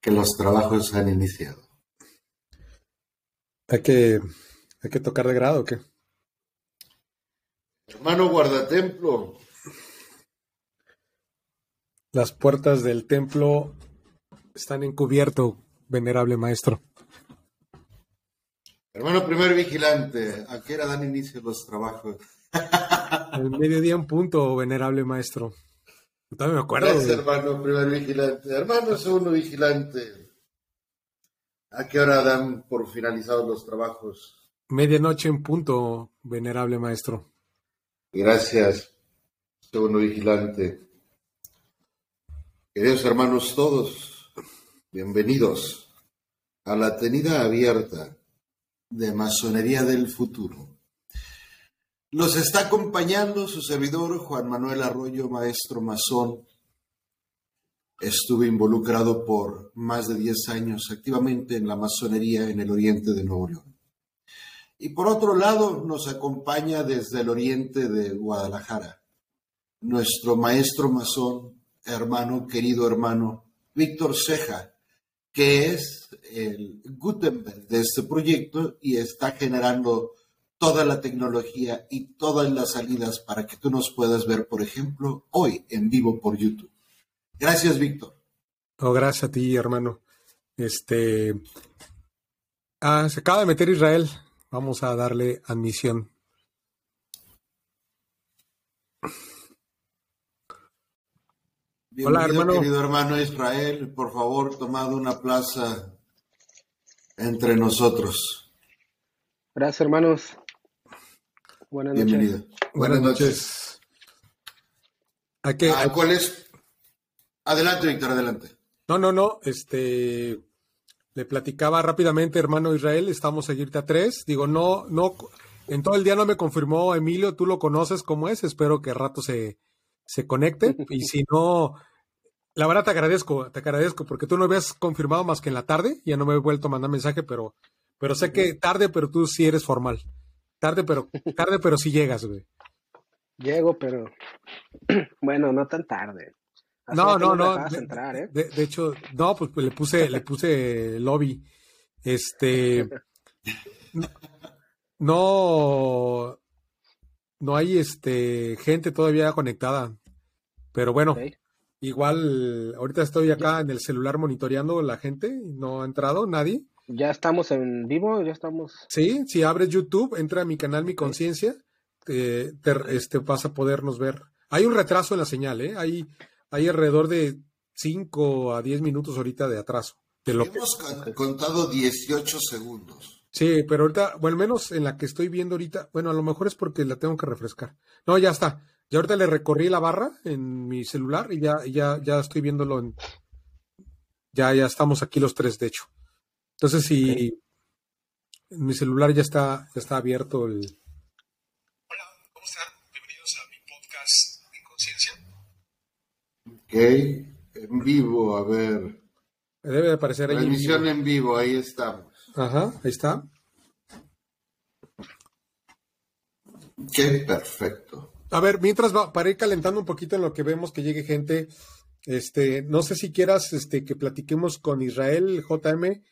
que los trabajos han iniciado. ¿Hay que, hay que tocar de grado o qué? Hermano guardatemplo. Las puertas del templo están encubierto, venerable maestro. Hermano primer vigilante, ¿a qué hora dan inicio los trabajos? El mediodía en punto, venerable maestro. También me acuerdo. Gracias, hermano primer vigilante. Hermano segundo vigilante, ¿a qué hora dan por finalizados los trabajos? Medianoche en punto, venerable maestro. Gracias, segundo vigilante. Queridos hermanos todos, bienvenidos a la tenida abierta de Masonería del Futuro. Los está acompañando su servidor Juan Manuel Arroyo, maestro masón. Estuve involucrado por más de 10 años activamente en la masonería en el oriente de Nuevo León. Y por otro lado, nos acompaña desde el oriente de Guadalajara nuestro maestro masón, hermano, querido hermano, Víctor Ceja, que es el Gutenberg de este proyecto y está generando toda la tecnología y todas las salidas para que tú nos puedas ver, por ejemplo, hoy en vivo por YouTube. Gracias, Víctor. Oh, gracias a ti, hermano. Este. Ah, se acaba de meter Israel. Vamos a darle admisión. Hola, hermano. Querido hermano Israel, por favor, tomad una plaza entre nosotros. Gracias, hermanos. Buenas noches. Bienvenido. Buenas, noches. ¿A qué? ¿Cuál es? Adelante, Víctor, adelante. No, no, no. Este. Le platicaba rápidamente, hermano Israel, estamos a irte a tres. Digo, no, no, en todo el día no me confirmó Emilio, tú lo conoces cómo es, espero que rato se, se conecte. Y si no, la verdad te agradezco, te agradezco, porque tú no habías confirmado más que en la tarde, ya no me he vuelto a mandar mensaje, pero, pero sé que tarde, pero tú sí eres formal. Tarde, pero, tarde, pero sí llegas, güey. Llego, pero bueno, no tan tarde. No, no, no. ¿eh? De, hecho, no, pues, pues, le puse, le puse lobby. Este no, no hay este gente todavía conectada. Pero bueno, igual ahorita estoy acá en el celular monitoreando la gente, no ha entrado nadie. Ya estamos en vivo, ya estamos. Sí, si abres YouTube, entra a mi canal Mi Conciencia, te, este, vas a podernos ver. Hay un retraso en la señal, ¿eh? Hay hay alrededor de 5 a 10 minutos ahorita de atraso. De lo Hemos contado 18 segundos. Sí, pero ahorita, bueno, al menos en la que estoy viendo ahorita, bueno, a lo mejor es porque la tengo que refrescar. No, ya está. Ya ahorita le recorrí la barra en mi celular y ya, ya, ya estoy viéndolo en. Ya, ya estamos aquí los tres, de hecho. Entonces, si en mi celular ya está, ya está abierto el, Ok, en vivo, a ver. Debe aparecer ahí. Transmisión en vivo. ahí estamos. Ajá, ahí está. Qué perfecto. A ver, mientras va, para ir calentando un poquito en lo que vemos que llegue gente, este, no sé si quieras este, que platiquemos con Israel JM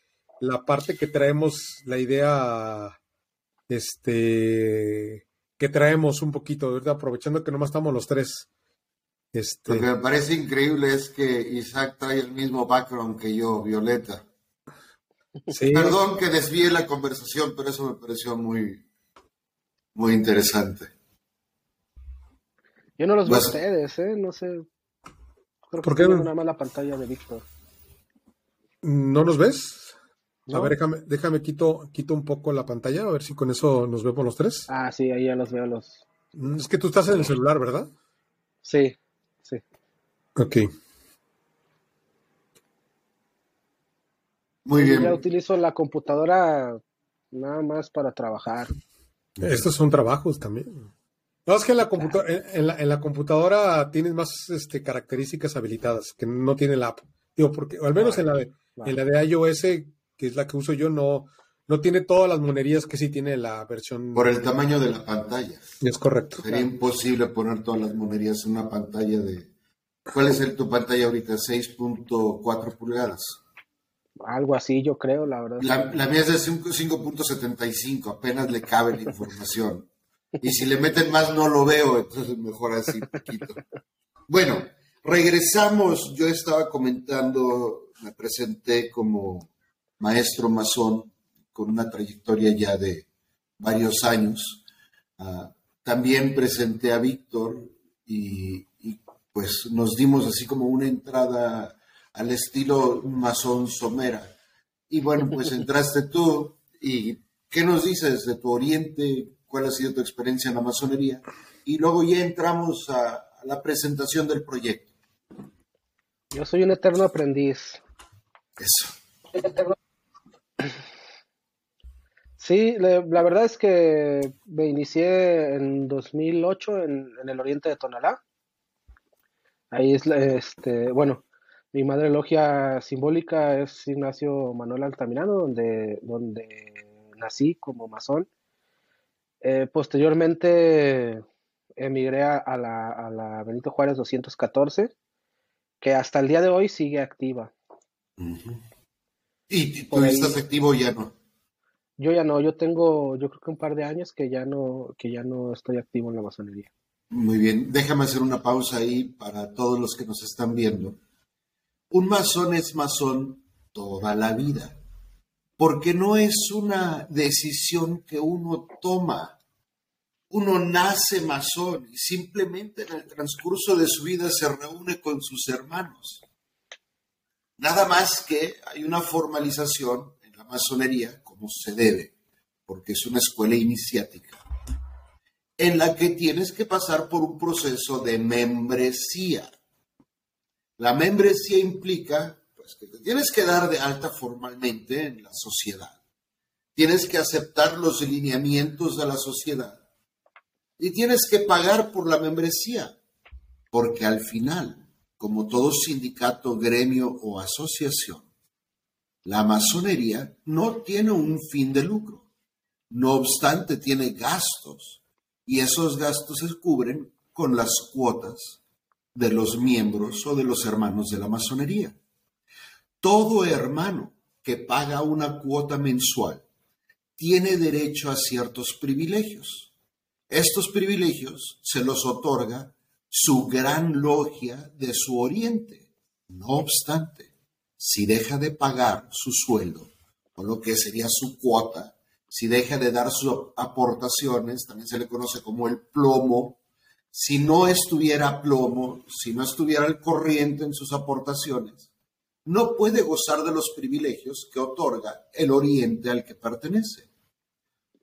la parte que traemos, la idea, este, que traemos un poquito, ¿verdad? Aprovechando que nomás estamos los tres. Este... Lo que me parece increíble es que Isaac trae el mismo background que yo, Violeta. Perdón que desvíe la conversación, pero eso me pareció muy, muy interesante. Yo no los veo a ustedes, ¿eh? No sé. Creo ¿Por qué no? Nada más la pantalla de Víctor. ¿No nos ves? A ver, déjame, déjame quito, quito un poco la pantalla, a ver si con eso nos vemos los tres. Ah, sí, ahí ya los veo los. Mm, es que tú estás en el celular, ¿verdad? Sí. Sí. Ok. Muy bien. Ya utilizo la computadora nada más para trabajar. Estos son trabajos también. No, es que en la, computadora, en, la, computadora tienes más este, características habilitadas que no tiene la app. Digo, porque, al menos en, la de, en la de iOS, que es la que uso yo, no, no tiene todas las monerías que sí tiene la versión. Por el tamaño de la pantalla. Es correcto. Sería imposible poner todas las monerías en una pantalla de. ¿Cuál es el, tu pantalla ahorita? 6.4 pulgadas. Algo así, yo creo, la verdad. La, mía es de 5.75, apenas le cabe la información. Y si le meten más no lo veo, entonces mejor así poquito. Bueno, regresamos. Yo estaba comentando, me presenté como maestro masón con una trayectoria ya de varios años. Ah, también presenté a Víctor y, pues nos dimos así como una entrada al estilo masón somera. Y bueno, pues entraste tú y ¿qué nos dices de tu oriente? ¿Cuál ha sido tu experiencia en la masonería? Y luego ya entramos a, la presentación del proyecto. Yo soy un eterno aprendiz. Eso. Sí, la verdad es que me inicié en 2008 en, el oriente de Tonalá. Ahí es, este, bueno, mi madre logia simbólica es Ignacio Manuel Altamirano, donde, donde nací como masón. Eh, posteriormente emigré a, la, a la Benito Juárez 214, que hasta el día de hoy sigue activa. ¿Y tú estás activo ya no? Yo ya no, yo tengo, yo creo que un par de años que ya no, que ya no estoy activo en la masonería. Muy bien, déjame hacer una pausa ahí para todos los que nos están viendo. Un masón es masón toda la vida, porque no es una decisión que uno toma. Uno nace masón y simplemente en el transcurso de su vida se reúne con sus hermanos. Nada más que hay una formalización en la masonería como se debe, porque es una escuela iniciática, en la que tienes que pasar por un proceso de membresía. La membresía implica pues, que tienes que dar de alta formalmente en la sociedad. Tienes que aceptar los lineamientos de la sociedad. Y tienes que pagar por la membresía, porque al final, como todo sindicato, gremio o asociación, la masonería no tiene un fin de lucro, no obstante tiene gastos y esos gastos se cubren con las cuotas de los miembros o de los hermanos de la masonería. Todo hermano que paga una cuota mensual tiene derecho a ciertos privilegios. Estos privilegios se los otorga su gran logia de su oriente. No obstante, si deja de pagar su sueldo, o lo que sería su cuota, si deja de dar sus aportaciones, también se le conoce como el plomo, si no estuviera plomo, si no estuviera el corriente en sus aportaciones, no puede gozar de los privilegios que otorga el oriente al que pertenece.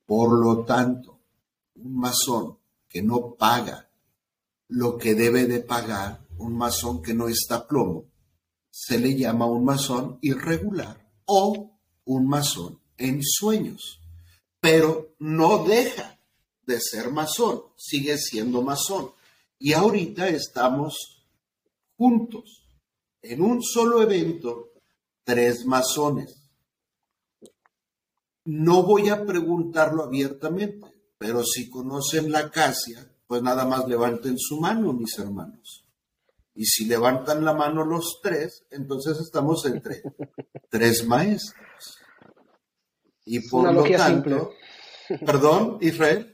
Por lo tanto, un masón que no paga lo que debe de pagar, un masón que no está plomo, se le llama un masón irregular o un masón en sueños, pero no deja de ser masón, sigue siendo masón. Y ahorita estamos juntos en un solo evento, tres masones. No voy a preguntarlo abiertamente, pero si conocen la acacia, pues nada más levanten su mano, mis hermanos. Y si levantan la mano los tres, entonces estamos entre tres maestros. Y por lo tanto, perdón, Israel.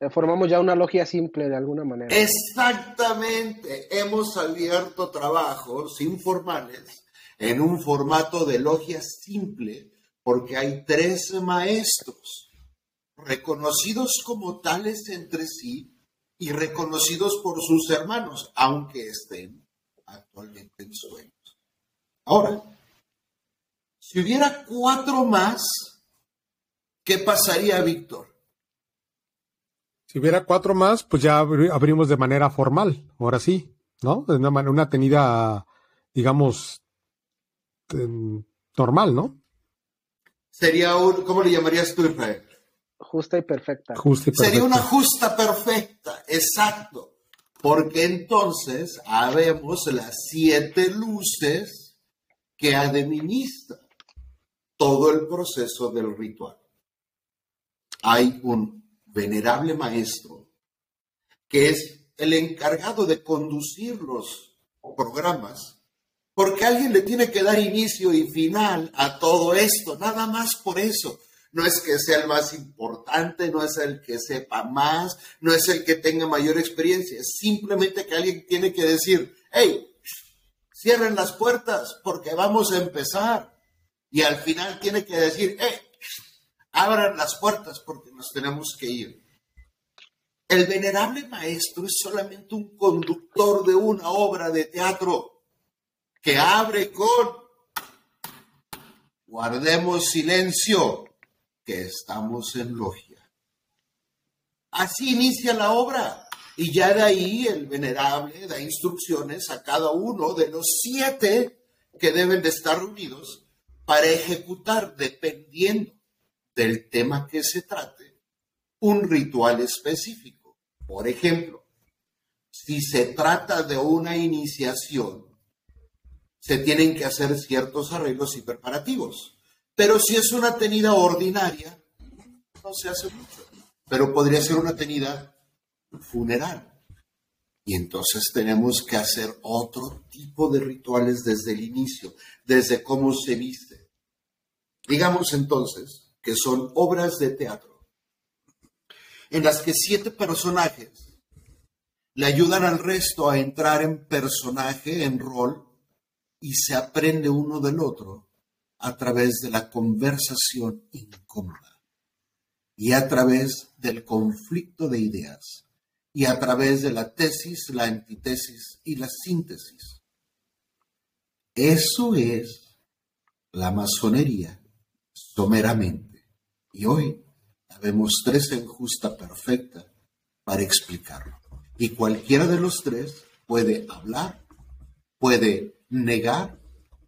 Eh, formamos ya una logia simple de alguna manera. Exactamente. Hemos abierto trabajos informales en un formato de logia simple porque hay tres maestros reconocidos como tales entre sí y reconocidos por sus hermanos, aunque estén actualmente en sueños. Ahora, si hubiera cuatro más, ¿qué pasaría, Víctor? Si hubiera cuatro más, pues ya abrimos de manera formal, ahora sí, ¿no? De una, una tenida, digamos, normal, ¿no? Sería un, ¿cómo le llamarías tú, Israel? Justa y perfecta. Sería una justa perfecta, exacto. Porque entonces habemos las siete luces que administran todo el proceso del ritual. Hay un venerable maestro que es el encargado de conducir los programas porque alguien le tiene que dar inicio y final a todo esto, nada más por eso. No es que sea el más importante, no es el que sepa más, no es el que tenga mayor experiencia, es simplemente que alguien tiene que decir, hey, cierren las puertas porque vamos a empezar. Y al final tiene que decir, hey, abran las puertas porque nos tenemos que ir. El venerable maestro es solamente un conductor de una obra de teatro que abre con guardemos silencio, que estamos en logia. Así inicia la obra. Y ya de ahí el venerable da instrucciones a cada uno de los siete que deben de estar reunidos para ejecutar, dependiendo del tema que se trate, un ritual específico. Por ejemplo, si se trata de una iniciación, se tienen que hacer ciertos arreglos y preparativos. Pero si es una tenida ordinaria, no se hace mucho. Pero podría ser una tenida funeral. Y entonces tenemos que hacer otro tipo de rituales desde el inicio, desde cómo se viste. Digamos entonces que son obras de teatro en las que siete personajes le ayudan al resto a entrar en personaje, en rol, y se aprende uno del otro a través de la conversación incómoda y a través del conflicto de ideas y a través de la tesis, la antitesis y la síntesis. Eso es la masonería someramente. Y hoy habemos tres en justa perfecta para explicarlo. Y cualquiera de los tres puede hablar, puede negar,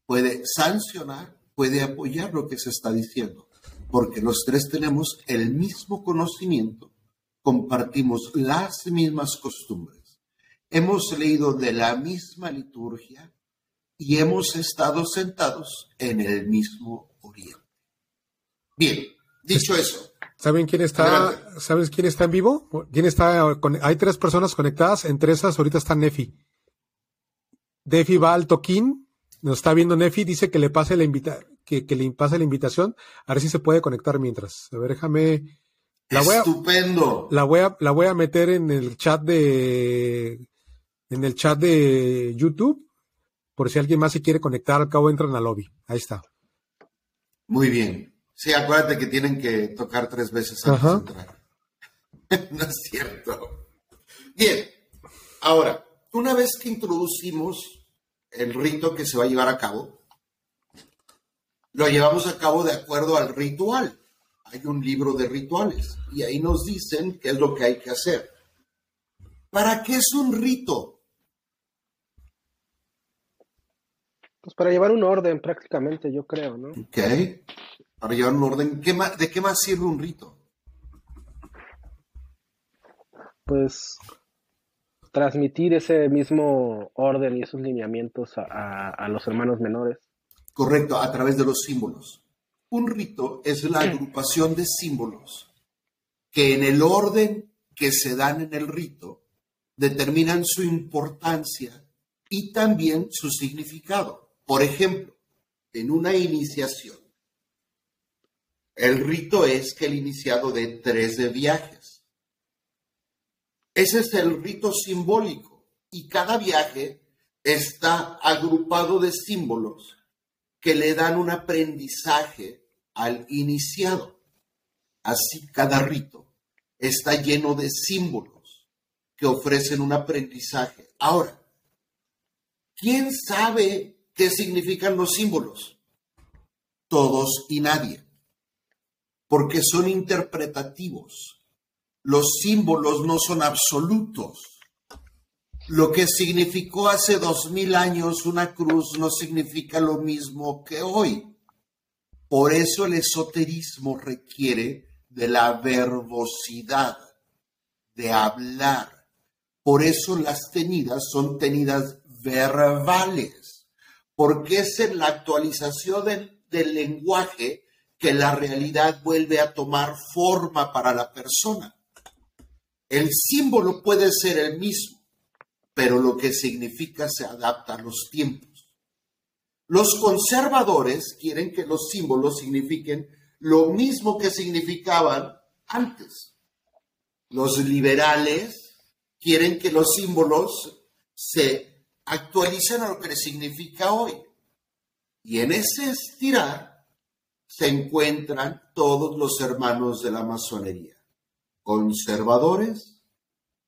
puede sancionar, puede apoyar lo que se está diciendo, porque los tres tenemos el mismo conocimiento compartimos las mismas costumbres, hemos leído de la misma liturgia y hemos estado sentados en el mismo oriente. Bien, dicho eso. ¿Saben quién está, ¿sabes quién está en vivo? ¿Quién está? Hay tres personas conectadas, entre esas ahorita está Nefi. Nefi va al toquín, nos está viendo Nefi, dice que le pase la invita que, que le pase la invitación, a ver si se puede conectar mientras. A ver, déjame la voy a, Estupendo. La voy a, la voy a meter en el chat de en el chat de YouTube por si alguien más se quiere conectar, al cabo entran al lobby. Ahí está. Muy bien. Sí, acuérdate que tienen que tocar tres veces antes de entrar. no es cierto. Bien. Ahora, una vez que introducimos el rito que se va a llevar a cabo, lo llevamos a cabo de acuerdo al ritual hay un libro de rituales y ahí nos dicen qué es lo que hay que hacer. ¿Para qué es un rito? Pues para llevar un orden prácticamente, yo creo, ¿no? Ok. Para llevar un orden. ¿De qué más sirve un rito? Pues transmitir ese mismo orden y esos lineamientos a los hermanos menores. Correcto, a través de los símbolos. Un rito es la agrupación de símbolos que en el orden que se dan en el rito determinan su importancia y también su significado. Por ejemplo, en una iniciación, el rito es que el iniciado de tres de viajes. Ese es el rito simbólico y cada viaje está agrupado de símbolos que le dan un aprendizaje al iniciado. Así cada rito está lleno de símbolos que ofrecen un aprendizaje. Ahora, ¿quién sabe qué significan los símbolos? Todos y nadie, porque son interpretativos. Los símbolos no son absolutos lo que significó hace dos mil años una cruz no significa lo mismo que hoy. Por eso el esoterismo requiere de la verbosidad, de hablar. Por eso las tenidas son tenidas verbales, porque es en la actualización del, del lenguaje que la realidad vuelve a tomar forma para la persona. El símbolo puede ser el mismo pero lo que significa se adapta a los tiempos. Los conservadores quieren que los símbolos signifiquen lo mismo que significaban antes. Los liberales quieren que los símbolos se actualicen a lo que significa hoy. Y en ese estirar se encuentran todos los hermanos de la masonería, conservadores,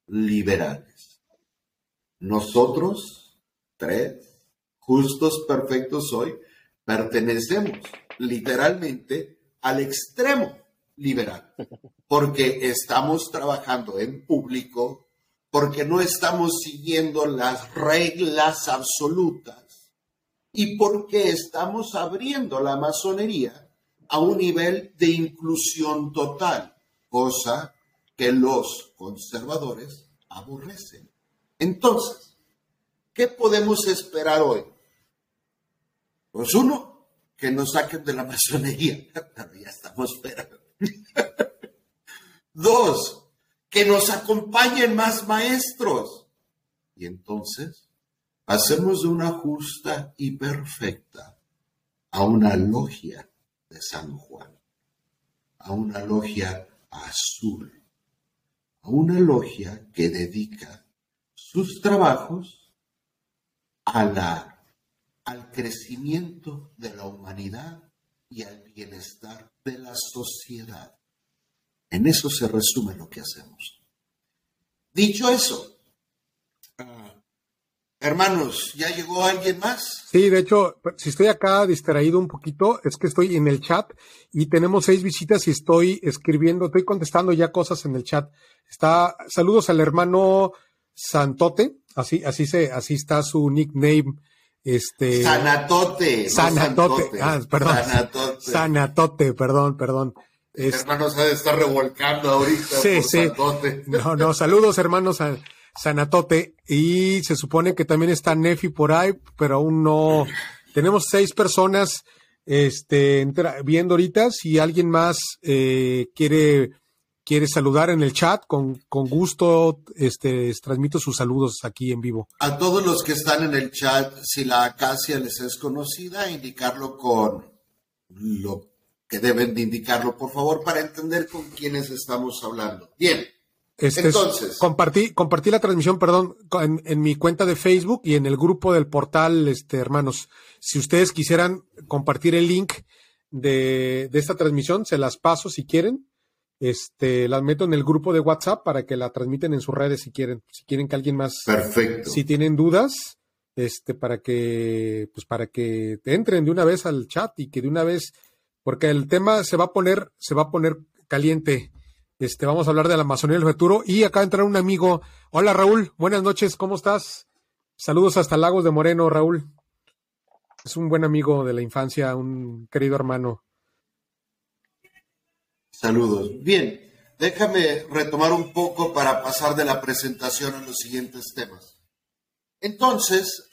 liberales. Nosotros, tres, justos, perfectos hoy, pertenecemos literalmente al extremo liberal, porque estamos trabajando en público, porque no estamos siguiendo las reglas absolutas y porque estamos abriendo la masonería a un nivel de inclusión total, cosa que los conservadores aborrecen. Entonces, ¿qué podemos esperar hoy? Pues uno, que nos saquen de la masonería, pero ya estamos esperando. Dos, que nos acompañen más maestros. Y entonces hacemos de una justa y perfecta a una logia de San Juan, a una logia azul, a una logia que dedica sus trabajos a la, al crecimiento de la humanidad y al bienestar de la sociedad. En eso se resume lo que hacemos. Dicho eso, ah, hermanos, ¿ya llegó alguien más? Sí, de hecho, si estoy acá distraído un poquito, es que estoy en el chat y tenemos seis visitas y estoy escribiendo, estoy contestando ya cosas en el chat. Está, saludos al hermano Santote, así, así se, así está su nickname este. Sanatote. Sanatote. Ah, perdón. Sanatote. Sanatote, perdón, perdón. hermano se está revolcando ahorita. Sí, sí. No, no, saludos, hermanos a Sanatote. Y se supone que también está Nefi por ahí, pero aún no. Tenemos seis personas este, viendo ahorita. Si alguien más eh, quiere quiere saludar en el chat, con, con gusto este, transmito sus saludos aquí en vivo. A todos los que están en el chat, si la acacia les es conocida, indicarlo con lo que deben de indicarlo, por favor, para entender con quiénes estamos hablando. Bien. Este Entonces. compartí, compartí la transmisión, perdón, en, en, mi cuenta de Facebook y en el grupo del portal, este, hermanos. Si ustedes quisieran compartir el link de, de esta transmisión, se las paso si quieren este, las meto en el grupo de WhatsApp para que la transmiten en sus redes si quieren, si quieren que alguien más, Perfecto. si tienen dudas, este, para que, pues para que entren de una vez al chat y que de una vez, porque el tema se va a poner, se va a poner caliente. Este, vamos a hablar de la Amazonía del futuro y acá entra un amigo. Hola Raúl, buenas noches, ¿cómo estás? Saludos hasta Lagos de Moreno, Raúl. Es un buen amigo de la infancia, un querido hermano. Saludos. Bien, déjame retomar un poco para pasar de la presentación a los siguientes temas. Entonces,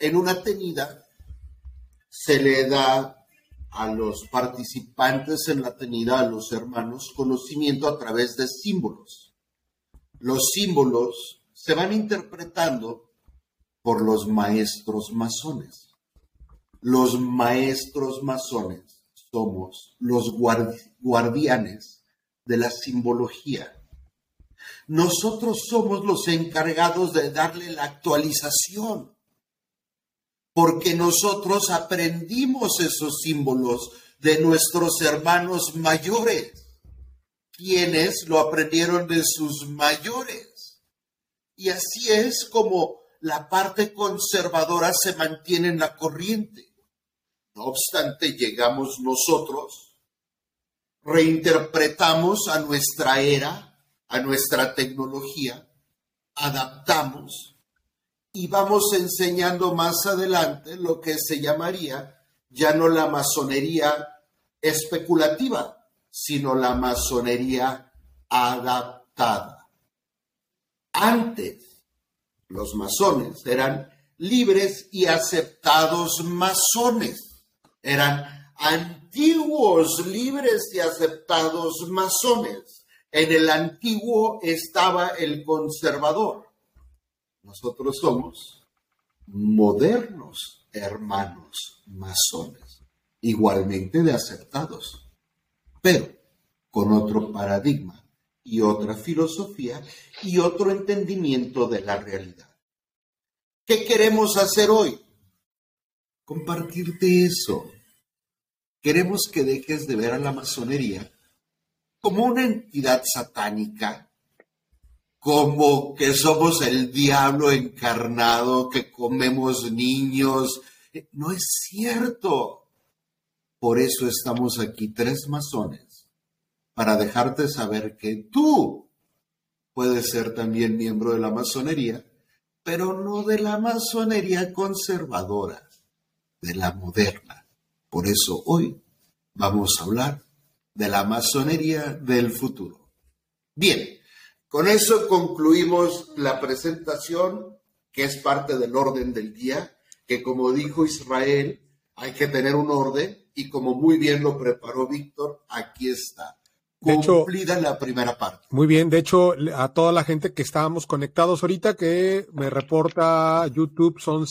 en una tenida se le da a los participantes en la tenida, a los hermanos, conocimiento a través de símbolos. Los símbolos se van interpretando por los maestros masones. Los maestros masones somos los guardianes de la simbología. Nosotros somos los encargados de darle la actualización, porque nosotros aprendimos esos símbolos de nuestros hermanos mayores, quienes lo aprendieron de sus mayores. Y así es como la parte conservadora se mantiene en la corriente. No obstante, llegamos nosotros, reinterpretamos a nuestra era, a nuestra tecnología, adaptamos y vamos enseñando más adelante lo que se llamaría ya no la masonería especulativa, sino la masonería adaptada. Antes, los masones eran libres y aceptados masones eran antiguos libres y aceptados masones. En el antiguo estaba el conservador. Nosotros somos modernos hermanos masones, igualmente de aceptados, pero con otro paradigma y otra filosofía y otro entendimiento de la realidad. ¿Qué queremos hacer hoy? Compartirte eso. Queremos que dejes de ver a la masonería como una entidad satánica, como que somos el diablo encarnado, que comemos niños. No es cierto. Por eso estamos aquí tres masones, para dejarte saber que tú puedes ser también miembro de la masonería, pero no de la masonería conservadora, de la moderna. Por eso hoy vamos a hablar de la masonería del futuro. Bien, con eso concluimos la presentación, que es parte del orden del día, que como dijo Israel, hay que tener un orden y como muy bien lo preparó Víctor, aquí está. Cumplida la primera parte. Muy bien, de hecho, a toda la gente que estábamos conectados ahorita, que me reporta YouTube, son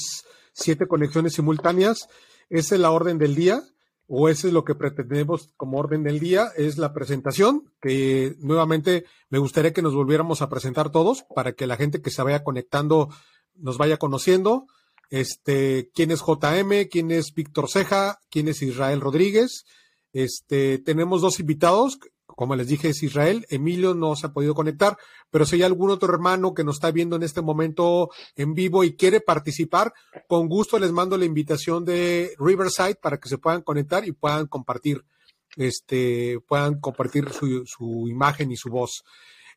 siete conexiones simultáneas. Esa es la orden del día o eso es lo que pretendemos como orden del día, es la presentación, que nuevamente me gustaría que nos volviéramos a presentar todos para que la gente que se vaya conectando nos vaya conociendo. Este, quién es JM, quién es Víctor Ceja, quién es Israel Rodríguez. Este, tenemos dos invitados, como les dije, es Israel. Emilio no se ha podido conectar, pero si hay algún otro hermano que nos está viendo en este momento en vivo y quiere participar, con gusto les mando la invitación de Riverside para que se puedan conectar y puedan compartir, este, puedan compartir su, su imagen y su voz.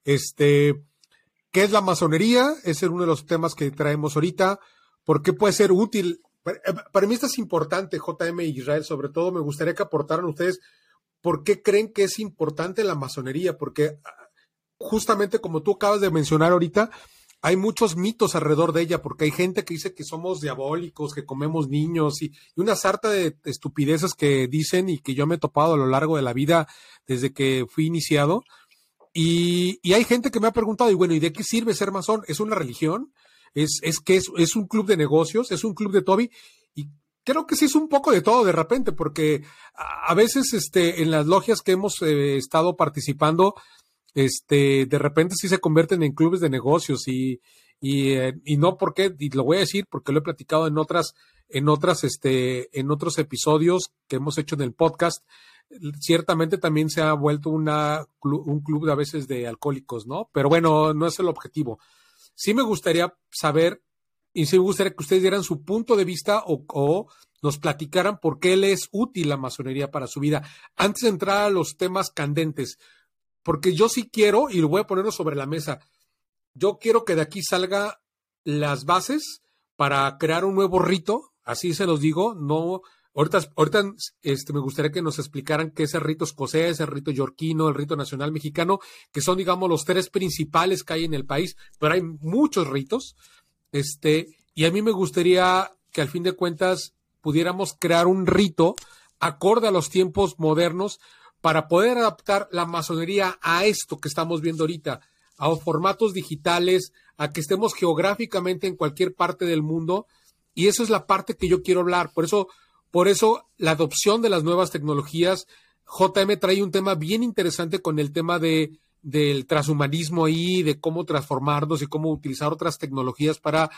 Este, ¿qué es la masonería? Ese es uno de los temas que traemos ahorita. ¿Por qué puede ser útil? Para, mí esto es importante, JM Israel, sobre todo me gustaría que aportaran ustedes ¿por qué creen que es importante la masonería? Porque justamente como tú acabas de mencionar ahorita, hay muchos mitos alrededor de ella, porque hay gente que dice que somos diabólicos, que comemos niños y, una sarta de estupideces que dicen y que yo me he topado a lo largo de la vida desde que fui iniciado. Y, hay gente que me ha preguntado, y bueno, ¿y de qué sirve ser masón? ¿Es una religión? ¿Es, que es, es un club de negocios? ¿Es un club de Toby? Y creo que sí es un poco de todo de repente, porque a, veces este, en las logias que hemos eh, estado participando, este, de repente sí se convierten en clubes de negocios y, y, eh, y, no porque, y lo voy a decir porque lo he platicado en otras, en otras, este, en otros episodios que hemos hecho en el podcast, ciertamente también se ha vuelto una, un club de a veces de alcohólicos, ¿no? Pero bueno, no es el objetivo. Sí me gustaría saber y sí me gustaría que ustedes dieran su punto de vista o, nos platicaran por qué le es útil la masonería para su vida. Antes de entrar a los temas candentes, porque yo sí quiero, y lo voy a ponerlo sobre la mesa, yo quiero que de aquí salga las bases para crear un nuevo rito, así se los digo, no, ahorita, ahorita este, me gustaría que nos explicaran qué es el rito escocés, el rito yorquino, el rito nacional mexicano, que son, digamos, los tres principales que hay en el país, pero hay muchos ritos. Este, y a mí me gustaría que al fin de cuentas pudiéramos crear un rito acorde a los tiempos modernos para poder adaptar la masonería a esto que estamos viendo ahorita, a formatos digitales, a que estemos geográficamente en cualquier parte del mundo. Y eso es la parte que yo quiero hablar. Por eso, por eso la adopción de las nuevas tecnologías, JM trae un tema bien interesante con el tema de del transhumanismo ahí, de cómo transformarnos y cómo utilizar otras tecnologías para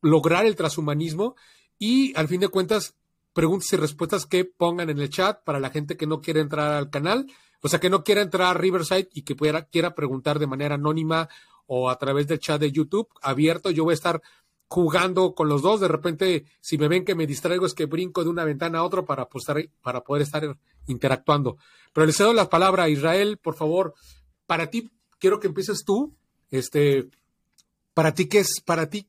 lograr el transhumanismo. Y al fin de cuentas, preguntas y respuestas que pongan en el chat para la gente que no quiere entrar al canal, o sea, que no quiera entrar a Riverside y que pueda, quiera preguntar de manera anónima o a través del chat de YouTube abierto. Yo voy a estar jugando con los dos. De repente, si me ven que me distraigo, es que brinco de una ventana a otra para, pues, para poder estar interactuando. Pero les cedo la palabra a Israel, por favor, para ti, quiero que empieces tú, este, para ti, ¿qué es, para ti,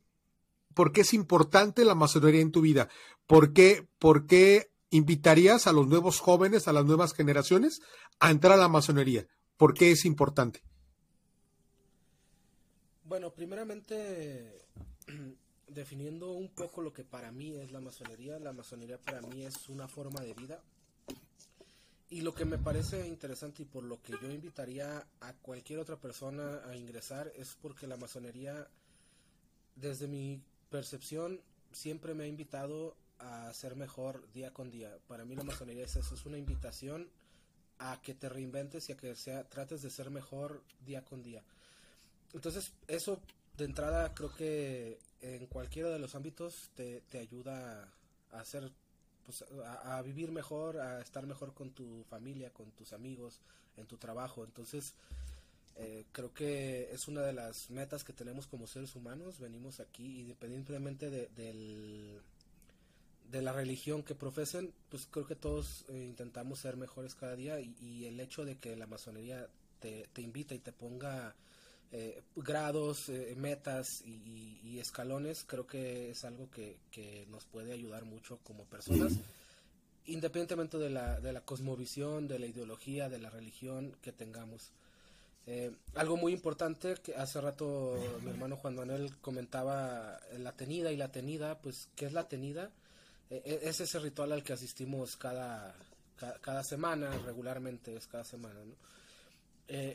por qué es importante la masonería en tu vida? ¿Por qué, por qué invitarías a los nuevos jóvenes, a las nuevas generaciones, a entrar a la masonería? ¿Por qué es importante? Bueno, primeramente, definiendo un poco lo que para mí es la masonería, la masonería para mí es una forma de vida, y lo que me parece interesante y por lo que yo invitaría a cualquier otra persona a ingresar es porque la masonería, desde mi percepción, siempre me ha invitado a ser mejor día con día. Para mí la masonería es eso, es una invitación a que te reinventes y a que sea, trates de ser mejor día con día. Entonces, eso de entrada creo que en cualquiera de los ámbitos te, te ayuda a hacer pues, a, vivir mejor, a estar mejor con tu familia, con tus amigos, en tu trabajo. Entonces, eh, creo que es una de las metas que tenemos como seres humanos. Venimos aquí, independientemente de, del, de la religión que profesen, pues creo que todos eh, intentamos ser mejores cada día y, el hecho de que la masonería te, te invita y te ponga eh, grados, eh, metas y, escalones, creo que es algo que, nos puede ayudar mucho como personas, independientemente de la, de la cosmovisión, de la ideología, de la religión que tengamos. Eh, algo muy importante que hace rato mi hermano Juan Manuel comentaba la tenida y la tenida, pues ¿qué es la tenida? es ese ritual al que asistimos cada, cada, semana, regularmente es cada semana,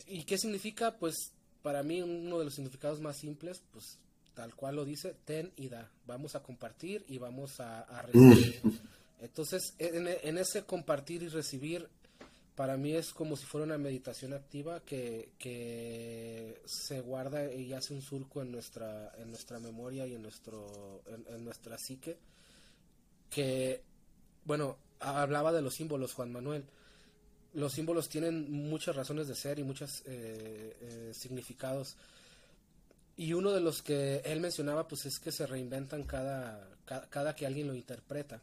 ¿Y qué significa? Pues para mí uno de los significados más simples, pues tal cual lo dice, ten y da. Vamos a compartir y vamos a, recibir. Entonces, en, ese compartir y recibir, para mí es como si fuera una meditación activa que, que se guarda y hace un surco en nuestra, en nuestra memoria y en, nuestro, en nuestra psique. Que, bueno, hablaba de los símbolos, Juan Manuel los símbolos tienen muchas razones de ser y muchos eh, eh, significados. Y uno de los que él mencionaba, pues es que se reinventan cada, cada, que alguien lo interpreta.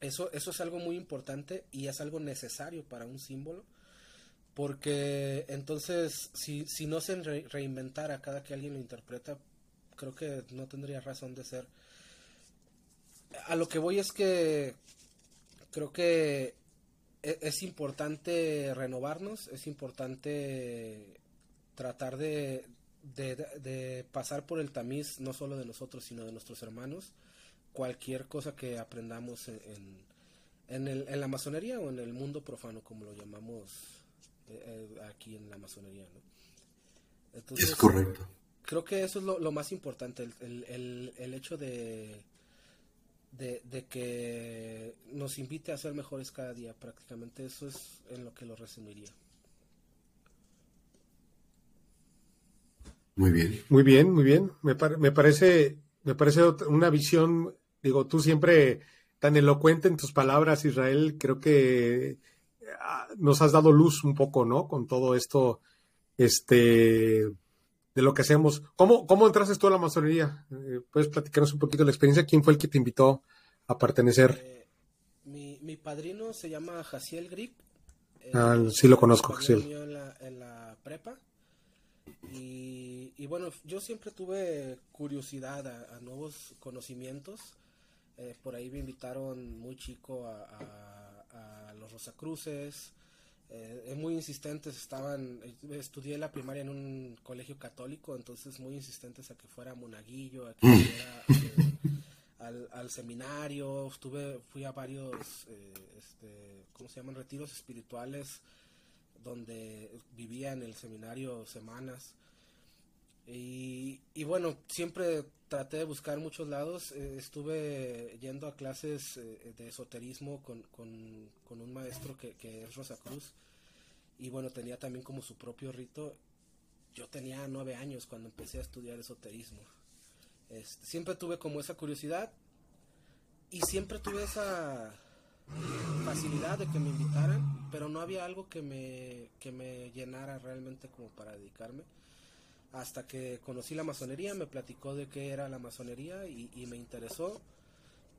Eso, eso es algo muy importante y es algo necesario para un símbolo, porque entonces si, si no se reinventara cada que alguien lo interpreta, creo que no tendría razón de ser. A lo que voy es que creo que e-, es, importante renovarnos, es importante tratar de, de, pasar por el tamiz no solo de nosotros, sino de nuestros hermanos. Cualquier cosa que aprendamos en, en, el, en la masonería o en el mundo profano, como lo llamamos eh, eh, aquí en la masonería. es correcto. Creo que eso es lo, lo más importante, el, el, el hecho de de, que nos invite a ser mejores cada día. Prácticamente eso es en lo que lo resumiría. Muy bien. Muy bien, muy bien. Me, me, parece, me parece una visión, digo, tú siempre tan elocuente en tus palabras, Israel, creo que ah, nos has dado luz un poco, ¿no? Con todo esto, este, de lo que hacemos. ¿Cómo, cómo entraste tú a la masonería? Eh, ¿Puedes platicarnos un poquito la experiencia? ¿Quién fue el que te invitó a pertenecer? Eh, mi, mi, padrino se llama Jaciel Grip. ah, sí lo conozco, Jaciel. En la, en la prepa. Y, y, bueno, yo siempre tuve curiosidad a, nuevos conocimientos. Eh, por ahí me invitaron muy chico a, a, a los Rosacruces, eh, muy insistentes estaban, estudié la primaria en un colegio católico, entonces muy insistentes a que fuera monaguillo, a que mm. fuera eh, al, seminario, estuve, fui a varios, eh, este, ¿cómo se llaman? Retiros espirituales, donde vivía en el seminario semanas. Y, y bueno, siempre traté de buscar muchos lados. Eh, estuve yendo a clases eh, de esoterismo con, con, un maestro que, es Rosa Cruz. Y bueno, tenía también como su propio rito. Yo tenía nueve años cuando empecé a estudiar esoterismo. Este, siempre tuve como esa curiosidad y siempre tuve esa facilidad de que me invitaran, pero no había algo que me, que me llenara realmente como para dedicarme hasta que conocí la masonería, me platicó de qué era la masonería y, me interesó.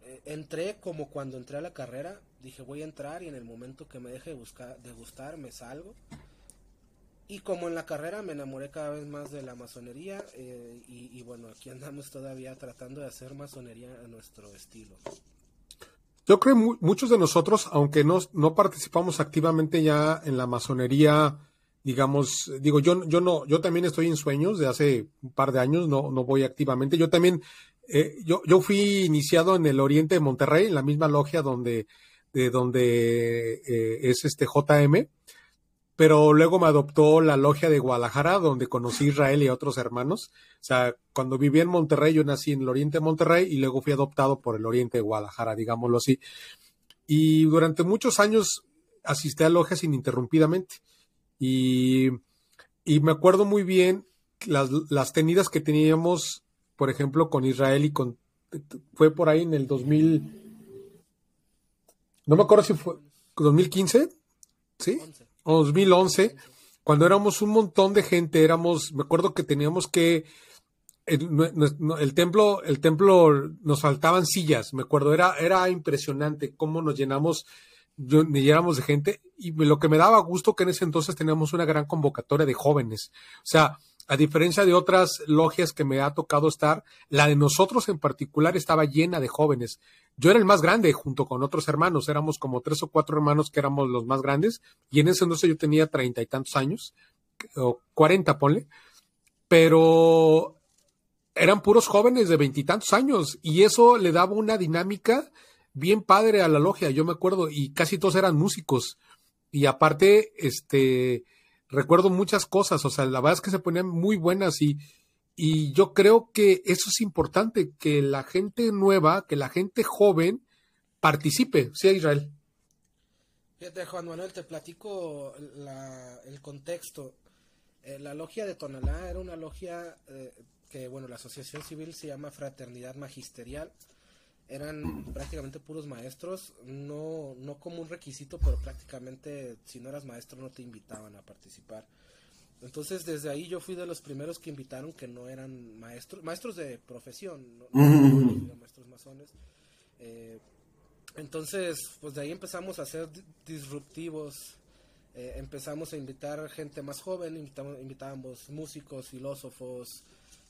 Eh, entré como cuando entré a la carrera, dije voy a entrar y en el momento que me deje de, buscar, de gustar me salgo. Y como en la carrera me enamoré cada vez más de la masonería eh, y, bueno, aquí andamos todavía tratando de hacer masonería a nuestro estilo. Yo creo que muchos de nosotros, aunque no, no participamos activamente ya en la masonería, digamos, digo, yo, yo no, yo también estoy en sueños de hace un par de años, no, no voy activamente. Yo también, eh, yo, yo fui iniciado en el oriente de Monterrey, en la misma logia donde, de donde eh, es este JM. pero luego me adoptó la logia de Guadalajara, donde conocí a Israel y a otros hermanos. O sea, cuando viví en Monterrey, yo nací en el oriente de Monterrey y luego fui adoptado por el oriente de Guadalajara, digámoslo así. Y durante muchos años asistí a logias ininterrumpidamente. Y, y me acuerdo muy bien las, las tenidas que teníamos, por ejemplo, con Israel y con... Fue por ahí en el 2000... No me acuerdo si fue 2015, ¿sí? 2011, cuando éramos un montón de gente, éramos, me acuerdo que teníamos que el, templo, el templo nos faltaban sillas, me acuerdo, era, era impresionante cómo nos llenamos, llenamos de gente, y lo que me daba gusto que en ese entonces teníamos una gran convocatoria de jóvenes. O sea, a diferencia de otras logias que me ha tocado estar, la de nosotros en particular estaba llena de jóvenes. Yo era el más grande junto con otros hermanos, éramos como tres o cuatro hermanos que éramos los más grandes, y en ese entonces yo tenía treinta y tantos años, o cuarenta, ponle, pero eran puros jóvenes de veintitantos años, y eso le daba una dinámica bien padre a la logia, yo me acuerdo, y casi todos eran músicos. Y aparte, este, recuerdo muchas cosas, o sea, la verdad es que se ponían muy buenas y, y yo creo que eso es importante, que la gente nueva, que la gente joven participe, ¿sí, Israel? Fíjate, Juan Manuel, te platico el contexto. Eh, la logia de Tonalá era una logia eh, que, bueno, la asociación civil se llama Fraternidad Magisterial eran prácticamente puros maestros, no, no como un requisito, pero prácticamente si no eras maestro no te invitaban a participar. Entonces desde ahí yo fui de los primeros que invitaron que no eran maestros, maestros de profesión, no, maestros masones. Eh, entonces, pues de ahí empezamos a ser disruptivos, eh, empezamos a invitar gente más joven, invitábamos músicos, filósofos,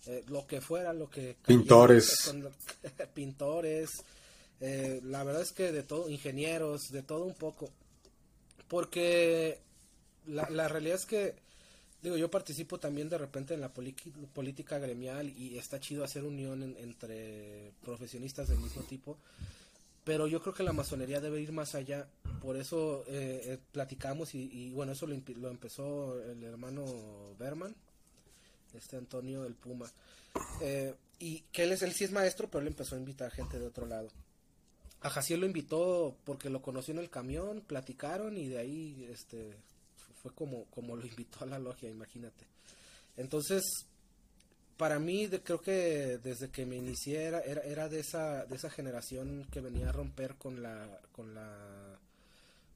eh, lo que fuera, lo que... Pintores. pintores, eh, la verdad es que de todo, ingenieros, de todo un poco. Porque la, la realidad es que, digo, yo participo también de repente en la política gremial y está chido hacer unión entre profesionistas del mismo tipo. Pero yo creo que la masonería debe ir más allá. Por eso eh, platicamos y, y, bueno, eso lo, lo empezó el hermano Berman, este Antonio del Puma. Eh, y que él es él sí es maestro, pero él empezó a invitar gente de otro lado. A Jaciel lo invitó porque lo conoció en el camión, platicaron y de ahí este fue como, como lo invitó a la logia, imagínate. Entonces, para mí creo que desde que me inicié era, era, de esa de esa generación que venía a romper con la con la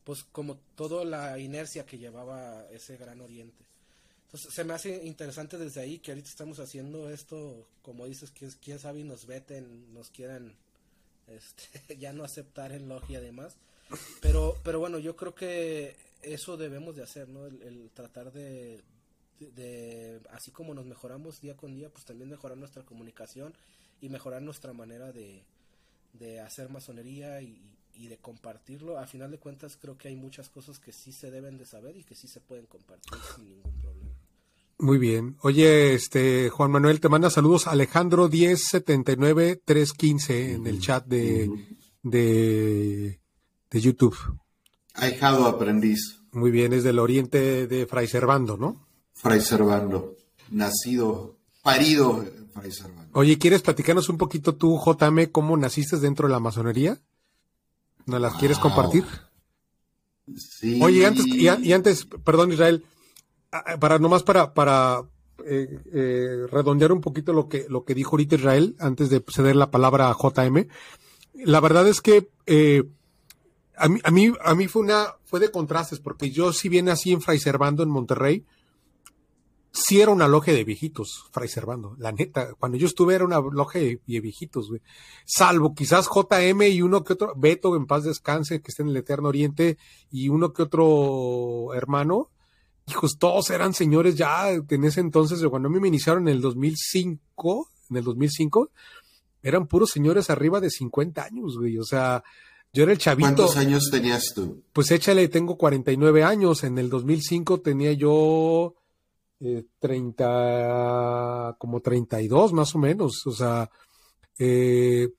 pues como toda la inercia que llevaba ese gran oriente se me hace interesante desde ahí que ahorita estamos haciendo esto, como dices, quién, quién sabe y nos veten, nos quieran este, ya no aceptar en logia además. Pero, pero bueno, yo creo que eso debemos de hacer, ¿no? El, tratar de, de, así como nos mejoramos día con día, pues también mejorar nuestra comunicación y mejorar nuestra manera de, de hacer masonería y, y de compartirlo. A final de cuentas creo que hay muchas cosas que sí se deben de saber y que sí se pueden compartir sin ningún problema. Muy bien. Oye, este Juan Manuel te manda saludos Alejandro 1079 315 en el chat de, de, de YouTube. Ahijado aprendiz. Muy bien, es del oriente de Fray Servando, ¿no? Fray Servando, nacido, parido Fray Servando. Oye, ¿quieres platicarnos un poquito tú, JM, cómo naciste dentro de la masonería? ¿Nos las quieres compartir? Sí. Oye, antes, y antes, perdón Israel, para nomás para, para eh, eh, redondear un poquito lo que, lo que dijo ahorita Israel antes de ceder la palabra a JM. La verdad es que eh, a, mí, a, mí, a mí fue una fue de contrastes porque yo si bien así en Fray Servando en Monterrey, sí era una logia de viejitos, Fray Servando, la neta. Cuando yo estuve era una logia de, viejitos. Salvo quizás JM y uno que otro, Beto en paz descanse, que está en el Eterno Oriente, y uno que otro hermano hijos, todos eran señores ya en ese entonces, cuando a mí me iniciaron en el 2005, en el 2005, eran puros señores arriba de 50 años, güey, o sea, yo era el chavito. ¿Cuántos años tenías tú? Pues échale, tengo 49 años, en el 2005 tenía yo eh, 30, como 32 más o menos, o sea, eh,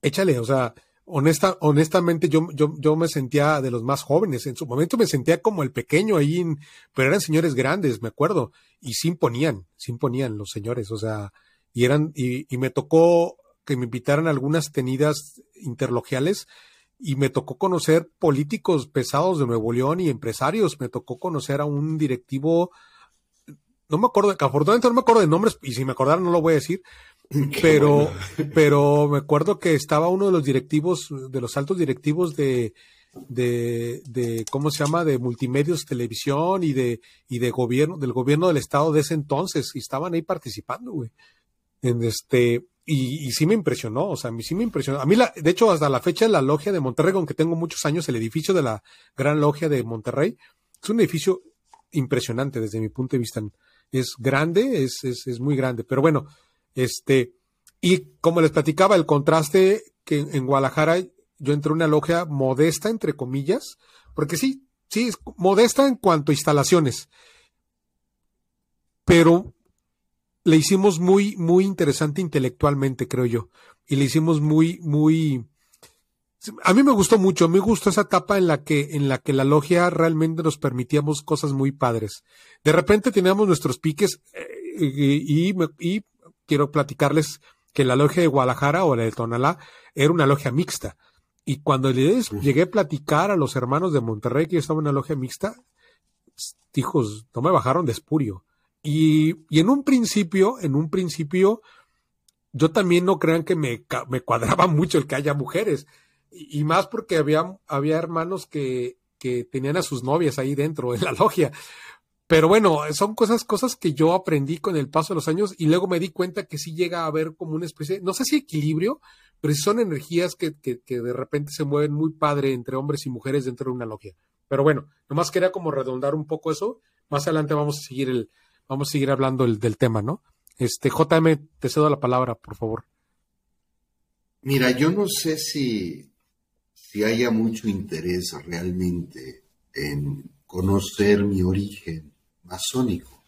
échale, o sea, honesta, honestamente yo, yo, yo me sentía de los más jóvenes. En su momento me sentía como el pequeño ahí, pero eran señores grandes, me acuerdo, y sí imponían, sí imponían los señores, o sea, y eran, y, y me tocó que me invitaran a algunas tenidas interlogiales y me tocó conocer políticos pesados de Nuevo León y empresarios. Me tocó conocer a un directivo, no me acuerdo, afortunadamente no me acuerdo de nombres, y si me acordara no lo voy a decir, pero, pero me acuerdo que estaba uno de los directivos, de los altos directivos de, de, de, ¿cómo se llama? De multimedios, televisión y de, y de gobierno, del gobierno del estado de ese entonces, y estaban ahí participando, güey. En este, y, y, sí me impresionó, o sea, a mí sí me impresionó. A mí, la, de hecho, hasta la fecha, la logia de Monterrey, aunque tengo muchos años, el edificio de la Gran Logia de Monterrey, es un edificio impresionante desde mi punto de vista. Es grande, es, es, es muy grande, pero bueno, este, y como les platicaba, el contraste que en Guadalajara yo entré a una logia modesta, entre comillas, porque sí, sí, es modesta en cuanto a instalaciones, pero le hicimos muy, muy interesante intelectualmente, creo yo, y le hicimos muy, muy, a mí me gustó mucho, me gustó esa etapa en la que, en la que la logia realmente nos permitíamos cosas muy padres. De repente teníamos nuestros piques eh, y, y, y quiero platicarles que la logia de Guadalajara o la de Tonalá era una logia mixta. Y cuando les llegué a platicar a los hermanos de Monterrey que yo estaba en una logia mixta, hijos, no me bajaron de espurio. Y, y en un principio, en un principio, yo también no crean que me, me cuadraba mucho el que haya mujeres. Y, y más porque había, había hermanos que, que tenían a sus novias ahí dentro en la logia. Pero bueno, son cosas, cosas que yo aprendí con el paso de los años y luego me di cuenta que sí llega a haber como una especie, no sé si equilibrio, pero son energías que, que, de repente se mueven muy padre entre hombres y mujeres dentro de una logia. Pero bueno, nomás quería como redondar un poco eso. Más adelante vamos a seguir el, vamos a seguir hablando el, del tema, ¿no? Este, JM, te cedo la palabra, por favor. Mira, yo no sé si, si haya mucho interés realmente en conocer mi origen masónico.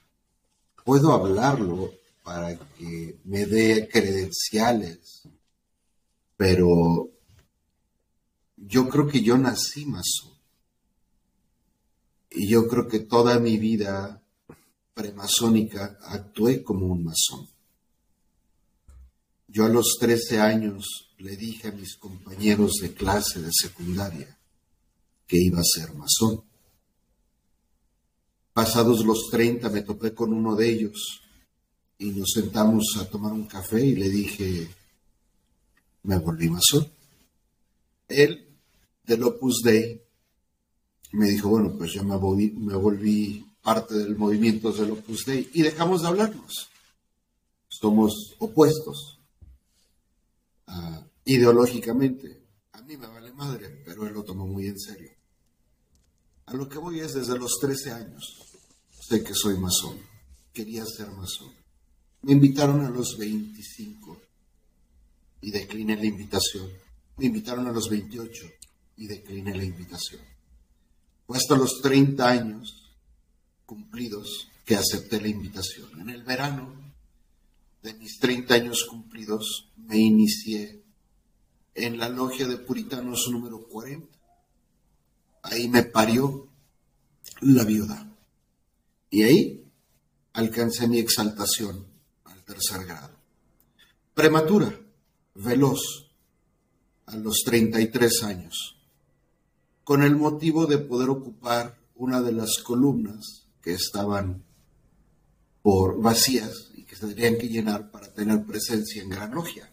Puedo hablarlo para que me dé credenciales, pero yo creo que yo nací masón. Y yo creo que toda mi vida premasónica actué como un masón. Yo a los 13 años le dije a mis compañeros de clase de secundaria que iba a ser masón. Pasados los 30 me topé con uno de ellos y nos sentamos a tomar un café y le dije, me volví masón. Él, del Opus Dei, me dijo, bueno, pues yo me volví, parte del movimiento del Opus Dei y dejamos de hablarnos. Somos opuestos uh, ideológicamente. A mí me vale madre, pero él lo tomó muy en serio. A lo que voy es desde los 13 años. Sé que soy masón. Quería ser masón. Me invitaron a los 25 y decliné la invitación. Me invitaron a los 28 y decliné la invitación. Fue hasta los 30 años cumplidos que acepté la invitación. En el verano de mis 30 años cumplidos me inicié en la logia de puritanos número 40 ahí me parió la viuda. Y ahí alcancé mi exaltación al tercer grado. Prematura, veloz, a los 33 años, con el motivo de poder ocupar una de las columnas que estaban por vacías y que se tendrían que llenar para tener presencia en Gran Logia.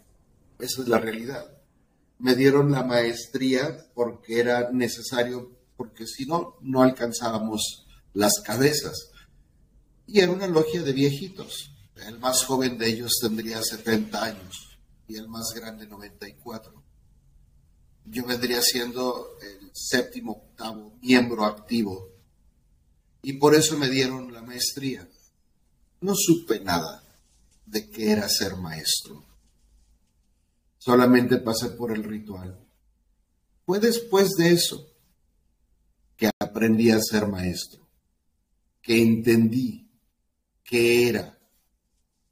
Esa es la realidad. Me dieron la maestría porque era necesario porque si no, no alcanzábamos las cabezas. Y era una logia de viejitos. El más joven de ellos tendría 70 años y el más grande 94. Yo vendría siendo el séptimo, octavo miembro activo y por eso me dieron la maestría. No supe nada de qué era ser maestro. Solamente pasé por el ritual. Fue después de eso que aprendí a ser maestro, que entendí qué era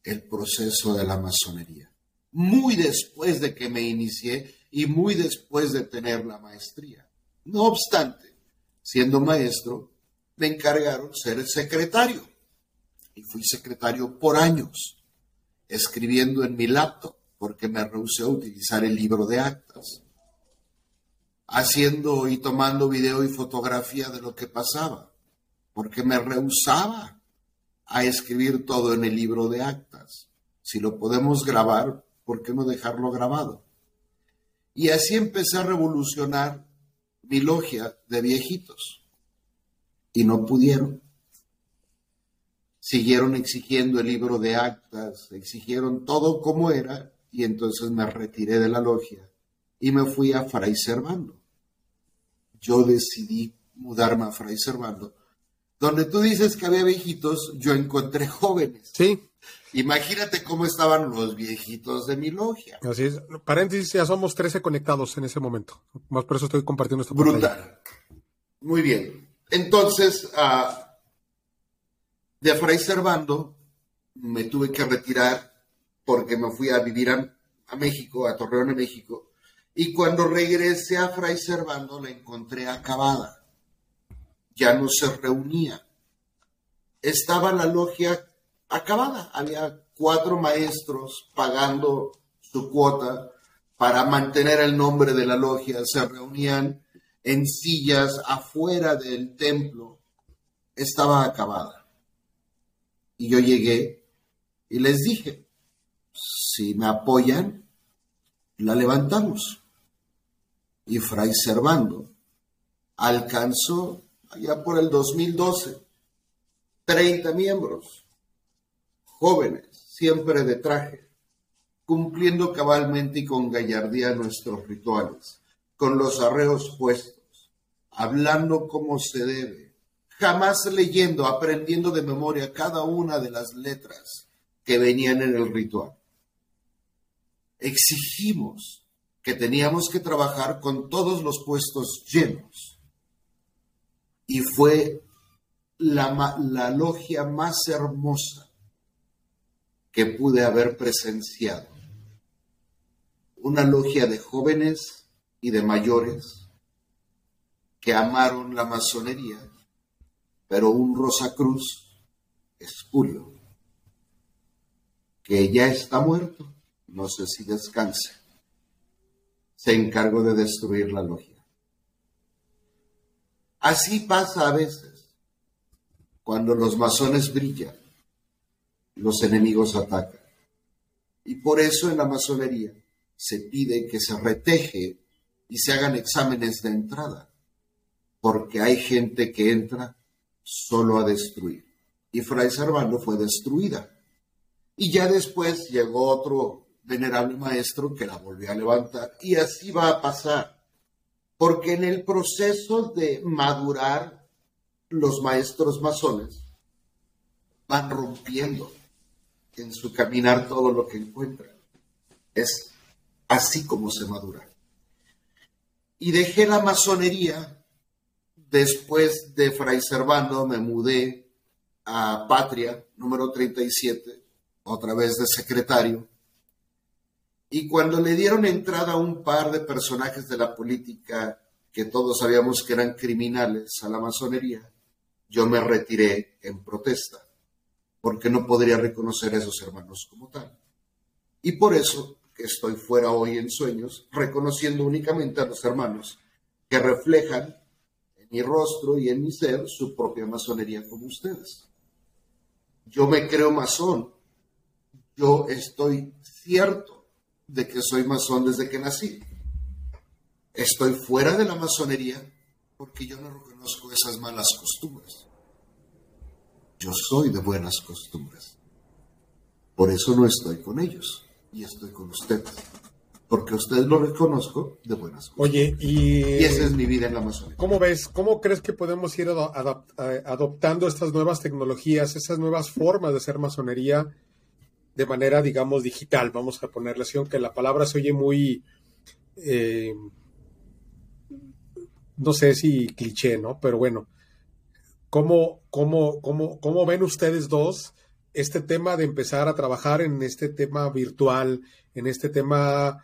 el proceso de la masonería. Muy después de que me inicié y muy después de tener la maestría. No obstante, siendo maestro, me encargaron ser el secretario. Y fui secretario por años, escribiendo en mi laptop, porque me rehusé a utilizar el libro de actas, haciendo y tomando video y fotografía de lo que pasaba, porque me rehusaba a escribir todo en el libro de actas. Si lo podemos grabar, ¿por qué no dejarlo grabado? Y así empecé a revolucionar mi logia de viejitos. Y no pudieron. Siguieron exigiendo el libro de actas, exigieron todo como era, y entonces me retiré de la logia y me fui a Fray Servando. Yo decidí mudarme a Fray Servando. Donde tú dices que había viejitos, yo encontré jóvenes. Sí. Imagínate cómo estaban los viejitos de mi logia. Así es. Paréntesis, ya somos 13 conectados en ese momento. Más por eso estoy compartiendo esta Brutal. Muy bien. Entonces, uh, de Fray Servando me tuve que retirar porque me fui a vivir a, a México, a Torreón, de México. Y cuando regresé a Fray Servando la encontré acabada. Ya no se reunía. Estaba la logia acabada. Había cuatro maestros pagando su cuota para mantener el nombre de la logia. Se reunían en sillas afuera del templo. Estaba acabada. Y yo llegué y les dije, si me apoyan, la levantamos. Y Fray Servando alcanzó allá por el 2012 30 miembros jóvenes, siempre de traje, cumpliendo cabalmente y con gallardía nuestros rituales, con los arreos puestos, hablando como se debe, jamás leyendo, aprendiendo de memoria cada una de las letras que venían en el ritual. Exigimos que teníamos que trabajar con todos los puestos llenos. Y fue la, logia más hermosa que pude haber presenciado. Una logia de jóvenes y de mayores que amaron la masonería, pero un Rosacruz espurio, que ya está muerto, no sé si descanse, se encargó de destruir la logia. Así pasa a veces, cuando los masones brillan los enemigos atacan. Y por eso en la masonería se pide que se reteje y se hagan exámenes de entrada, porque hay gente que entra solo a destruir. Y Fray Servando fue destruida. Y ya después llegó otro venerable maestro que la volvió a levantar. Y así va a pasar. Porque en el proceso de madurar, los maestros masones van rompiendo en su caminar todo lo que encuentra. Es así como se madura. Y dejé la masonería. Después de Fray Servando me mudé a Patria, número 37, otra vez de secretario. Y cuando le dieron entrada a un par de personajes de la política que todos sabíamos que eran criminales a la masonería, yo me retiré en protesta porque no podría reconocer a esos hermanos como tal. Y por eso que estoy fuera hoy en sueños, reconociendo únicamente a los hermanos que reflejan en mi rostro y en mi ser su propia masonería como ustedes. Yo me creo masón. Yo estoy cierto de que soy masón desde que nací. Estoy fuera de la masonería porque yo no reconozco esas malas costumbres. Yo soy de buenas costumbres. Por eso no estoy con ellos y estoy con ustedes. Porque ustedes lo reconozco de buenas costumbres. Oye, y... Y esa es mi vida en la Amazonia. ¿Cómo ves? ¿Cómo crees que podemos ir adoptando estas nuevas tecnologías, esas nuevas formas de hacer masonería de manera, digamos, digital? Vamos a ponerle así, aunque la palabra se oye muy... Eh, no sé si cliché, ¿no? Pero bueno, ¿Cómo, cómo, cómo, cómo ven ustedes dos este tema de empezar a trabajar en este tema virtual, en este tema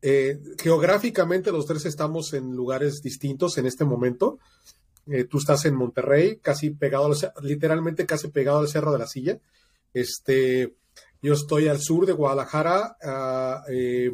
eh, geográficamente los tres estamos en lugares distintos en este momento. Eh, tú estás en Monterrey, casi pegado, literalmente casi pegado al Cerro de la Silla. Este, yo estoy al sur de Guadalajara, uh, eh,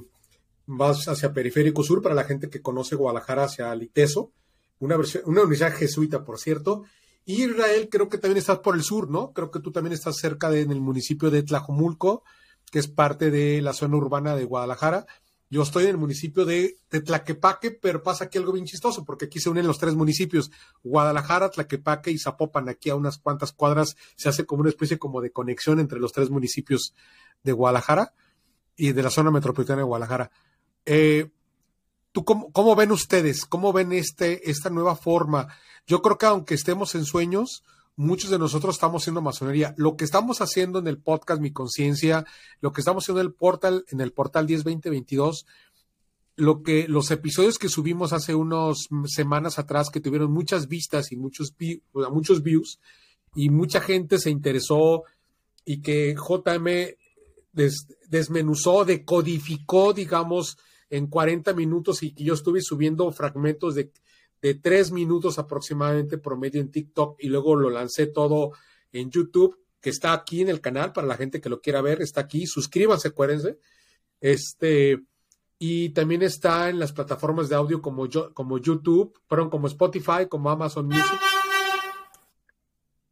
más hacia Periférico Sur, para la gente que conoce Guadalajara hacia Liteso, una, versión, una universidad jesuita, por cierto. Y Israel, creo que también estás por el sur, ¿no? Creo que tú también estás cerca de, en el municipio de Tlajomulco, que es parte de la zona urbana de Guadalajara. Yo estoy en el municipio de, Tlaquepaque, pero pasa aquí algo bien chistoso, porque aquí se unen los tres municipios, Guadalajara, Tlaquepaque y Zapopan. Aquí a unas cuantas cuadras se hace como una especie como de conexión entre los tres municipios de Guadalajara y de la zona metropolitana de Guadalajara. Eh, ¿tú cómo, cómo, ven ustedes? ¿Cómo ven este, esta nueva forma? Yo creo que aunque estemos en sueños, muchos de nosotros estamos haciendo masonería. Lo que estamos haciendo en el podcast Mi Conciencia, lo que estamos haciendo en el portal, en el portal 102022, lo que los episodios que subimos hace unas semanas atrás que tuvieron muchas vistas y muchos muchos views y mucha gente se interesó y que JM desmenuzó, decodificó, digamos, en 40 minutos y que yo estuve subiendo fragmentos de de tres minutos aproximadamente promedio en TikTok y luego lo lancé todo en YouTube, que está aquí en el canal para la gente que lo quiera ver, está aquí, suscríbanse, acuérdense. Este, y también está en las plataformas de audio como, yo, como YouTube, perdón, como Spotify, como Amazon Music.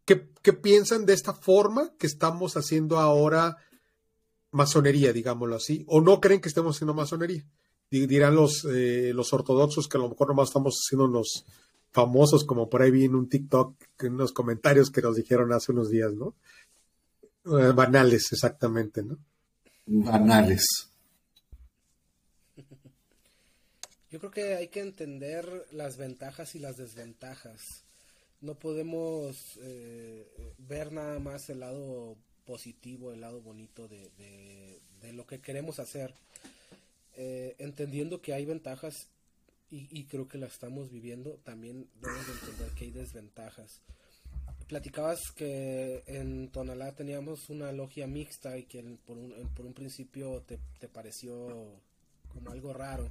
¿Qué, ¿Qué piensan de esta forma que estamos haciendo ahora masonería, digámoslo así? ¿O no creen que estemos haciendo masonería? Dirán los, eh, los ortodoxos que a lo mejor nomás estamos haciendo unos famosos, como por ahí vi en un TikTok, en unos comentarios que nos dijeron hace unos días, ¿no? Eh, banales, exactamente, ¿no? Banales. Yo creo que hay que entender las ventajas y las desventajas. No podemos eh, ver nada más el lado positivo, el lado bonito de, de lo que queremos hacer eh, entendiendo que hay ventajas y, creo que la estamos viviendo, también debemos entender que hay desventajas. Platicabas que en Tonalá teníamos una logia mixta y que por un, por un principio te, te pareció como algo raro.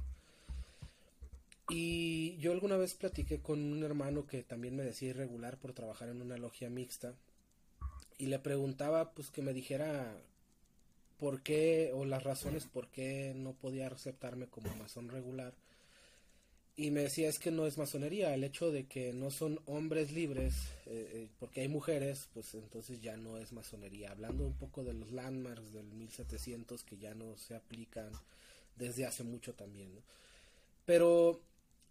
Y yo alguna vez platiqué con un hermano que también me decía irregular por trabajar en una logia mixta y le preguntaba pues que me dijera por qué o las razones por qué no podía aceptarme como masón regular. Y me decía, es que no es masonería, el hecho de que no son hombres libres, eh, eh, porque hay mujeres, pues entonces ya no es masonería. Hablando un poco de los landmarks del 1700 que ya no se aplican desde hace mucho también. Pero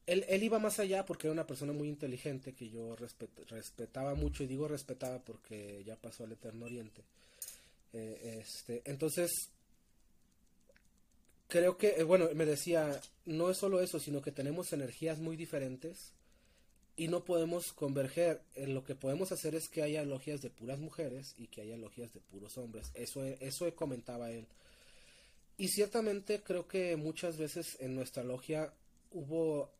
él, él, iba más allá porque era una persona muy inteligente que yo respetaba mucho, y digo respetaba porque ya pasó al Eterno Oriente. Eh, este, entonces, creo que, eh, bueno, me decía, no es solo eso, sino que tenemos energías muy diferentes y no podemos converger. En lo que podemos hacer es que haya logias de puras mujeres y que haya logias de puros hombres. Eso, eso comentaba él. Y ciertamente creo que muchas veces en nuestra logia hubo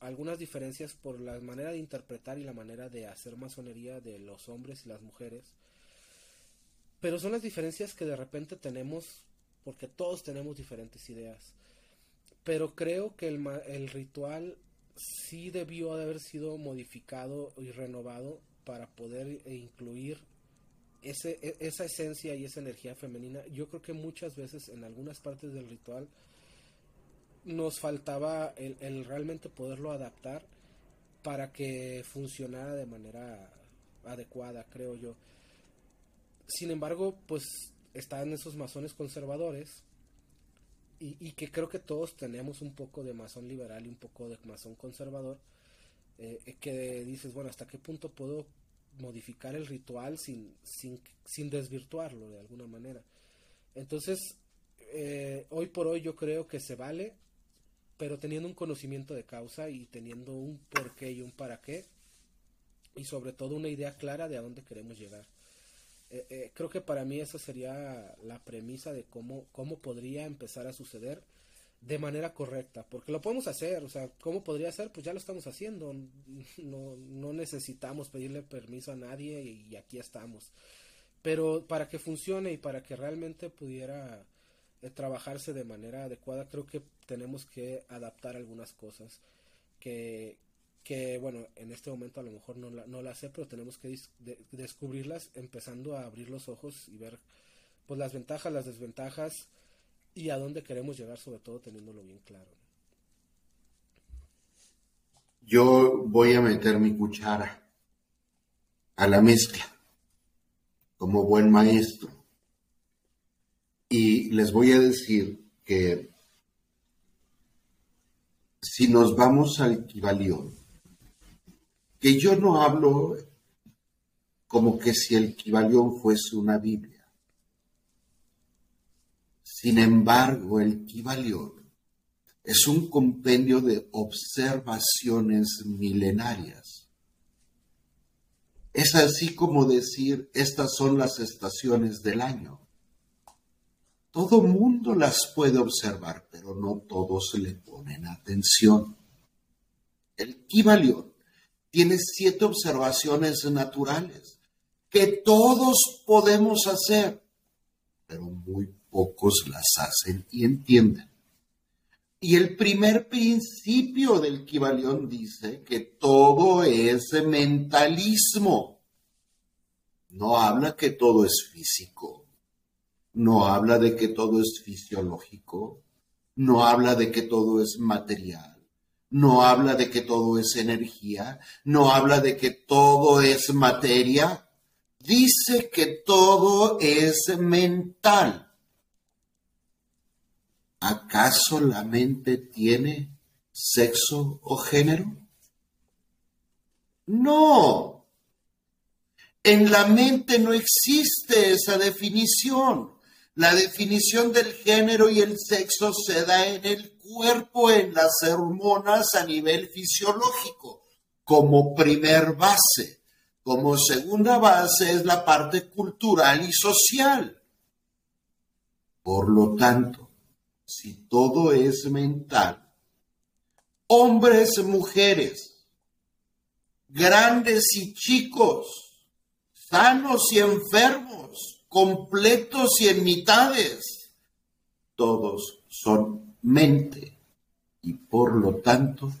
algunas diferencias por la manera de interpretar y la manera de hacer masonería de los hombres y las mujeres pero son las diferencias que de repente tenemos, porque todos tenemos diferentes ideas. Pero creo que el, el ritual sí debió de haber sido modificado y renovado para poder eh, incluir ese, e, esa esencia y esa energía femenina. Yo creo que muchas veces en algunas partes del ritual nos faltaba el, el realmente poderlo adaptar para que funcionara de manera adecuada, creo yo. Sin embargo, pues están esos masones conservadores y, que creo que todos tenemos un poco de masón liberal y un poco de masón conservador, eh, que dices, bueno, ¿hasta qué punto puedo modificar el ritual sin, sin, sin desvirtuarlo de alguna manera? Entonces, eh, hoy por hoy yo creo que se vale, pero teniendo un conocimiento de causa y teniendo un por qué y un para qué, y sobre todo una idea clara de a dónde queremos llegar. Eh, eh, creo que para mí esa sería la premisa de cómo, cómo podría empezar a suceder de manera correcta, porque lo podemos hacer, o sea, ¿cómo podría ser? Pues ya lo estamos haciendo, no, no necesitamos pedirle permiso a nadie y aquí estamos. Pero para que funcione y para que realmente pudiera eh, trabajarse de manera adecuada, creo que tenemos que adaptar algunas cosas que, que bueno, en este momento a lo mejor no la, no la sé, pero tenemos que descubrirlas empezando a abrir los ojos y ver pues las ventajas, las desventajas y a dónde queremos llegar, sobre todo teniéndolo bien claro. Yo voy a meter mi cuchara a la mezcla como buen maestro y les voy a decir que si nos vamos al Kibalión, que yo no hablo como que si el Kibalión fuese una Biblia. Sin embargo, el Kibalión es un compendio de observaciones milenarias. Es así como decir, estas son las estaciones del año. Todo mundo las puede observar, pero no todos le ponen atención. El Kibalión tiene siete observaciones naturales que todos podemos hacer, pero muy pocos las hacen y entienden. Y el primer principio del Kibalión dice que todo es mentalismo. No habla que todo es físico no habla de que todo es fisiológico, no habla de que todo es material, no habla de que todo es energía, no habla de que todo es materia, dice que todo es mental. ¿Acaso la mente tiene sexo o género? No. En la mente no existe esa definición. La definición del género y el sexo se da en el cuerpo, en las hormonas a nivel fisiológico, como primer base. Como segunda base es la parte cultural y social. Por lo tanto, si todo es mental, hombres, mujeres, grandes y chicos, sanos y enfermos, completos y en mitades. Todos son mente y por lo tanto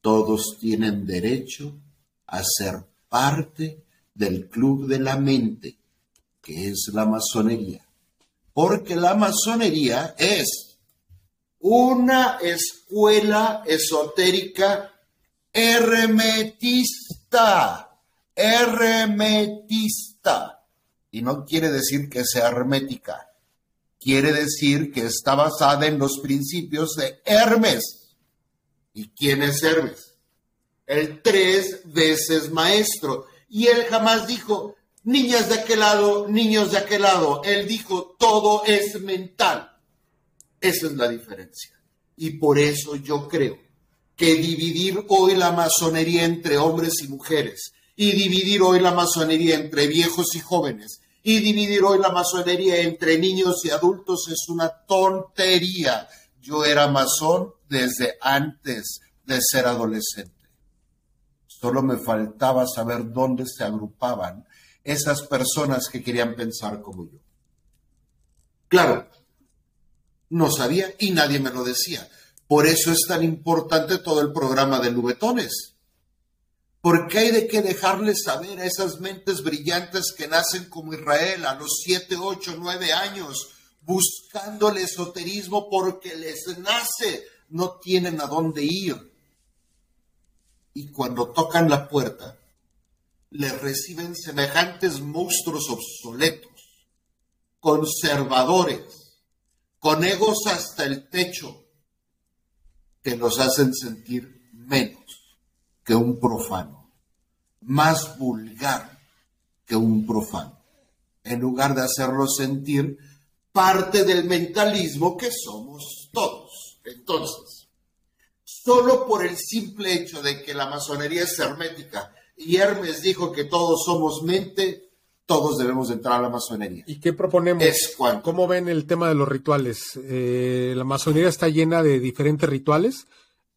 todos tienen derecho a ser parte del club de la mente, que es la masonería. Porque la masonería es una escuela esotérica hermetista, hermetista y no quiere decir que sea hermética, quiere decir que está basada en los principios de Hermes. ¿Y quién es Hermes? El tres veces maestro. Y él jamás dijo, niñas de aquel lado, niños de aquel lado. Él dijo, todo es mental. Esa es la diferencia. Y por eso yo creo que dividir hoy la masonería entre hombres y mujeres y dividir hoy la masonería entre viejos y jóvenes y dividir hoy la masonería entre niños y adultos es una tontería. Yo era masón desde antes de ser adolescente. Solo me faltaba saber dónde se agrupaban esas personas que querían pensar como yo. Claro, no sabía y nadie me lo decía. Por eso es tan importante todo el programa de Nubetones porque hay de que dejarles saber a esas mentes brillantes que nacen como Israel a los siete, ocho, nueve años, buscando el esoterismo porque les nace, no tienen a dónde ir. Y cuando tocan la puerta, les reciben semejantes monstruos obsoletos, conservadores, con egos hasta el techo, que los hacen sentir menos que un profano, más vulgar que un profano, en lugar de hacerlo sentir parte del mentalismo que somos todos. Entonces, solo por el simple hecho de que la masonería es hermética y Hermes dijo que todos somos mente, todos debemos entrar a la masonería. ¿Y qué proponemos? ¿Cómo ven el tema de los rituales? Eh, la masonería está llena de diferentes rituales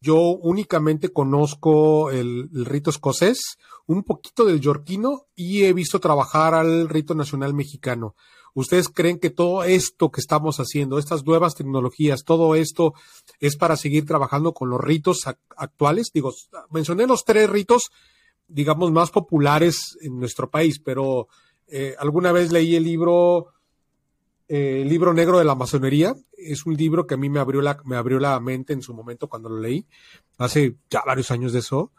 yo únicamente conozco el, rito escocés, un poquito del yorquino y he visto trabajar al rito nacional mexicano. ¿Ustedes creen que todo esto que estamos haciendo, estas nuevas tecnologías, todo esto es para seguir trabajando con los ritos actuales? Digo, mencioné los tres ritos, digamos, más populares en nuestro país, pero eh, alguna vez leí el libro, eh, el libro negro de la masonería. Es un libro que a mí me abrió la, me abrió la mente en su momento cuando lo leí, hace ya varios años de eso,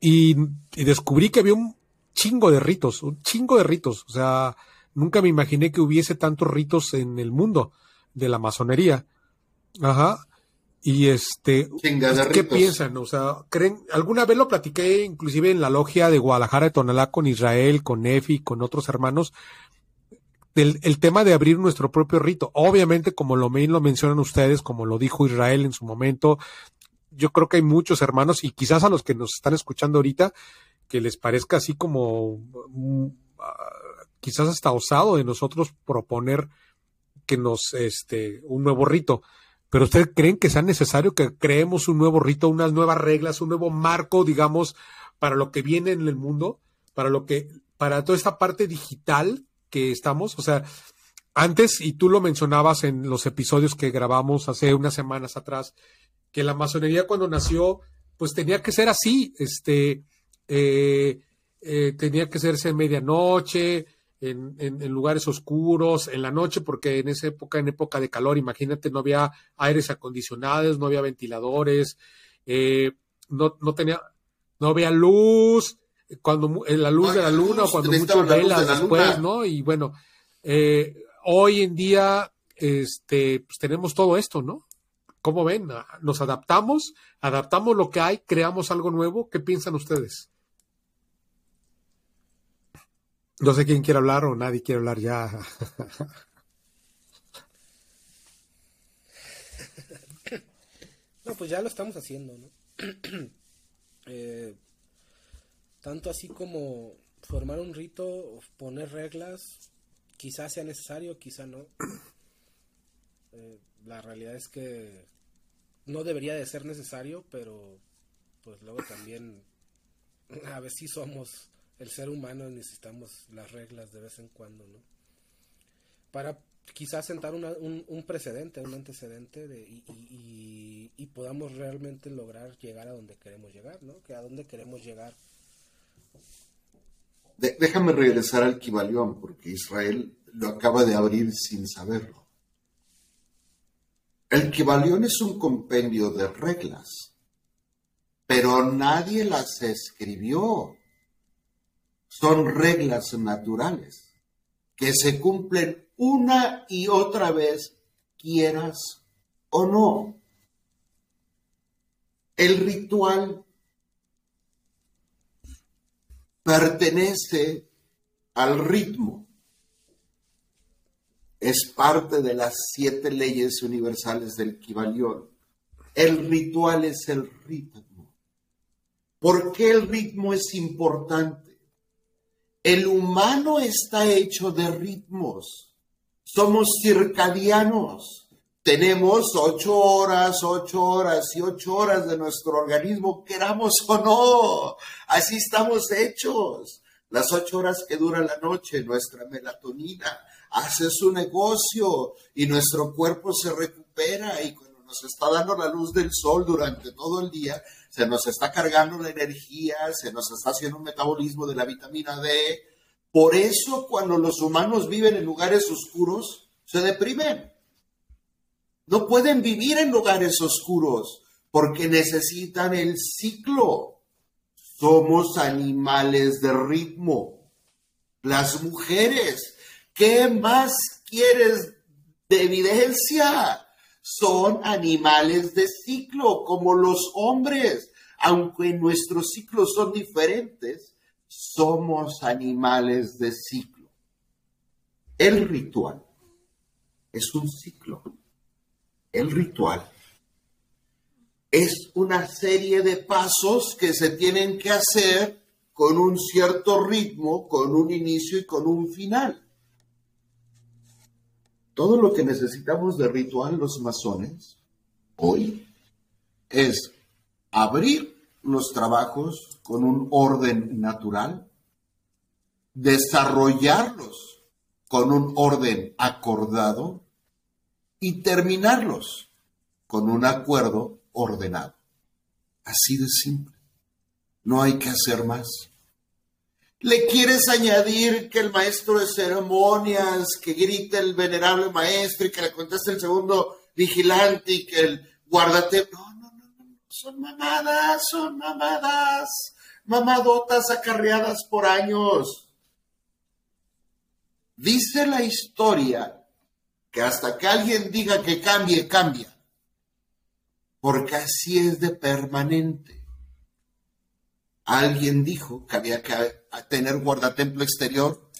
y descubrí que había un chingo de ritos, un chingo de ritos. O sea, Nunca me imaginé que hubiese tantos ritos en el mundo de la masonería. Ajá. Y este, pues, ¿qué piensan? O sea, ¿creen? Alguna vez lo platiqué inclusive en la logia de Guadalajara de Tonalá con Israel, con Nefi, con otros hermanos, del el tema de abrir nuestro propio rito. Obviamente, como lo, lo mencionan ustedes, como lo dijo Israel en su momento, yo creo que hay muchos hermanos y quizás a los que nos están escuchando ahorita, que les parezca así como mm, quizás hasta osado de nosotros proponer que nos, este, un nuevo rito. Pero ustedes creen que sea necesario que creemos un nuevo rito, unas nuevas reglas, un nuevo marco, digamos, para lo que viene en el mundo, para lo que, para toda esta parte digital que estamos. O sea, antes, y tú lo mencionabas en los episodios que grabamos hace unas semanas atrás, que la masonería cuando nació, pues tenía que ser así, este, eh, eh, tenía que hacerse en medianoche, en, lugares oscuros, en la noche, porque en esa época, en época de calor, imagínate, no había aires acondicionados, no había ventiladores, eh, no, no tenía, no había luz, cuando en la luz de la luna o cuando muchas velas después, ¿no? Y bueno, eh, hoy en día, este, pues tenemos todo esto, ¿no? ¿Cómo ven? Nos adaptamos, adaptamos lo que hay, creamos algo nuevo. ¿Qué piensan ustedes? No sé quién quiere hablar o nadie quiere hablar ya. No, pues ya lo estamos haciendo, ¿no? Eh, tanto así como formar un rito, poner reglas, quizás sea necesario, quizá no. Eh, la realidad es que no debería de ser necesario, pero pues luego también a ver si somos el ser humano necesitamos las reglas de vez en cuando, ¿no? Para quizás sentar un, un, precedente, un antecedente de, y, y, podamos realmente lograr llegar a donde queremos llegar, ¿no? Que a dónde queremos llegar. Déjame regresar al Kibalión, porque Israel lo acaba de abrir sin saberlo. El Kibalión es un compendio de reglas, pero nadie las escribió son reglas naturales que se cumplen una y otra vez, quieras o no. El ritual pertenece al ritmo. Es parte de las siete leyes universales del Kibalión. El ritual es el ritmo. ¿Por qué el ritmo es importante? El humano está hecho de ritmos. Somos circadianos. Tenemos ocho horas, ocho horas y ocho horas de nuestro organismo, queramos o no. Así estamos hechos. Las ocho horas que dura la noche, nuestra melatonina hace su negocio y nuestro cuerpo se recupera y cuando nos está dando la luz del sol durante todo el día, se nos está cargando la energía, se nos está haciendo un metabolismo de la vitamina D. Por eso cuando los humanos viven en lugares oscuros, se deprimen. No pueden vivir en lugares oscuros porque necesitan el ciclo. Somos animales de ritmo. Las mujeres, ¿qué más quieres de evidencia? son animales de ciclo, como los hombres. Aunque nuestros ciclos son diferentes, somos animales de ciclo. El ritual es un ciclo. El ritual es una serie de pasos que se tienen que hacer con un cierto ritmo, con un inicio y con un final. Todo lo que necesitamos de ritual los masones hoy es abrir los trabajos con un orden natural, desarrollarlos con un orden acordado y terminarlos con un acuerdo ordenado. Así de simple. No hay que hacer más. ¿Le quieres añadir que el maestro de ceremonias, que grite el venerable maestro y que le conteste el segundo vigilante y que el guardate... No, no, no, no, son mamadas, son mamadas, mamadotas acarreadas por años. Dice la historia que hasta que alguien diga que cambie, cambia. Porque así es de permanente. Alguien dijo que había que tener guardatemplo exterior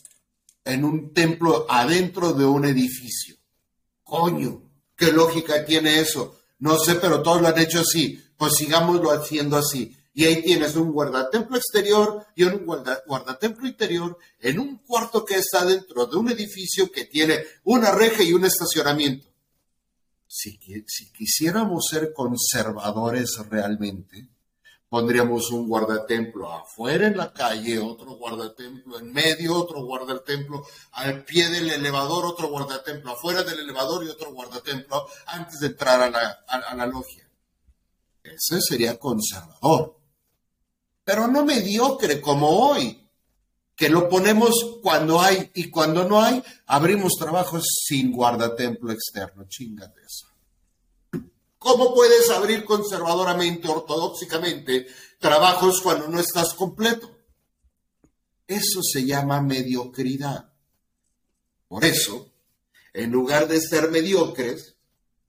en un templo adentro de un edificio. Coño, ¿qué lógica tiene eso? No sé, pero todos lo han hecho así. Pues sigámoslo haciendo así. Y ahí tienes un guardatemplo exterior y un guardatemplo interior en un cuarto que está dentro de un edificio que tiene una reja y un estacionamiento. Si, si quisiéramos ser conservadores realmente, pondríamos un guardatemplo afuera en la calle, otro guardatemplo en medio, otro guardatemplo al pie del elevador, otro guardatemplo afuera del elevador y otro guardatemplo antes de entrar a la, a la logia. Ese sería conservador pero no mediocre como hoy, que lo ponemos cuando hay y cuando no hay, abrimos trabajos sin guardatemplo externo. Chingate eso. ¿Cómo puedes abrir conservadoramente, ortodoxicamente, trabajos cuando no estás completo? Eso se llama mediocridad. Por eso, en lugar de ser mediocres,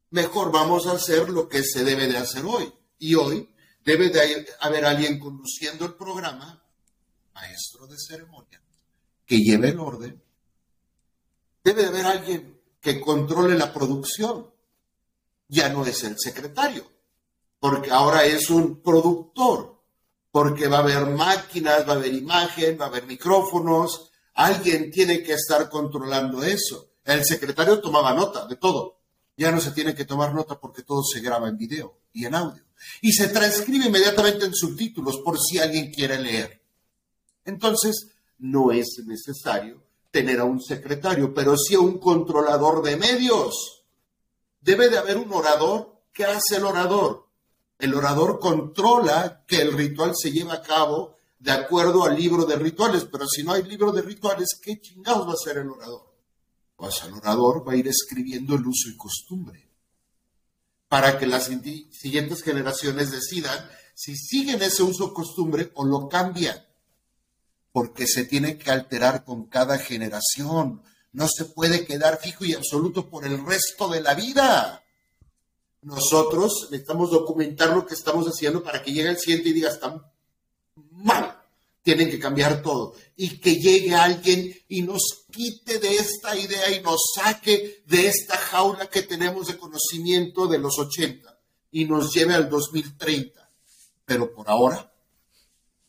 mejor vamos a hacer lo que se debe de hacer hoy. Y hoy debe de haber alguien conduciendo el programa, maestro de ceremonia, que lleve el orden. Debe de haber alguien que controle la producción. Ya no es el secretario, porque ahora es un productor, porque va a haber máquinas, va a haber imagen, va a haber micrófonos. Alguien tiene que estar controlando eso. El secretario tomaba nota de todo. Ya no se tiene que tomar nota porque todo se graba en video y en audio y se transcribe inmediatamente en subtítulos por si alguien quiere leer. Entonces, no es necesario tener a un secretario, pero sí a un controlador de medios. Debe de haber un orador. ¿Qué hace el orador? El orador controla que el ritual se lleve a cabo de acuerdo al libro de rituales, pero si no hay libro de rituales, ¿qué chingados va a hacer el orador? Pues el orador va a ir escribiendo el uso y costumbre para que las siguientes generaciones decidan si siguen ese uso costumbre o lo cambian, porque se tiene que alterar con cada generación, no se puede quedar fijo y absoluto por el resto de la vida. Nosotros necesitamos documentar lo que estamos haciendo para que llegue el siguiente y diga, está mal tienen que cambiar todo. Y que llegue alguien y nos quite de esta idea y nos saque de esta jaula que tenemos de conocimiento de los 80 y nos lleve al 2030. Pero por ahora,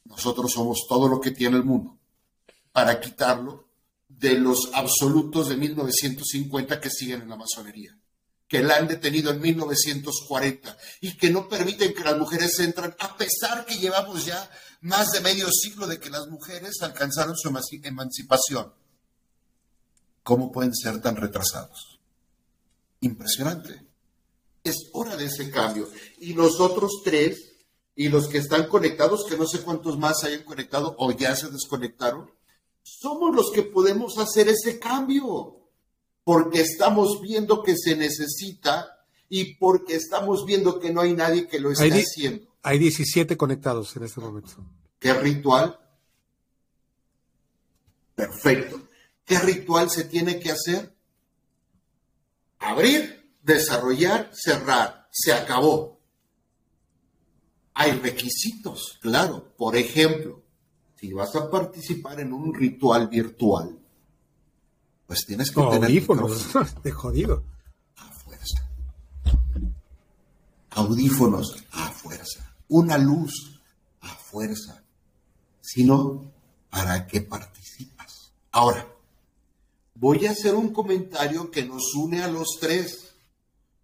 nosotros somos todo lo que tiene el mundo para quitarlo de los absolutos de 1950 que siguen en la masonería que la han detenido en 1940 y que no permiten que las mujeres entran, a pesar que llevamos ya más de medio siglo de que las mujeres alcanzaron su emancipación. ¿Cómo pueden ser tan retrasados? Impresionante. Es hora de ese cambio. Y nosotros tres, y los que están conectados, que no sé cuántos más hayan conectado o ya se desconectaron, somos los que podemos hacer ese cambio porque estamos viendo que se necesita y porque estamos viendo que no hay nadie que lo esté haciendo. Hay 17 conectados en este momento. ¿Qué ritual? Perfecto. ¿Qué ritual se tiene que hacer? Abrir, desarrollar, cerrar. Se acabó. Hay requisitos, claro. Por ejemplo, si vas a participar en un ritual virtual, pues tienes que tener audífonos, de jodido. A fuerza. Audífonos a fuerza. Una luz a fuerza. Sino, ¿para qué participas? Ahora, voy a hacer un comentario que nos une a los tres.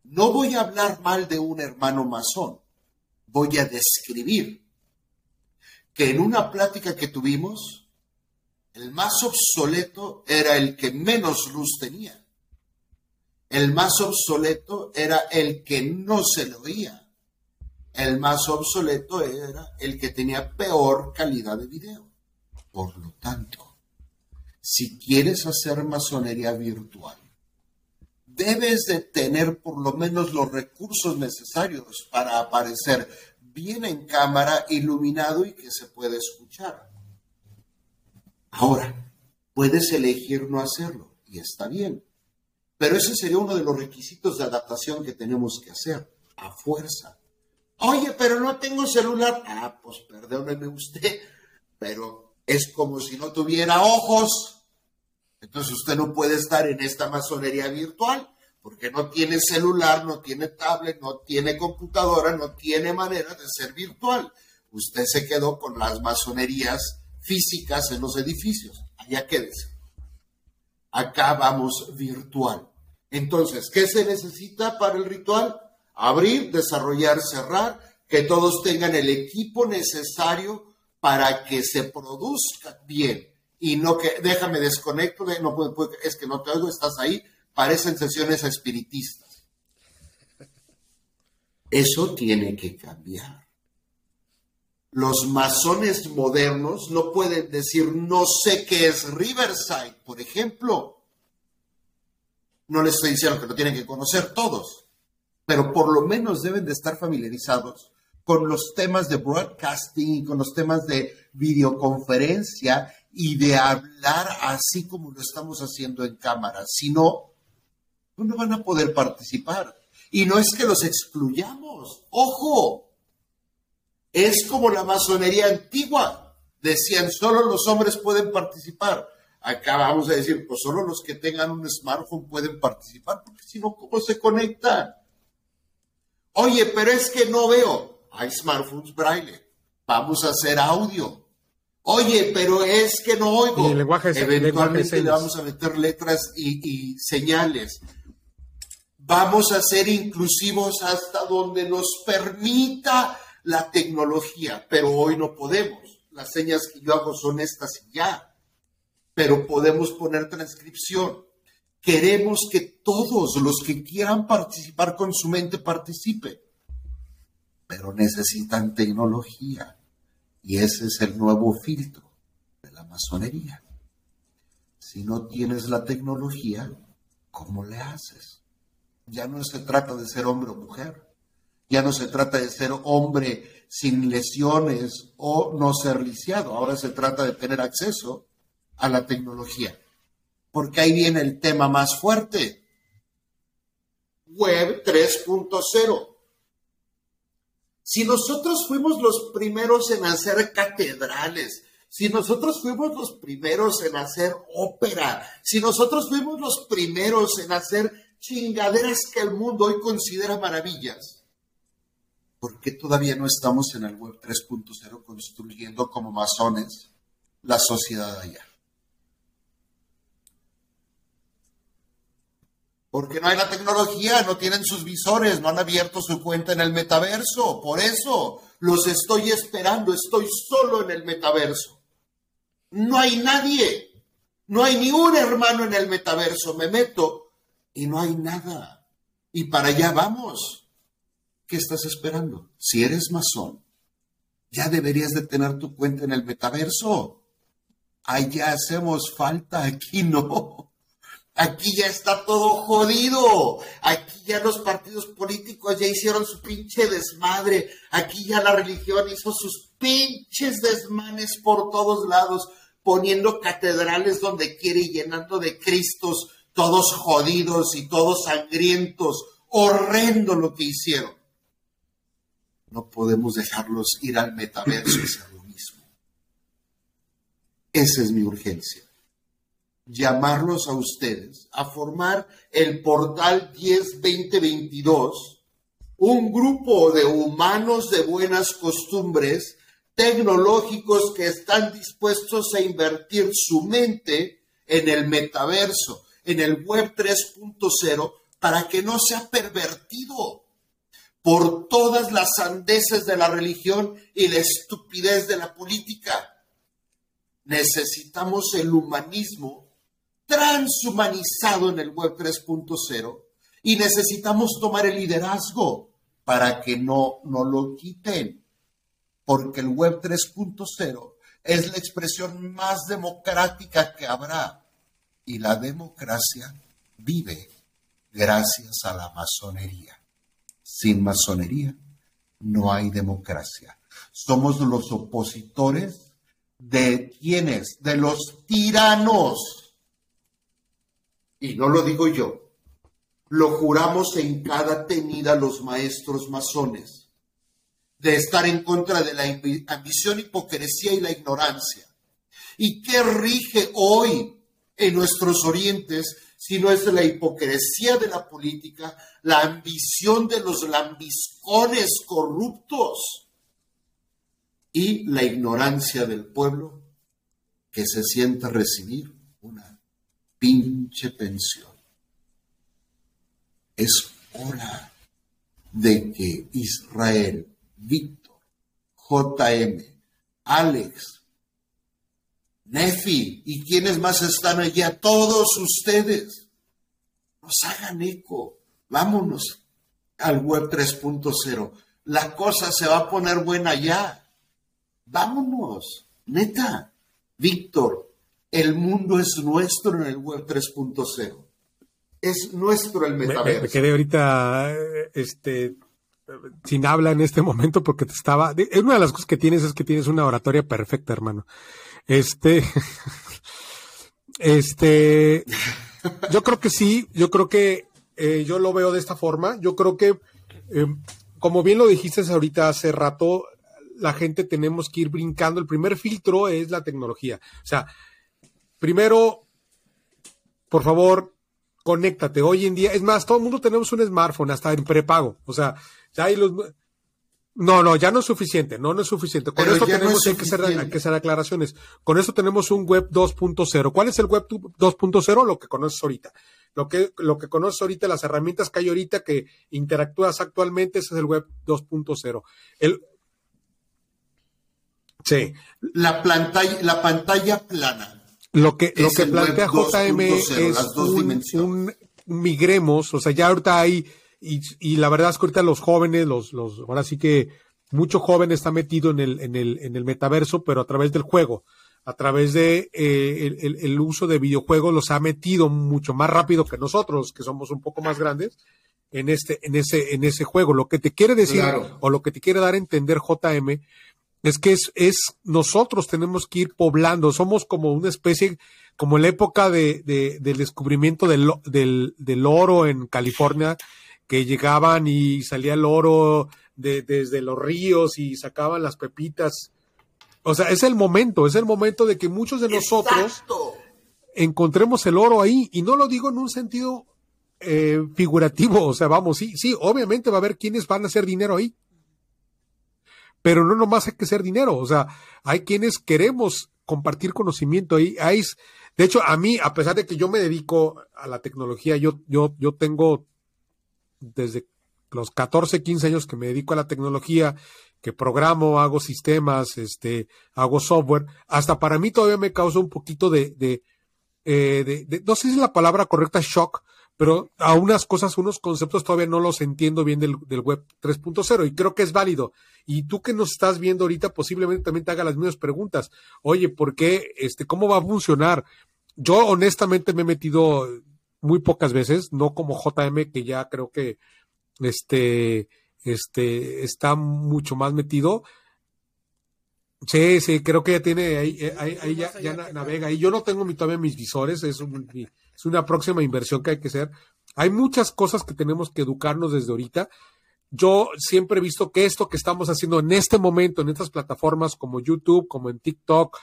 No voy a hablar mal de un hermano masón. Voy a describir que en una plática que tuvimos, El más obsoleto era el que menos luz tenía. El más obsoleto era el que no se lo oía. El más obsoleto era el que tenía peor calidad de video. Por lo tanto, si quieres hacer masonería virtual, debes de tener por lo menos los recursos necesarios para aparecer bien en cámara, iluminado y que se pueda escuchar. Ahora, puedes elegir no hacerlo y está bien, pero ese sería uno de los requisitos de adaptación que tenemos que hacer, a fuerza. Oye, pero no tengo celular. Ah, pues perdóneme usted, pero es como si no tuviera ojos. Entonces usted no puede estar en esta masonería virtual porque no tiene celular, no tiene tablet, no tiene computadora, no tiene manera de ser virtual. Usted se quedó con las masonerías físicas en los edificios. Allá quédese. Acá vamos virtual. Entonces, ¿qué se necesita para el ritual? Abrir, desarrollar, cerrar, que todos tengan el equipo necesario para que se produzca bien y no que déjame desconecto, no puedo, es que no te oigo, estás ahí, parecen sesiones espiritistas. Eso tiene que cambiar. Los masones modernos no pueden decir no sé qué es Riverside, por ejemplo. No les estoy diciendo que lo tienen que conocer todos, pero por lo menos deben de estar familiarizados con los temas de broadcasting, con los temas de videoconferencia y de hablar así como lo estamos haciendo en cámara. Si no, no van a poder participar. Y no es que los excluyamos. Ojo, es como la masonería antigua. Decían, solo los hombres pueden participar. Acá vamos a decir, pues solo los que tengan un smartphone pueden participar, porque si no, ¿cómo se conectan? Oye, pero es que no veo. Hay smartphones braille. Vamos a hacer audio. Oye, pero es que no oigo. Eventualmente le vamos a meter letras y, y señales. Vamos a ser inclusivos hasta donde nos permita la tecnología, pero hoy no podemos. Las señas que yo hago son estas y ya, pero podemos poner transcripción. Queremos que todos los que quieran participar con su mente participen, pero necesitan tecnología y ese es el nuevo filtro de la masonería. Si no tienes la tecnología, ¿cómo le haces? Ya no se trata de ser hombre o mujer. Ya no se trata de ser hombre sin lesiones o no ser lisiado. Ahora se trata de tener acceso a la tecnología. Porque ahí viene el tema más fuerte. Web 3.0. Si nosotros fuimos los primeros en hacer catedrales, si nosotros fuimos los primeros en hacer ópera, si nosotros fuimos los primeros en hacer chingaderas que el mundo hoy considera maravillas, ¿por qué todavía no estamos en el Web 3.0 construyendo como masones la sociedad allá? Porque no hay la tecnología, no tienen sus visores, no han abierto su cuenta en el metaverso. Por eso los estoy esperando, estoy solo en el metaverso. No hay nadie, no hay ni un hermano en el metaverso. Me meto y no hay nada. Y para allá vamos. ¿Qué estás esperando? Si eres masón, ya deberías de tener tu cuenta en el metaverso. Allá hacemos falta, aquí no. Aquí ya está todo jodido. Aquí ya los partidos políticos ya hicieron su pinche desmadre. Aquí ya la religión hizo sus pinches desmanes por todos lados, poniendo catedrales donde quiere y llenando de cristos todos jodidos y todos sangrientos. Horrendo lo que hicieron. No podemos dejarlos ir al metaverso y hacer lo mismo. Esa es mi urgencia. Llamarlos a ustedes a formar el portal 10-2022, un grupo de humanos de buenas costumbres tecnológicos que están dispuestos a invertir su mente en el metaverso en el web 3.0 para que no sea pervertido por todas las sandeces de la religión y la estupidez de la política. necesitamos el humanismo transhumanizado en el Web 3.0 y necesitamos tomar el liderazgo para que no, no lo quiten, porque el Web 3.0 es la expresión más democrática que habrá y la democracia vive gracias a la masonería. Sin masonería no hay democracia. Somos los opositores de quienes, de los tiranos. Y no lo digo yo, lo juramos en cada tenida los maestros masones, de estar en contra de la ambición, hipocresía y la ignorancia. ¿Y qué rige hoy en nuestros orientes si no es la hipocresía de la política, la ambición de los lambiscones corruptos y la ignorancia del pueblo que se siente recibir pinche pensión? Es hora de que Israel, Víctor, JM, Alex, Nefi y quienes más están allá, todos ustedes, nos hagan eco. Vámonos al web 3.0. La cosa se va a poner buena ya. Vámonos, neta. Víctor, el mundo es nuestro en el web 3.0 es nuestro el metaverso. Me, quedé ahorita este, sin habla en este momento porque te estaba. Una de las cosas que tienes es que tienes una oratoria perfecta, hermano. Este. Este. Yo creo que sí, yo creo que eh, yo lo veo de esta forma. Yo creo que, eh, como bien lo dijiste ahorita hace rato, la gente tenemos que ir brincando. El primer filtro es la tecnología. O sea, primero, por favor, conéctate. Hoy en día, es más, todo el mundo tenemos un smartphone, hasta en prepago. O sea, ya hay los. No, no, ya no es suficiente, no, no es suficiente. Con eso tenemos que, hacer, que hacer aclaraciones. Con eso tenemos un web 2.0. ¿Cuál es el web 2.0? Lo que conoces ahorita. Lo que, lo que conoces ahorita, las herramientas que hay ahorita que interactúas actualmente, ese es el web 2.0. El, sí. La pantalla, la pantalla plana. Lo que, lo que plantea JM es un, migremos, o sea, ya ahorita hay, y, y, la verdad es que ahorita los jóvenes, los, los, ahora sí que mucho joven está metido en el, en el, en el metaverso, pero a través del juego, a través de eh, el, el, uso de videojuegos los ha metido mucho más rápido que nosotros, que somos un poco más grandes, en este, en ese, en ese juego. Lo que te quiere decir, o lo que te quiere dar a entender JM, es que es, es, nosotros tenemos que ir poblando, somos como una especie, como en la época de, de, del descubrimiento del, del, del, oro en California, que llegaban y salía el oro de, desde los ríos y sacaban las pepitas. O sea, es el momento, es el momento de que muchos de nosotros encontremos el oro ahí, y no lo digo en un sentido eh, figurativo, o sea, vamos, sí, sí, obviamente va a haber quienes van a hacer dinero ahí pero no nomás hay que ser dinero, o sea, hay quienes queremos compartir conocimiento ahí. Hay, de hecho, a mí, a pesar de que yo me dedico a la tecnología, yo, yo, yo tengo desde los 14, 15 años que me dedico a la tecnología, que programo, hago sistemas, este, hago software, hasta para mí todavía me causa un poquito de, de, eh, de, no sé si es la palabra correcta, shock, pero a unas cosas, unos conceptos todavía no los entiendo bien del, web 3.0 y creo que es válido. Y tú que nos estás viendo ahorita posiblemente también te haga las mismas preguntas. Oye, ¿por qué? Este, ¿Cómo va a funcionar? Yo honestamente me he metido muy pocas veces, no como JM que ya creo que este, este, está mucho más metido. Sí, sí, creo que ya tiene, ahí, ahí, ya, ya navega. Y yo no tengo todavía mis visores, es un, es una próxima inversión que hay que hacer. Hay muchas cosas que tenemos que educarnos desde ahorita. Yo siempre he visto que esto que estamos haciendo en este momento, en estas plataformas como YouTube, como en TikTok,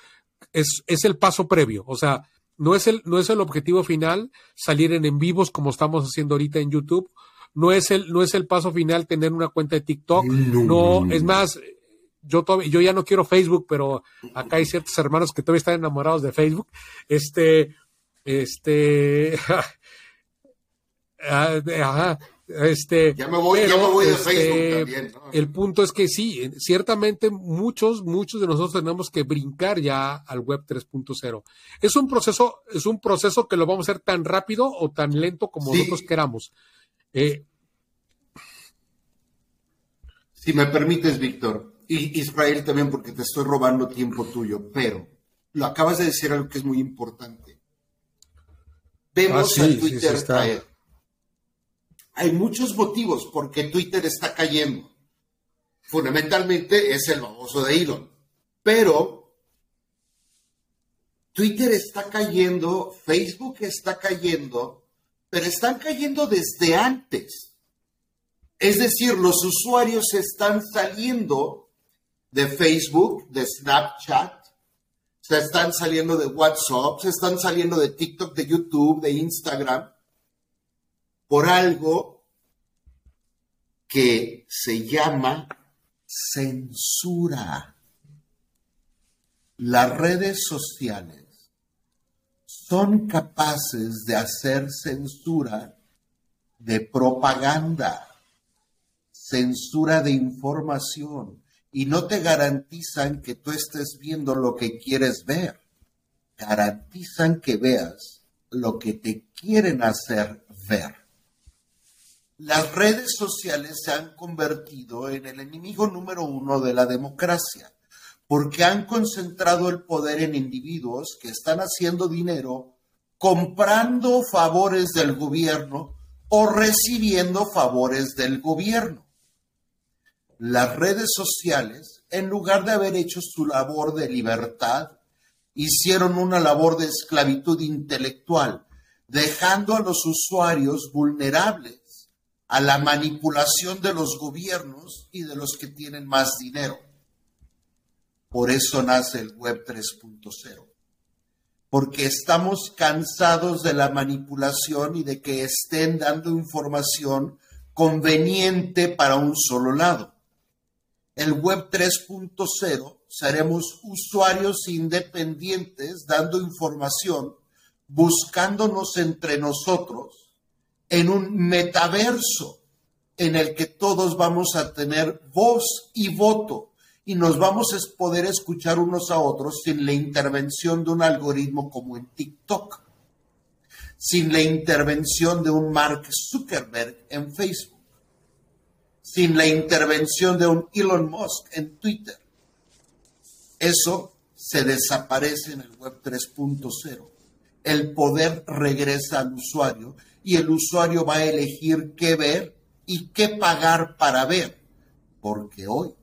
es, es el paso previo. O sea, no es el, no es el objetivo final salir en en vivos como estamos haciendo ahorita en YouTube. No es el, no es el paso final tener una cuenta de TikTok. No, es más, yo, yo ya no quiero Facebook, pero acá hay ciertos hermanos que todavía están enamorados de Facebook. Este, este, ah, ajá, Este, ya me voy, ya me voy de este, Facebook también. El punto es que sí, ciertamente muchos, muchos de nosotros tenemos que brincar ya al web 3.0. Es un proceso, es un proceso que lo vamos a hacer tan rápido o tan lento como nosotros queramos. Eh, si me permites, Víctor, y Israel también, porque te estoy robando tiempo tuyo, pero lo acabas de decir algo que es muy importante. Vemos ah, a Twitter. Hay muchos motivos por qué Twitter está cayendo. Fundamentalmente es el baboso de Elon. Pero Twitter está cayendo, Facebook está cayendo, pero están cayendo desde antes. Es decir, los usuarios están saliendo de Facebook, de Snapchat, se están saliendo de WhatsApp, se están saliendo de TikTok, de YouTube, de Instagram, por algo que se llama censura. Las redes sociales son capaces de hacer censura de propaganda, censura de información, y no te garantizan que tú estés viendo lo que quieres ver. Garantizan que veas lo que te quieren hacer ver. Las redes sociales se han convertido en el enemigo número uno de la democracia, porque han concentrado el poder en individuos que están haciendo dinero comprando favores del gobierno o recibiendo favores del gobierno. Las redes sociales, en lugar de haber hecho su labor de libertad, hicieron una labor de esclavitud intelectual, dejando a los usuarios vulnerables a la manipulación de los gobiernos y de los que tienen más dinero. Por eso nace el Web 3.0, porque estamos cansados de la manipulación y de que estén dando información conveniente para un solo lado el Web 3.0 seremos usuarios independientes dando información, buscándonos entre nosotros en un metaverso en el que todos vamos a tener voz y voto y nos vamos a poder escuchar unos a otros sin la intervención de un algoritmo como en TikTok, sin la intervención de un Mark Zuckerberg en Facebook sin la intervención de un Elon Musk en Twitter. Eso se desaparece en el Web 3.0. El poder regresa al usuario y el usuario va a elegir qué ver y qué pagar para ver. Porque hoy,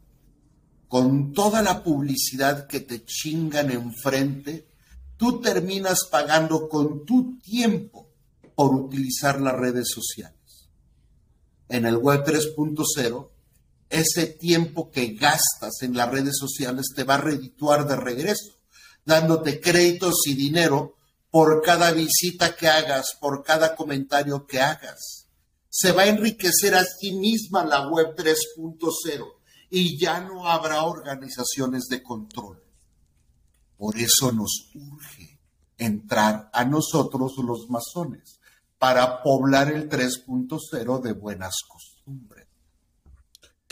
con toda la publicidad que te chingan enfrente, tú terminas pagando con tu tiempo por utilizar las redes sociales en el web 3.0, ese tiempo que gastas en las redes sociales te va a redituar de regreso, dándote créditos y dinero por cada visita que hagas, por cada comentario que hagas. Se va a enriquecer a sí misma la web 3.0 y ya no habrá organizaciones de control. Por eso nos urge entrar a nosotros los masones para poblar el 3.0 de buenas costumbres.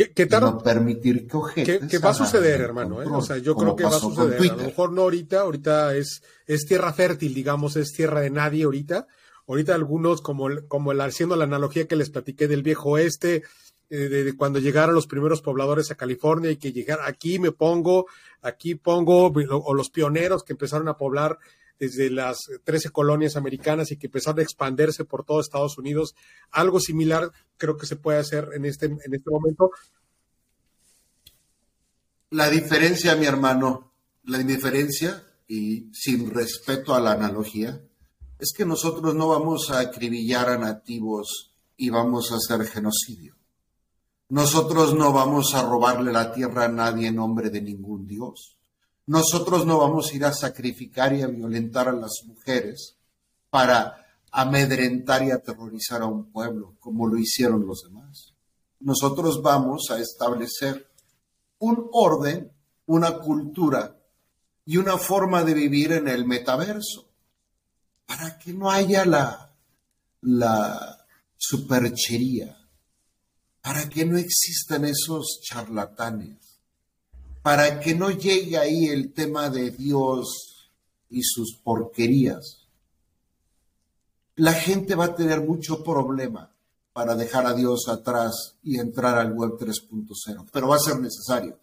¿Qué, qué no permitir que ¿Qué, va a suceder, hermano? ¿eh? O sea, yo creo que va a suceder. A lo mejor no ahorita, ahorita es, es tierra fértil, digamos, es tierra de nadie ahorita. Ahorita algunos, como, como el, haciendo la analogía que les platiqué del viejo oeste, eh, de, cuando llegaron los primeros pobladores a California y que llegar aquí me pongo, aquí pongo, o los pioneros que empezaron a poblar desde las 13 colonias americanas y que empezaron a expandirse por todo Estados Unidos. Algo similar creo que se puede hacer en este, en este momento. La diferencia, mi hermano, la diferencia, y sin respeto a la analogía, es que nosotros no vamos a acribillar a nativos y vamos a hacer genocidio. Nosotros no vamos a robarle la tierra a nadie en nombre de ningún Dios. Nosotros no vamos a ir a sacrificar y a violentar a las mujeres para amedrentar y aterrorizar a un pueblo, como lo hicieron los demás. Nosotros vamos a establecer un orden, una cultura y una forma de vivir en el metaverso, para que no haya la, la superchería, para que no existan esos charlatanes, para que no llegue ahí el tema de Dios y sus porquerías. La gente va a tener mucho problema para dejar a Dios atrás y entrar al web 3.0, pero va a ser necesario,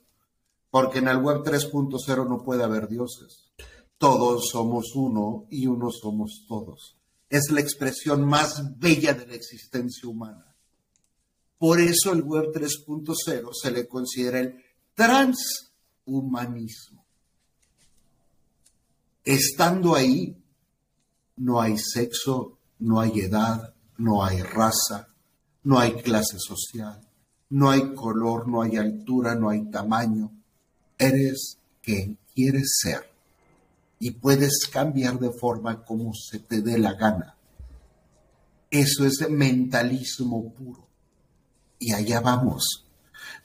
porque en el web 3.0 no puede haber dioses. Todos somos uno y uno somos todos. Es la expresión más bella de la existencia humana. Por eso el Web 3.0 se le considera el transhumanismo. Estando ahí, no hay sexo, no hay edad, no hay raza, no hay clase social, no hay color, no hay altura, no hay tamaño. Eres quien quieres ser y puedes cambiar de forma como se te dé la gana. Eso es mentalismo puro. Y allá vamos.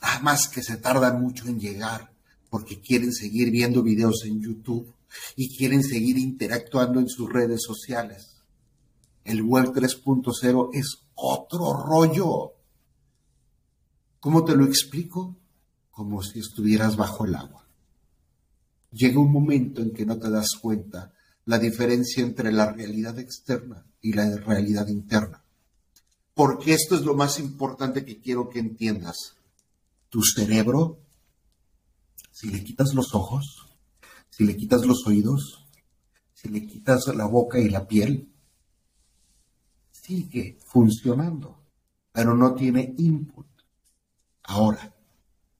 Nada más que se tardan mucho en llegar porque quieren seguir viendo videos en YouTube y quieren seguir interactuando en sus redes sociales. El web 3.0 es otro rollo. ¿Cómo te lo explico? Como si estuvieras bajo el agua llega un momento en que no te das cuenta la diferencia entre la realidad externa y la realidad interna. Porque esto es lo más importante que quiero que entiendas. Tu cerebro, si le quitas los ojos, si le quitas los oídos, si le quitas la boca y la piel, sigue funcionando, pero no tiene input. Ahora,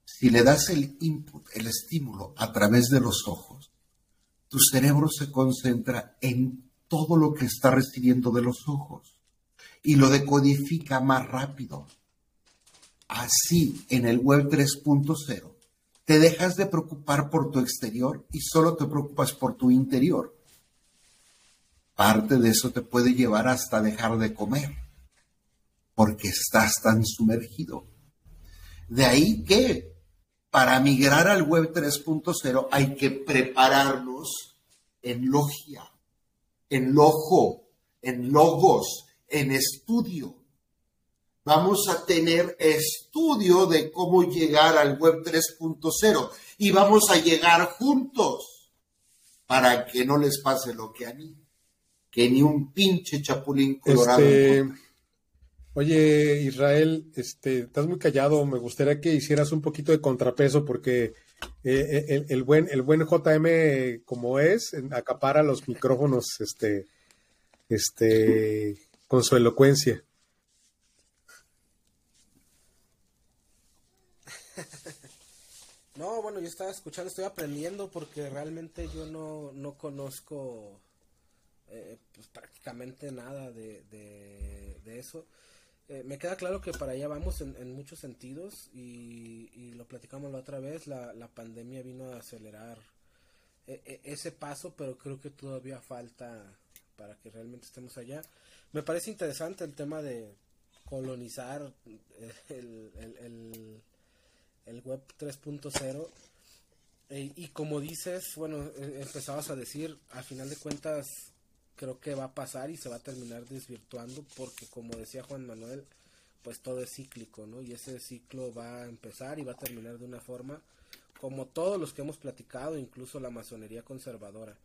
si le das el input, el estímulo a través de los ojos, tu cerebro se concentra en todo lo que está recibiendo de los ojos y lo decodifica más rápido. Así, en el web 3.0, te dejas de preocupar por tu exterior y solo te preocupas por tu interior. Parte de eso te puede llevar hasta dejar de comer, porque estás tan sumergido. De ahí que para migrar al web 3.0 hay que prepararnos en logia, en lojo, en logos, en estudio. Vamos a tener estudio de cómo llegar al web 3.0 y vamos a llegar juntos para que no les pase lo que a mí, que ni un pinche chapulín colorado. Este, Oye, Israel, este, estás muy callado. Me gustaría que hicieras un poquito de contrapeso porque eh, eh, el, buen, el buen JM, como es, acapara los micrófonos, este, este, con su elocuencia. No, bueno, yo estaba escuchando, estoy aprendiendo porque realmente yo no, no conozco eh, pues, prácticamente nada de, de eso. Eh, me queda claro que para allá vamos en, muchos sentidos y, lo platicamos la otra vez, la, pandemia vino a acelerar eh, eh, ese paso, pero creo que todavía falta para que realmente estemos allá. Me parece interesante el tema de colonizar el, el, web 3.0 y como dices, bueno, empezabas a decir, a final de cuentas creo que va a pasar y se va a terminar desvirtuando porque como decía Juan Manuel, pues todo es cíclico, ¿no? Y ese ciclo va a empezar y va a terminar de una forma como todos los que hemos platicado, incluso la masonería conservadora.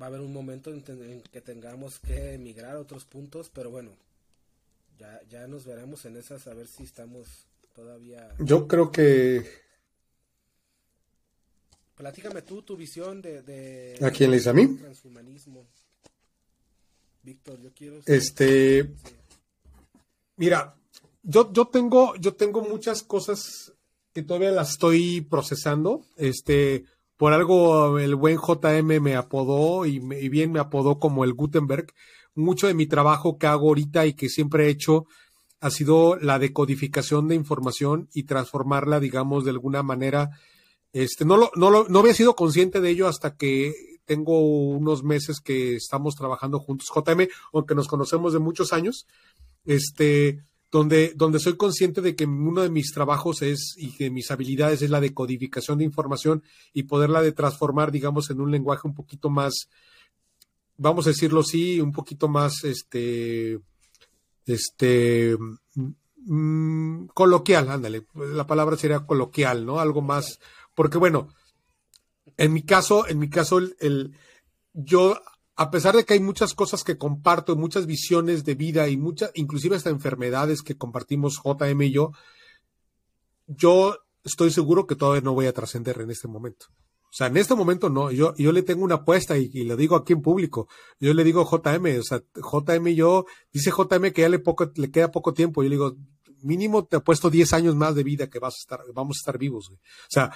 Va a haber un momento en, que tengamos que emigrar a otros puntos, pero bueno, ya, ya nos veremos en esas a ver si estamos todavía... Yo creo que... Platícame tú tu visión de... de ¿A quién le dice a mí? Transhumanismo. Víctor, yo quiero. Este. Mira, yo, yo tengo, yo tengo muchas cosas que todavía las estoy procesando. Este, por algo el buen JM me apodó y, y, bien me apodó como el Gutenberg. Mucho de mi trabajo que hago ahorita y que siempre he hecho ha sido la decodificación de información y transformarla, digamos, de alguna manera. Este, no lo, no lo, no había sido consciente de ello hasta que tengo unos meses que estamos trabajando juntos, JM, aunque nos conocemos de muchos años, este, donde, donde soy consciente de que uno de mis trabajos es y que mis habilidades es la de codificación de información y poderla de transformar, digamos, en un lenguaje un poquito más, vamos a decirlo así, un poquito más, este, este, mm, coloquial, ándale, la palabra sería coloquial, ¿no? Algo más, porque bueno, en mi caso, en mi caso, el, yo, a pesar de que hay muchas cosas que comparto, muchas visiones de vida y muchas, inclusive hasta enfermedades que compartimos JM y yo, yo estoy seguro que todavía no voy a trascender en este momento. O sea, en este momento no, yo, yo le tengo una apuesta y, lo digo aquí en público. Yo le digo JM, o sea, JM yo, dice JM que ya le, poco, le queda poco tiempo. Yo le digo, mínimo te apuesto 10 años más de vida que vas a estar, vamos a estar vivos. O sea,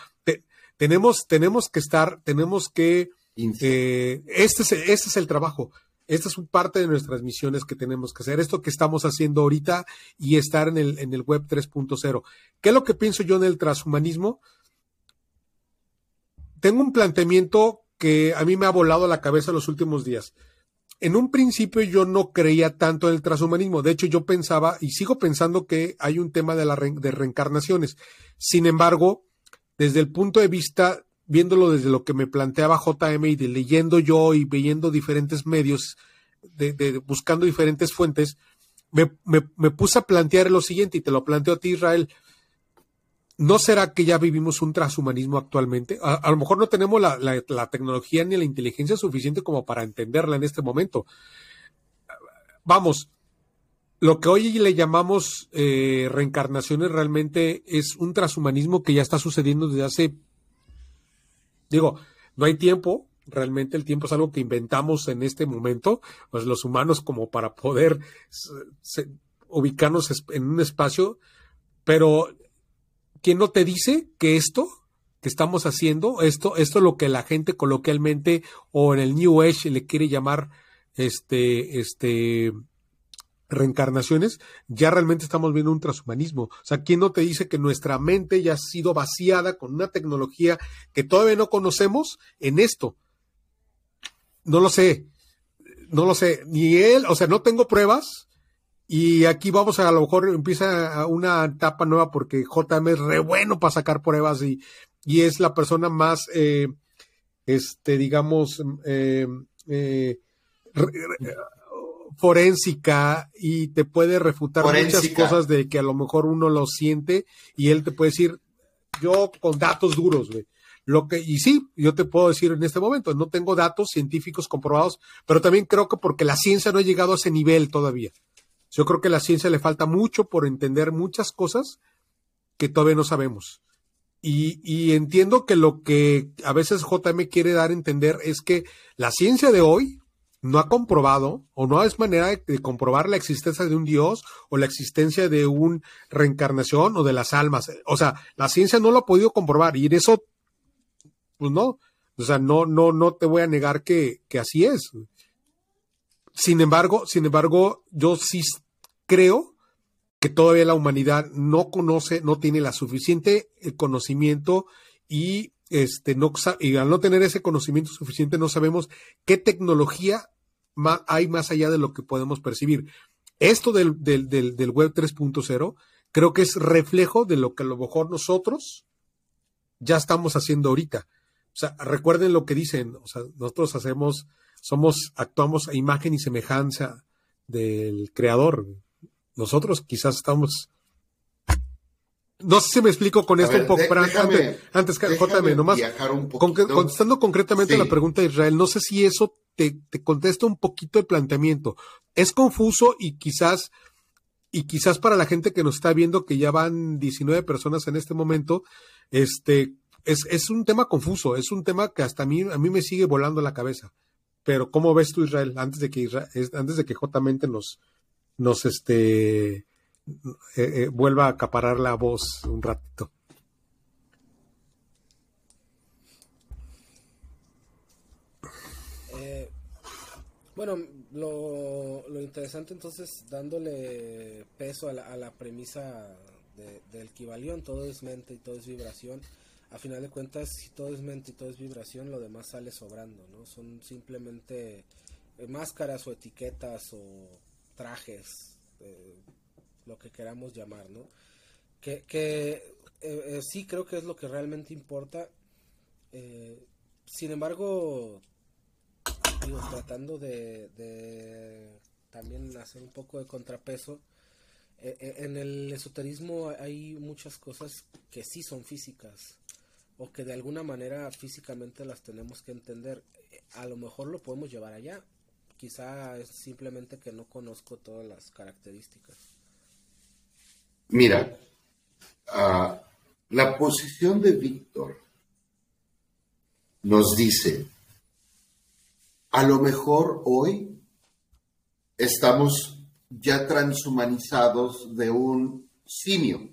tenemos, tenemos que estar, tenemos que, eh, este, es, este es el trabajo. Esta es parte de nuestras misiones que tenemos que hacer, esto que estamos haciendo ahorita y estar en el, en el web 3.0. ¿Qué es lo que pienso yo en el transhumanismo? Tengo un planteamiento que a mí me ha volado la cabeza los últimos días. En un principio yo no creía tanto en el transhumanismo. De hecho, yo pensaba y sigo pensando que hay un tema de, la de reencarnaciones. Sin embargo, desde el punto de vista, viéndolo desde lo que me planteaba JM y de leyendo yo y viendo diferentes medios, de, buscando diferentes fuentes, me, puse a plantear lo siguiente y te lo planteo a ti, Israel. ¿No será que ya vivimos un transhumanismo actualmente? A, lo mejor no tenemos la, tecnología ni la inteligencia suficiente como para entenderla en este momento. Vamos, lo que hoy le llamamos eh, reencarnaciones realmente es un transhumanismo que ya está sucediendo desde hace, digo, no hay tiempo, realmente el tiempo es algo que inventamos en este momento, pues los humanos como para poder ubicarnos en un espacio, pero ¿quién no te dice que esto que estamos haciendo, esto, esto es lo que la gente coloquialmente o en el New Age le quiere llamar este, este, reencarnaciones, ya realmente estamos viendo un transhumanismo. O sea, ¿quién no te dice que nuestra mente ya ha sido vaciada con una tecnología que todavía no conocemos en esto? No lo sé, no lo sé, ni él, o sea, no tengo pruebas, y aquí vamos a, a lo mejor empieza una etapa nueva porque JM es re bueno para sacar pruebas y, y es la persona más, eh, este, digamos, eh, eh, forénsica y te puede refutar muchas cosas de que a lo mejor uno lo siente y él te puede decir, yo con datos duros, güey. Lo que, y sí, yo te puedo decir en este momento, no tengo datos científicos comprobados, pero también creo que porque la ciencia no ha llegado a ese nivel todavía. Yo creo que a la ciencia le falta mucho por entender muchas cosas que todavía no sabemos. Y, entiendo que lo que a veces JM quiere dar a entender es que la ciencia de hoy no ha comprobado o no es manera de, comprobar la existencia de un Dios o la existencia de una reencarnación o de las almas. O sea, la ciencia no lo ha podido comprobar y en eso, pues no. O sea, no, no, no te voy a negar que, que así es. Sin embargo, sin embargo, yo sí creo que todavía la humanidad no conoce, no tiene la suficiente eh, conocimiento y este no y al no tener ese conocimiento suficiente no sabemos qué tecnología hay más allá de lo que podemos percibir. Esto del, del, del, web 3.0 creo que es reflejo de lo que a lo mejor nosotros ya estamos haciendo ahorita. O sea, recuerden lo que dicen, o sea, nosotros hacemos somos, actuamos a imagen y semejanza del creador. Nosotros quizás estamos. No sé si me explico con esto un poco, pero antes, antes JM, nomás, contestando concretamente a la pregunta de Israel, no sé si eso te, te contesta un poquito el planteamiento. Es confuso y quizás, y quizás para la gente que nos está viendo, que ya van 19 personas en este momento, este, es, es un tema confuso, es un tema que hasta a mí, a mí me sigue volando la cabeza. Pero ¿cómo ves tú Israel antes de que antes de que J nos nos este eh, eh, vuelva a acaparar la voz un ratito? Eh, bueno, lo, interesante entonces, dándole peso a la, premisa del Kibalión, todo es mente y todo es vibración, a final de cuentas, si todo es mente y todo es vibración, lo demás sale sobrando, ¿no? Son simplemente eh, máscaras o etiquetas o trajes, eh, lo que queramos llamar, ¿no? Que, que eh, sí creo que es lo que realmente importa. sin embargo, tratando de, también hacer un poco de contrapeso, en el esoterismo hay muchas cosas que sí son físicas o que de alguna manera físicamente las tenemos que entender. A lo mejor lo podemos llevar allá. Quizá es simplemente que no conozco todas las características. Mira, ah, la posición de Víctor nos dice, a lo mejor hoy estamos ya transhumanizados de un simio.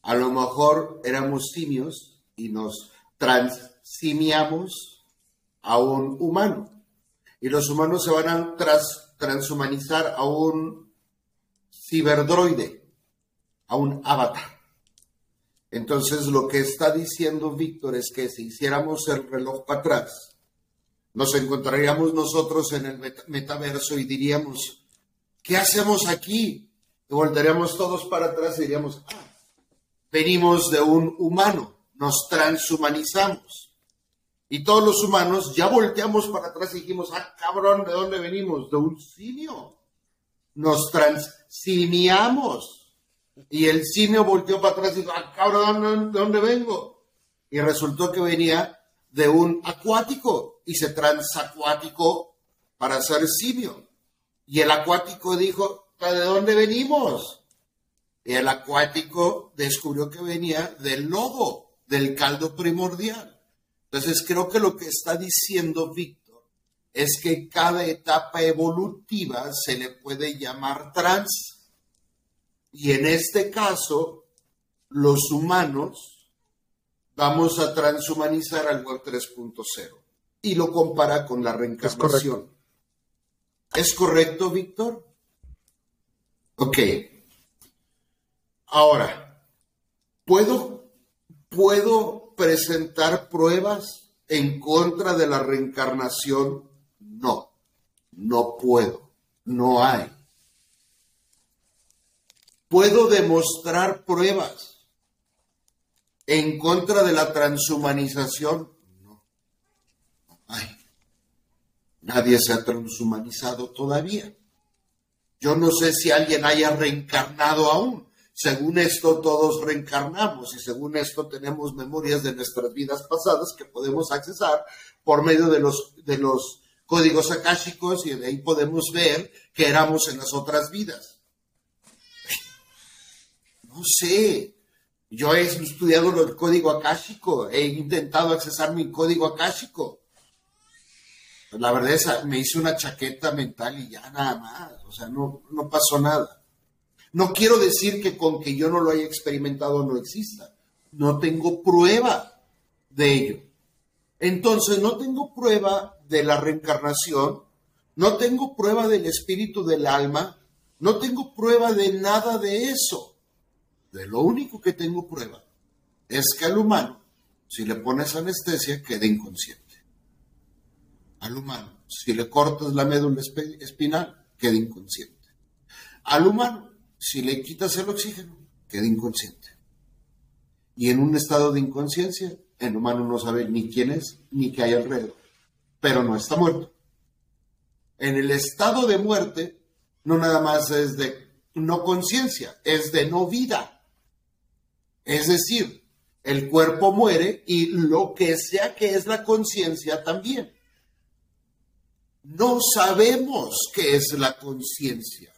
A lo mejor éramos simios y nos transimiamos a un humano. Y los humanos se van a transhumanizar a un ciberdroide, a un avatar. Entonces lo que está diciendo Víctor es que si hiciéramos el reloj para atrás, nos encontraríamos nosotros en el metaverso y diríamos, ¿qué hacemos aquí? Y voltaríamos todos para atrás y diríamos, ah, venimos de un humano, nos transhumanizamos. Y todos los humanos ya volteamos para atrás y dijimos, ah, cabrón, ¿de dónde venimos? De un simio. Nos transimiamos. Y el simio volteó para atrás y dijo, ah, cabrón, ¿de dónde vengo? Y resultó que venía de un acuático y se transacuático para ser simio. Y el acuático dijo, ¿de dónde venimos? Y el acuático descubrió que venía del lobo, del caldo primordial. Entonces creo que lo que está diciendo Víctor es que cada etapa evolutiva se le puede llamar trans. Y en este caso, los humanos vamos a transhumanizar al web 3.0. Y lo compara con la reencarnación. ¿Es correcto, Víctor? Ok. Ahora, ¿puedo, ¿puedo presentar pruebas en contra de la reencarnación? No, no puedo, no hay. ¿Puedo demostrar pruebas en contra de la transhumanización? No, no hay. Nadie se ha transhumanizado todavía. Yo no sé si alguien haya reencarnado aún. Según esto, todos reencarnamos y según esto tenemos memorias de nuestras vidas pasadas que podemos accesar por medio de los, de los códigos akáshicos y de ahí podemos ver que éramos en las otras vidas. No sé. Yo he estudiado el código akáshico, he intentado accesar mi código akáshico la verdad es me hice una chaqueta mental y ya nada más, o sea, no, no pasó nada. No quiero decir que con que yo no lo haya experimentado no exista. No tengo prueba de ello. Entonces, no tengo prueba de la reencarnación, no tengo prueba del espíritu del alma, no tengo prueba de nada de eso. De lo único que tengo prueba es que al humano, si le pones anestesia, queda inconsciente al humano. Si le cortas la médula espinal, queda inconsciente. Al humano, si le quitas el oxígeno, queda inconsciente. Y en un estado de inconsciencia, el humano no sabe ni quién es ni qué hay alrededor, pero no está muerto. En el estado de muerte, no nada más es de no conciencia, es de no vida. Es decir, el cuerpo muere y lo que sea que es la conciencia también. No sabemos qué es la conciencia.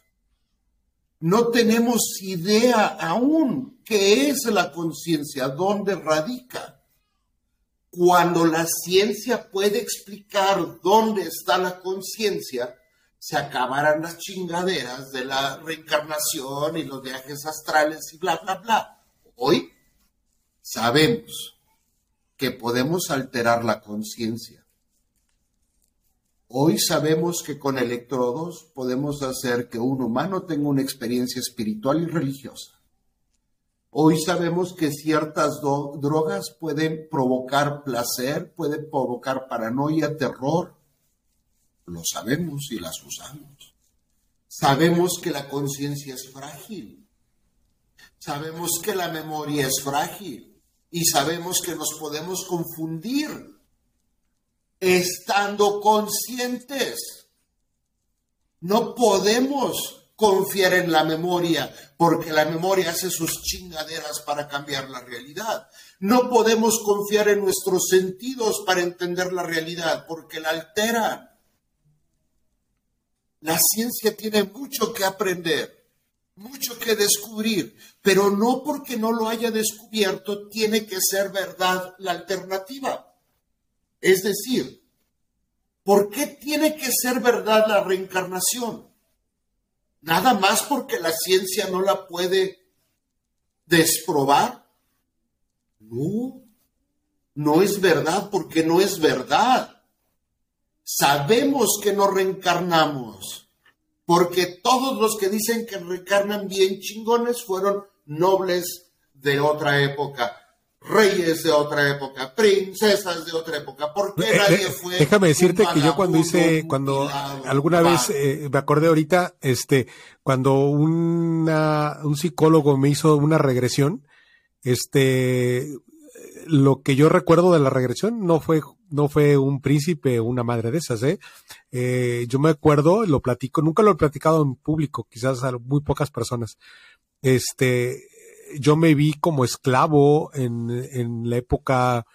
No tenemos idea aún qué es la conciencia, dónde radica. Cuando la ciencia puede explicar dónde está la conciencia, se acabarán las chingaderas de la reencarnación y los viajes astrales y bla, bla, bla. Hoy sabemos que podemos alterar la conciencia Hoy sabemos que con electrodos podemos hacer que un humano tenga una experiencia espiritual y religiosa. Hoy sabemos que ciertas drogas pueden provocar placer, pueden provocar paranoia, terror. Lo sabemos y las usamos. Sabemos que la conciencia es frágil. Sabemos que la memoria es frágil. Y sabemos que nos podemos confundir estando conscientes. No podemos confiar en la memoria, porque la memoria hace sus chingaderas para cambiar la realidad. No podemos confiar en nuestros sentidos para entender la realidad, porque la alteran. La ciencia tiene mucho que aprender, mucho que descubrir, pero no porque no lo haya descubierto tiene que ser verdad la alternativa. Es decir, ¿por qué tiene que ser verdad la reencarnación? Nada más porque la ciencia no la puede desprobar. No, no es verdad porque no es verdad. Sabemos que no reencarnamos, porque todos los que dicen que reencarnan bien chingones fueron nobles de otra época, reyes de otra época, princesas de otra época. ¿Por qué eh, nadie eh, fue? Déjame decirte que yo cuando hice, cuando alguna vez eh, me acordé ahorita, este, cuando una, un psicólogo me hizo una regresión, este, lo que yo recuerdo de la regresión no fue, no fue un príncipe o una madre de esas, ¿eh? ¿eh? Yo me acuerdo, lo platico, nunca lo he platicado en público, quizás a muy pocas personas. Este, yo me vi como esclavo en, en la época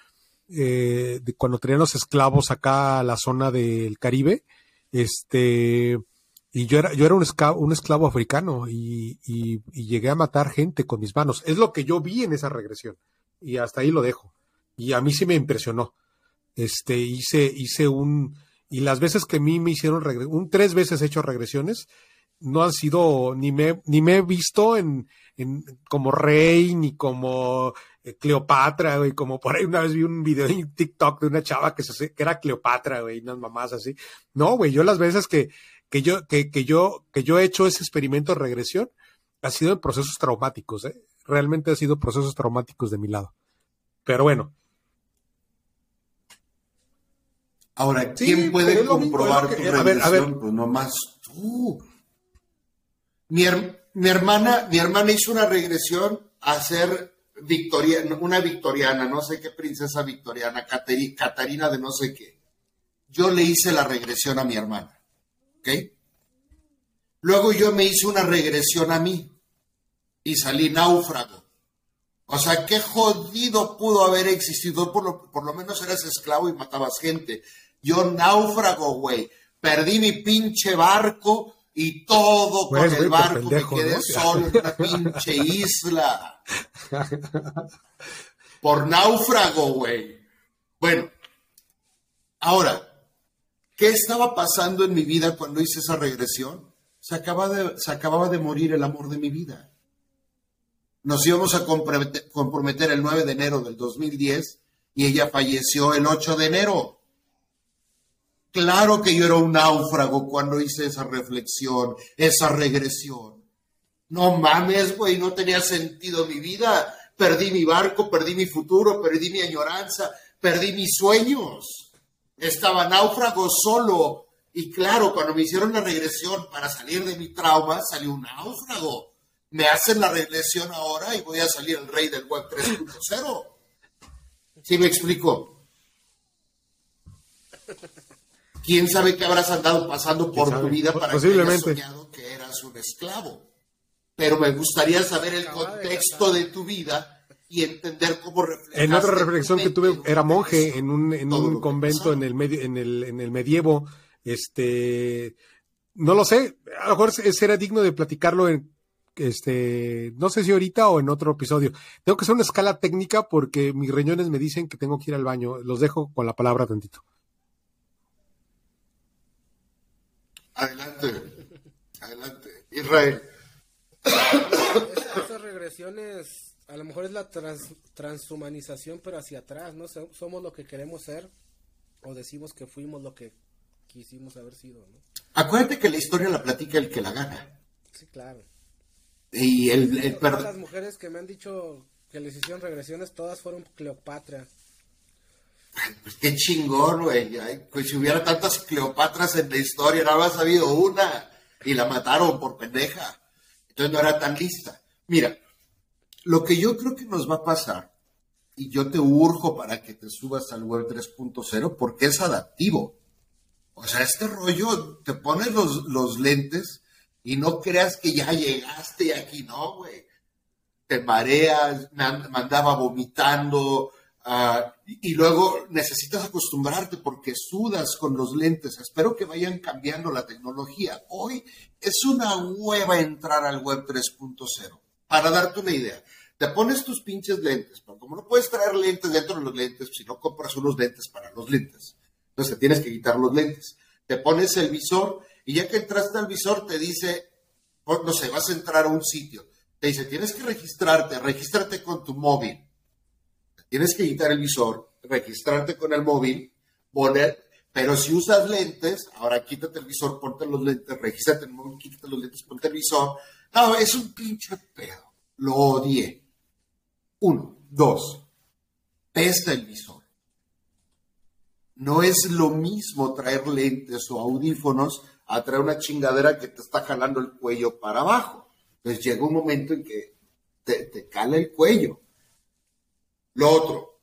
eh, de cuando tenían los esclavos acá a la zona del Caribe. Este, y yo era, yo era un, esclavo, un esclavo africano y, y, y, llegué a matar gente con mis manos. Es lo que yo vi en esa regresión y hasta ahí lo dejo. Y a mí sí me impresionó. Este, hice, hice un, y las veces que a mí me hicieron un tres veces he hecho regresiones, no han sido, ni me, ni me he visto en, en como rey, ni como eh, Cleopatra, güey, como por ahí una vez vi un video en TikTok de una chava que, se, que era Cleopatra, güey, unas mamás así. No, güey, yo las veces que, que yo, que, que yo, que yo he hecho ese experimento de regresión, ha sido en procesos traumáticos, ¿eh? realmente ha sido procesos traumáticos de mi lado. Pero bueno. Ahora, ¿quién puede comprobar tu regresión? Pues nomás tú. Mi, hermana, mi hermana hizo una regresión a ser una victoriana, no sé qué princesa victoriana, Catarina de no sé qué. Yo le hice la regresión a mi hermana. ¿Ok? Luego yo me hice una regresión a mí y salí náufrago. O sea, qué jodido pudo haber existido. Por lo, por lo menos eras esclavo y matabas gente. Yo náufrago, güey. Perdí mi pinche barco y todo con el barco me quedé solo en una pinche isla. Por náufrago, güey. Bueno, ahora, ¿qué estaba pasando en mi vida cuando hice esa regresión? Se, de, se acababa de morir el amor de mi vida nos íbamos a comprometer, el 9 de enero del 2010 y ella falleció el 8 de enero. Claro que yo era un náufrago cuando hice esa reflexión, esa regresión. No mames, güey, no tenía sentido mi vida. Perdí mi barco, perdí mi futuro, perdí mi añoranza, perdí mis sueños. Estaba náufrago solo. Y claro, cuando me hicieron la regresión para salir de mi trauma, salió un náufrago me hacen la regresión ahora y voy a salir el rey del web 3.0. ¿Sí me explico? ¿Quién sabe qué habrás andado pasando por tu vida para que hayas soñado que eras un esclavo? Pero me gustaría saber el contexto de tu vida y entender cómo En otra reflexión que tuve, era monje en un, en un convento en el, medio, en, el, en el medievo. Este, no lo sé, a lo mejor era digno de platicarlo en, este, no sé si ahorita o en otro episodio. Tengo que hacer una escala técnica porque mis riñones me dicen que tengo que ir al baño. Los dejo con la palabra tantito. Adelante, adelante. Israel. Estas regresiones, a lo mejor es la transhumanización, pero hacia atrás, ¿no? Somos lo que queremos ser o decimos que fuimos lo que quisimos haber sido, ¿no? Acuérdate que la historia la platica el que la gana. Sí, claro. Y el, Todas las mujeres que me han dicho que les hicieron regresiones, todas fueron Cleopatra. Pues qué chingón, güey. Pues si hubiera tantas Cleopatras en la historia, no había sabido una y la mataron por pendeja. Entonces no era tan lista. Mira, lo que yo creo que nos va a pasar, y yo te urjo para que te subas al web 3.0 porque es adaptivo. O sea, este rollo, te pones los, los lentes Y no creas que ya llegaste aquí, no, güey. Te mareas, me andaba vomitando, ah, y, luego necesitas acostumbrarte porque sudas con los lentes. Espero que vayan cambiando la tecnología. Hoy es una hueva entrar al web 3.0. Para darte una idea, te pones tus pinches lentes, pero como no puedes traer lentes dentro de los lentes, si no compras unos lentes para los lentes, entonces tienes que quitar los lentes. Te pones el visor y ya que entraste al visor te dice, no sé, vas a entrar a un sitio. Te dice, tienes que registrarte, regístrate con tu móvil. Tienes que quitar el visor, registrarte con el móvil, poner, pero si usas lentes, ahora quítate el visor, ponte los lentes, regístrate el móvil, quítate los lentes, ponte el visor. No, es un pinche pedo. Lo odié. Uno. Dos. Pesta el visor. No es lo mismo traer lentes o audífonos a traer una chingadera que te está jalando el cuello para abajo. Entonces llega un momento en que te, te cala el cuello. Lo otro,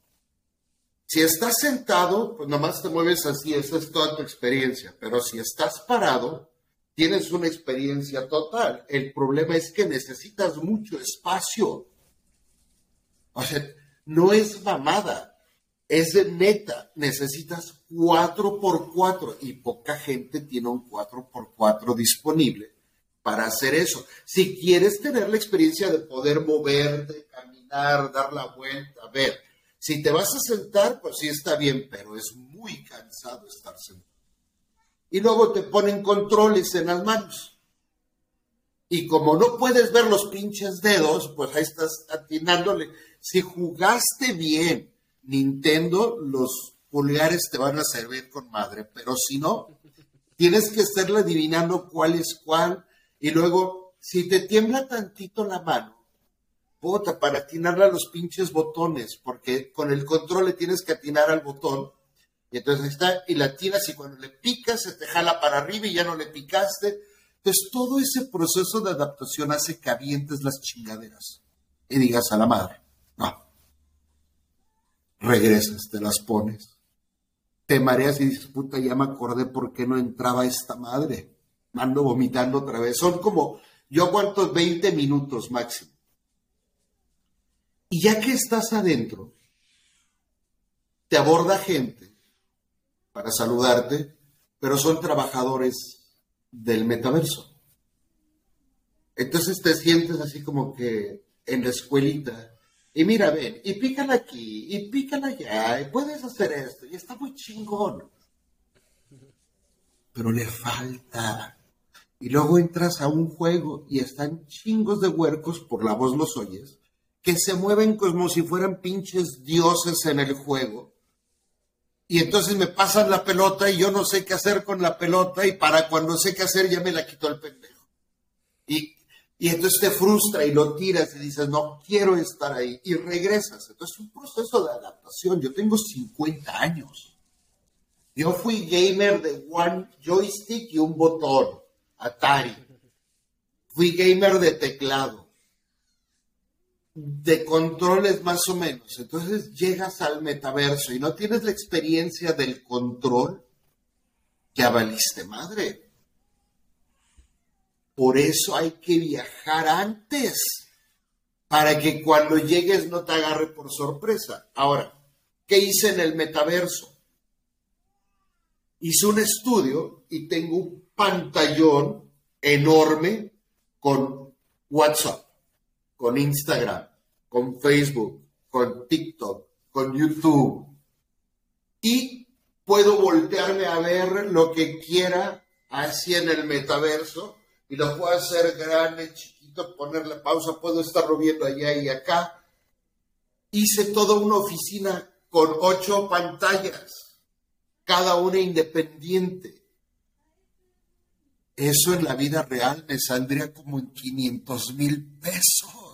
si estás sentado, pues nomás te mueves así, esa es toda tu experiencia. Pero si estás parado, tienes una experiencia total. El problema es que necesitas mucho espacio. O sea, no es mamada, es de neta. Necesitas 4x4 y poca gente tiene un 4x4 disponible para hacer eso. Si quieres tener la experiencia de poder moverte, caminar, dar la vuelta, a ver, si te vas a sentar, pues sí está bien, pero es muy cansado estar sentado. Y luego te ponen controles en las manos. Y como no puedes ver los pinches dedos, pues ahí estás atinándole. Si jugaste bien Nintendo, los pulgares te van a servir con madre, pero si no, tienes que estarle adivinando cuál es cuál. Y luego, si te tiembla tantito la mano, para atinarle a los pinches botones, porque con el control le tienes que atinar al botón. Y entonces está, y la atinas y cuando le picas se te jala para arriba y ya no le picaste entonces, todo ese proceso de adaptación hace que avientes las chingaderas y digas a la madre, no. Regresas, te las pones, te mareas y dices, puta, ya me acordé por qué no entraba esta madre. Ando vomitando otra vez. Son como, yo aguanto 20 minutos máximo. Y ya que estás adentro, te aborda gente para saludarte, pero son trabajadores del metaverso. Entonces te sientes así como que en la escuelita. Y mira, ven, y pícala aquí, y pícala allá, y puedes hacer esto, y está muy chingón. Pero le falta. Y luego entras a un juego y están chingos de huercos, por la voz los oyes, que se mueven como si fueran pinches dioses en el juego y entonces me pasan la pelota y yo no sé qué hacer con la pelota y para cuando sé qué hacer ya me la quitó el pendejo. Y, y entonces te frustra y lo tiras y dices, no quiero estar ahí y regresas. Entonces es un proceso de adaptación. Yo tengo 50 años. Yo fui gamer de one joystick y un botón, Atari. Fui gamer de teclado de controles más o menos. Entonces llegas al metaverso y no tienes la experiencia del control, ya valiste madre. Por eso hay que viajar antes, para que cuando llegues no te agarre por sorpresa. Ahora, ¿qué hice en el metaverso? Hice un estudio y tengo un pantallón enorme con WhatsApp con Instagram, con Facebook, con TikTok, con YouTube. Y puedo voltearme a ver lo que quiera así en el metaverso y lo puedo hacer grande, chiquito, ponerle pausa, puedo estarlo viendo allá y acá. Hice toda una oficina con ocho pantallas, cada una independiente. Eso en la vida real me saldría como en 500 mil pesos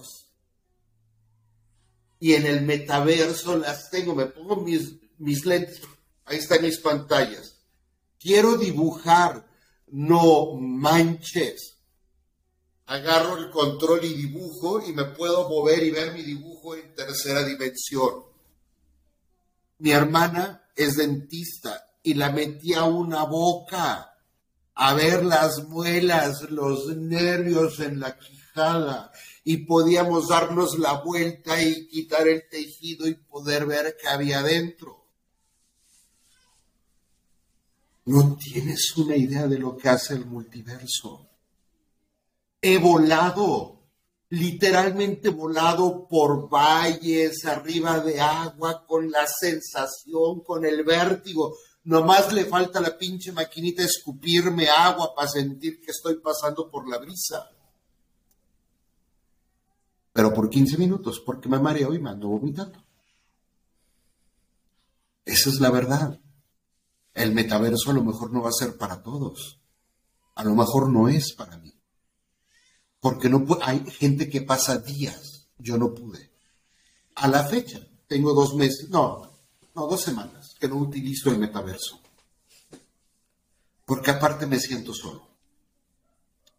y en el metaverso las tengo, me pongo mis, mis lentes, ahí están mis pantallas. Quiero dibujar, no manches. Agarro el control y dibujo y me puedo mover y ver mi dibujo en tercera dimensión. Mi hermana es dentista y la metí a una boca a ver las muelas, los nervios en la y podíamos darnos la vuelta y quitar el tejido y poder ver qué había dentro. No tienes una idea de lo que hace el multiverso. He volado, literalmente volado por valles, arriba de agua, con la sensación, con el vértigo. Nomás le falta la pinche maquinita escupirme agua para sentir que estoy pasando por la brisa. Pero por 15 minutos, porque me mareo y me ando vomitando. Esa es la verdad. El metaverso a lo mejor no va a ser para todos. A lo mejor no es para mí. Porque no hay gente que pasa días. Yo no pude. A la fecha, tengo dos meses, no, no, dos semanas que no utilizo el metaverso. Porque aparte me siento solo.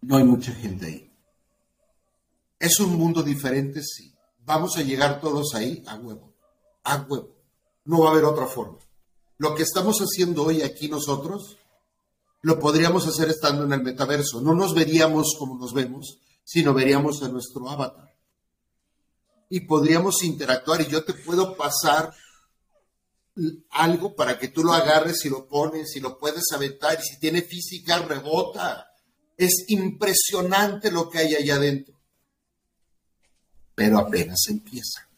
No hay mucha gente ahí. ¿Es un mundo diferente? Sí. ¿Vamos a llegar todos ahí? A huevo. A huevo. No va a haber otra forma. Lo que estamos haciendo hoy aquí nosotros, lo podríamos hacer estando en el metaverso. No nos veríamos como nos vemos, sino veríamos a nuestro avatar. Y podríamos interactuar y yo te puedo pasar algo para que tú lo agarres y lo pones y lo puedes aventar y si tiene física rebota. Es impresionante lo que hay allá adentro. Pero apenas empieza.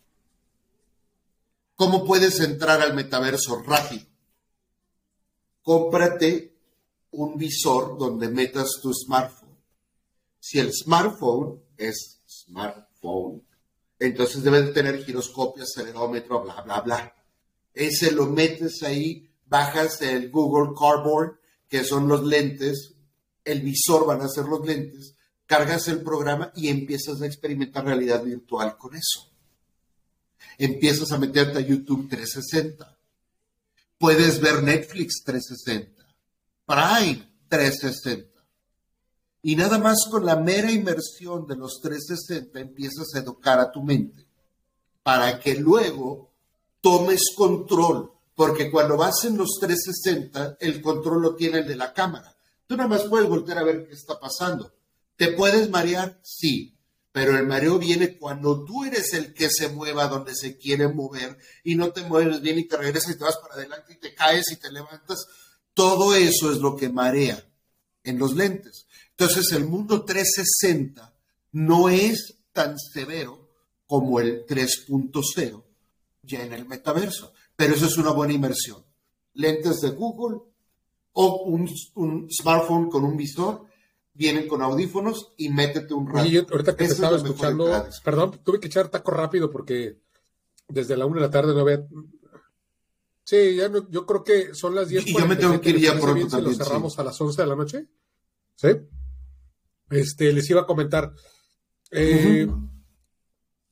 ¿Cómo puedes entrar al metaverso rápido? Cómprate un visor donde metas tu smartphone. Si el smartphone es smartphone, entonces debe de tener giroscopio, acelerómetro, bla, bla, bla. Ese lo metes ahí, bajas el Google Cardboard, que son los lentes, el visor van a ser los lentes, cargas el programa y empiezas a experimentar realidad virtual con eso empiezas a meterte a YouTube 360. Puedes ver Netflix 360, Prime 360. Y nada más con la mera inmersión de los 360 empiezas a educar a tu mente para que luego tomes control, porque cuando vas en los 360 el control lo tiene el de la cámara. Tú nada más puedes volver a ver qué está pasando. ¿Te puedes marear? Sí pero el mareo viene cuando tú eres el que se mueva donde se quiere mover y no te mueves bien y te regresas y te vas para adelante y te caes y te levantas. Todo eso es lo que marea en los lentes. Entonces el mundo 360 no es tan severo como el 3.0 ya en el metaverso, pero eso es una buena inversión. Lentes de Google o un smartphone con un visor vienen con audífonos y métete un rato. Y ahorita que te estaba escuchando, perdón, tuve que echar taco rápido porque desde la una de la tarde no había. Sí, ya no, yo creo que son las 10. Y yo me tengo que ir ya pronto también. Lo cerramos a las 11 de la noche. ¿Sí? Este, les iba a comentar. Eh,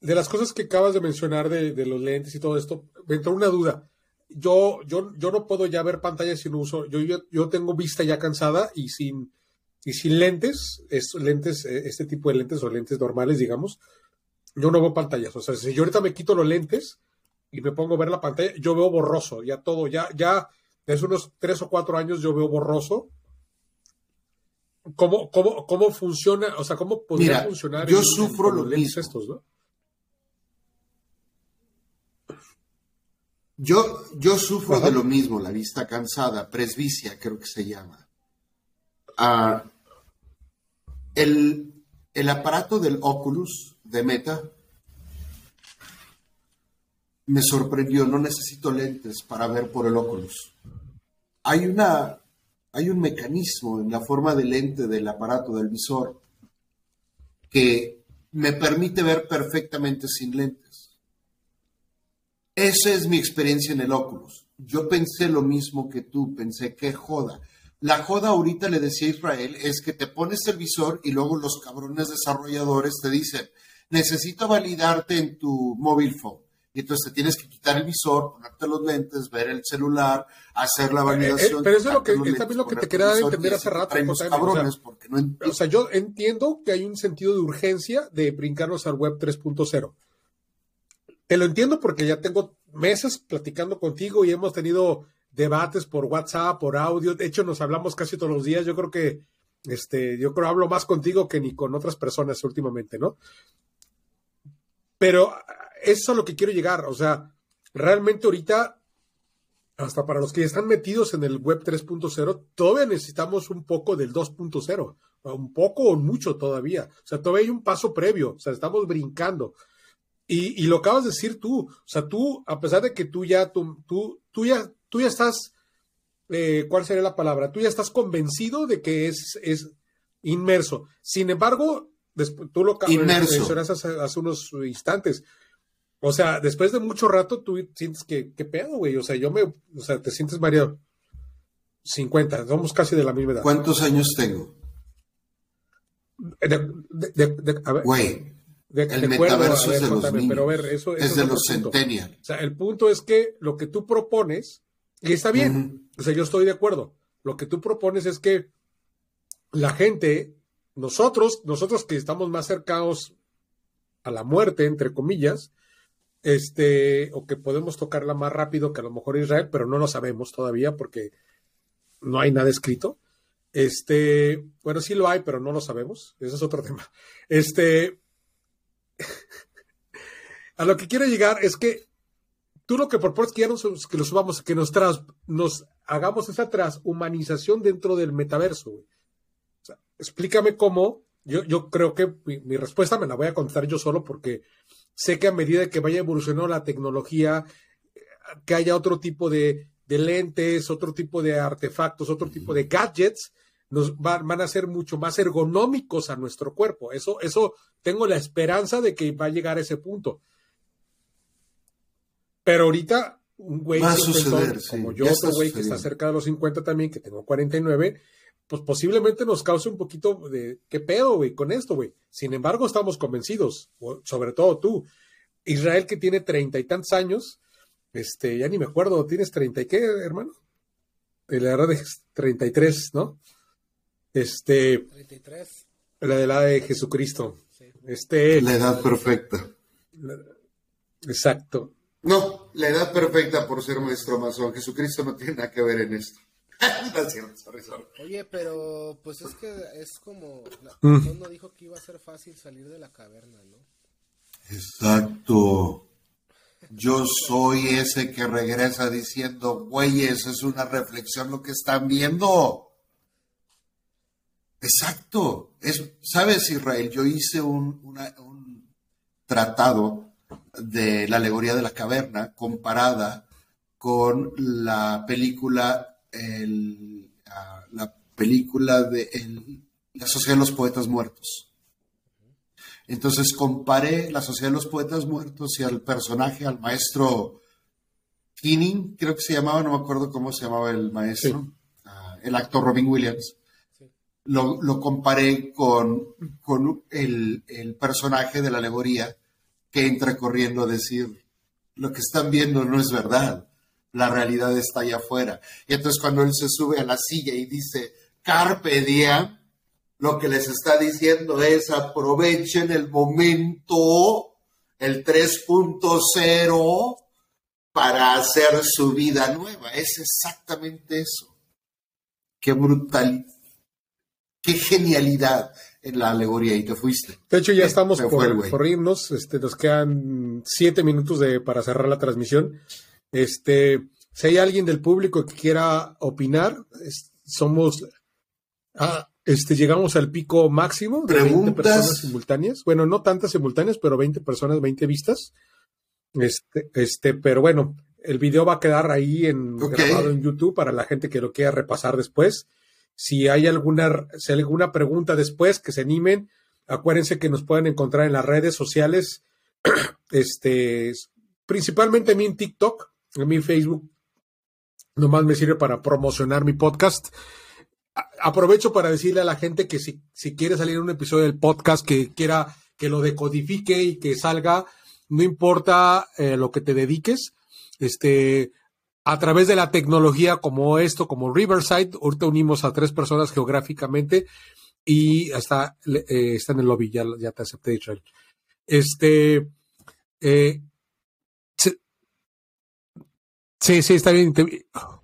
de las cosas que acabas de mencionar de, de, los lentes y todo esto, me entró una duda. Yo, yo, yo no puedo ya ver pantallas sin uso. Yo, yo, yo tengo vista ya cansada y sin y sin lentes, es, lentes, eh, este tipo de lentes o lentes normales, digamos, yo no veo pantallas. O sea, si yo ahorita me quito los lentes y me pongo a ver la pantalla, yo veo borroso, ya todo, ya, ya desde unos tres o cuatro años yo veo borroso. ¿Cómo, cómo, cómo funciona? O sea, ¿cómo podría funcionar? Yo sufro los lentes estos, ¿no? Yo, yo sufro de lo mismo, la vista cansada, presbicia creo que se llama. Ah, el, aparato del Oculus de Meta me sorprendió, no necesito lentes para ver por el Oculus. Hay, una, hay un mecanismo en la forma de lente del aparato del visor que me permite ver perfectamente sin lentes. Esa es mi experiencia en el Oculus. Yo pensé lo mismo que tú, pensé que joda. La joda ahorita le decía a Israel es que te pones el visor y luego los cabrones desarrolladores te dicen, necesito validarte en tu móvil phone. Y entonces te tienes que quitar el visor, ponerte los lentes, ver el celular, hacer la eh, validación. Eh, pero eso es lo que, es también lo que te quería entender hace rato. Cabrones, porque no o sea, yo entiendo que hay un sentido de urgencia de brincarnos al web 3.0. Te lo entiendo porque ya tengo meses platicando contigo y hemos tenido debates por WhatsApp, por audio. De hecho, nos hablamos casi todos los días. Yo creo que, este, yo creo hablo más contigo que ni con otras personas últimamente, ¿no? Pero eso es a lo que quiero llegar. O sea, realmente ahorita, hasta para los que están metidos en el web 3.0, todavía necesitamos un poco del 2.0. Un poco o mucho todavía. O sea, todavía hay un paso previo. O sea, estamos brincando. Y, lo acabas de decir tú. O sea, tú, a pesar de que tú ya, tú, tú, ya, tú ya estás, eh, ¿cuál sería la palabra? Tú ya estás convencido de que es, es inmerso. Sin embargo, después, tú lo mencionaste hace, hace unos instantes. O sea, después de mucho rato, tú sientes que, ¿qué pedo, güey? O sea, yo me, o sea, te sientes María 50, somos casi de la misma edad. ¿Cuántos años tengo? Güey, el metaverso es de los pero ver, eso, es de los centennials. O sea, el punto es que lo que tú propones, y está bien, o sea, yo estoy de acuerdo, lo que tú propones es que la gente, nosotros, nosotros que estamos más cercanos a la muerte, entre comillas, este, o que podemos tocarla más rápido que a lo mejor Israel, pero no lo sabemos todavía porque no hay nada escrito. Este, bueno, sí lo hay, pero no lo sabemos. Ese es otro tema. Este, a lo que quiero llegar es que tú lo que propones que ya nos, que lo subamos, que nos, nos hagamos esa transhumanización dentro del metaverso. explícame cómo. Yo, yo creo que mi, respuesta me la voy a contestar yo solo porque sé que a medida que vaya evolucionando la tecnología, que haya otro tipo de, de lentes, otro tipo de artefactos, otro tipo de gadgets, nos van a ser mucho más ergonómicos a nuestro cuerpo. Eso, eso tengo la esperanza de que va a llegar a ese punto. Pero ahorita, un güey como yo, otro güey que está cerca de los 50 también, que tengo 49, pues posiblemente nos cause un poquito de qué pedo, güey, con esto, güey. Sin embargo, estamos convencidos, sobre todo tú. Israel, que tiene treinta y tantos años, este, ya ni me acuerdo, ¿tienes treinta y qué, hermano? La verdad es 33, ¿no? Este. 33. La de la de Jesucristo. Este. La edad perfecta. exacto. No, la edad perfecta por ser maestro masón. Jesucristo no tiene nada que ver en esto. Oye, pero pues es que es como. La mm. no dijo que iba a ser fácil salir de la caverna, ¿no? Exacto. Yo soy ese que regresa diciendo, güeyes, es una reflexión lo que están viendo. Exacto. Es, ¿Sabes, Israel? Yo hice un, tratado de la alegoría de la caverna comparada con la película, la película de la Sociedad de los Poetas Muertos. Entonces comparé la Sociedad de los Poetas Muertos y al personaje, al maestro Kinning, creo que se llamaba, no me acuerdo cómo se llamaba el maestro, ah, el actor Robin Williams. Lo, comparé con, con el, personaje de la alegoría que entra corriendo a decir, lo que están viendo no es verdad, la realidad está allá afuera. Y entonces cuando él se sube a la silla y dice, carpe diem, lo que les está diciendo es aprovechen el momento, el 3.0, para hacer su vida nueva. Es exactamente eso. Qué brutal, qué genialidad en la alegoría y te fuiste. De hecho, ya estamos por, por, irnos. Este, nos quedan siete minutos de, para cerrar la transmisión. Este, si hay alguien del público que quiera opinar, somos, ah, este, llegamos al pico máximo de 20 personas simultáneas. Bueno, no tantas simultáneas, pero 20 personas, 20 vistas. Este, este, pero bueno, el video va a quedar ahí en, grabado en YouTube para la gente que lo quiera repasar después. Si hay alguna, si alguna pregunta después, que se animen. Acuérdense que nos pueden encontrar en las redes sociales, este, principalmente a mí en TikTok, a mí en Facebook. Nomás me sirve para promocionar mi podcast. aprovecho para decirle a la gente que si, si quiere salir un episodio del podcast que quiera que lo decodifique y que salga, no importa eh, lo que te dediques, este, a través de la tecnología como esto, como Riverside, ahorita unimos a tres personas geográficamente y hasta eh, está en el lobby, ya, ya te acepté, Israel. Este, eh, Sí, sí, está bien.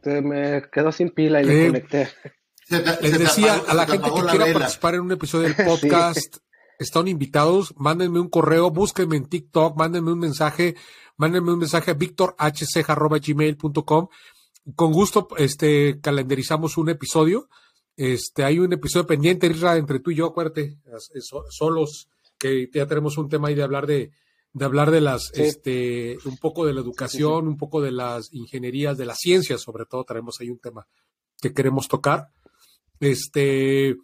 Se me quedó sin pila y le eh, conecté. Les decía a la gente que quiera participar en un episodio del podcast, están invitados, mándenme un correo, búsquenme en TikTok, mándenme un mensaje, mándenme un mensaje a victorhc.gmail.com. Con gusto, este, calendarizamos un episodio. Este, hay un episodio pendiente, entre tú y yo, acuérdate, solos, que ya tenemos un tema ahí de hablar de, de hablar de las, este, un poco de la educación, un poco de las ingenierías, de las ciencias, sobre todo, tenemos ahí un tema que queremos tocar. Este,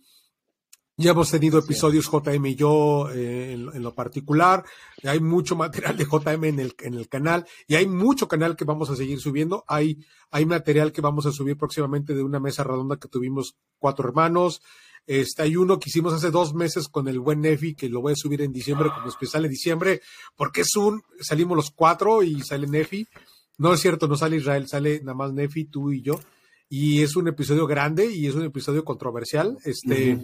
ya hemos tenido episodios JM y yo eh, en, lo particular. Hay mucho material de JM en el, en el canal y hay mucho canal que vamos a seguir subiendo. Hay, hay material que vamos a subir próximamente de una mesa redonda que tuvimos cuatro hermanos. Este, hay uno que hicimos hace dos meses con el buen Nefi, que lo voy a subir en diciembre como especial de diciembre, porque es un, salimos los cuatro y sale Nefi. No es cierto, no sale Israel, sale nada más Nefi, tú y yo y es un episodio grande y es un episodio controversial. Este,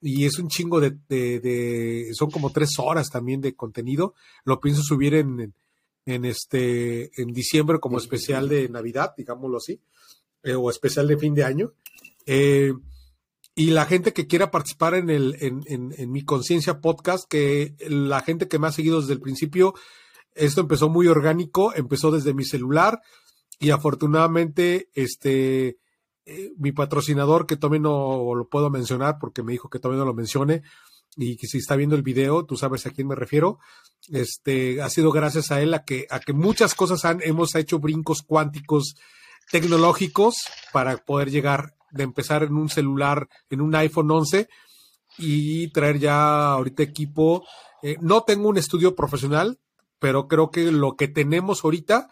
y es un chingo de, de, son como tres horas también de contenido. Lo pienso subir en, en, este, en diciembre como especial de Navidad, digámoslo así, eh, o especial de fin de año. Eh, y la gente que quiera participar en el, en, en, en mi conciencia podcast, que la gente que me ha seguido desde el principio, esto empezó muy orgánico, empezó desde mi celular y afortunadamente, este, eh, mi patrocinador, que todavía no lo puedo mencionar porque me dijo que todavía no lo mencione, y que si está viendo el video, tú sabes a quién me refiero, este, ha sido gracias a él a que, a que muchas cosas han, hemos hecho brincos cuánticos tecnológicos para poder llegar de empezar en un celular, en un iPhone 11 y traer ya ahorita equipo. Eh, no tengo un estudio profesional, pero creo que lo que tenemos ahorita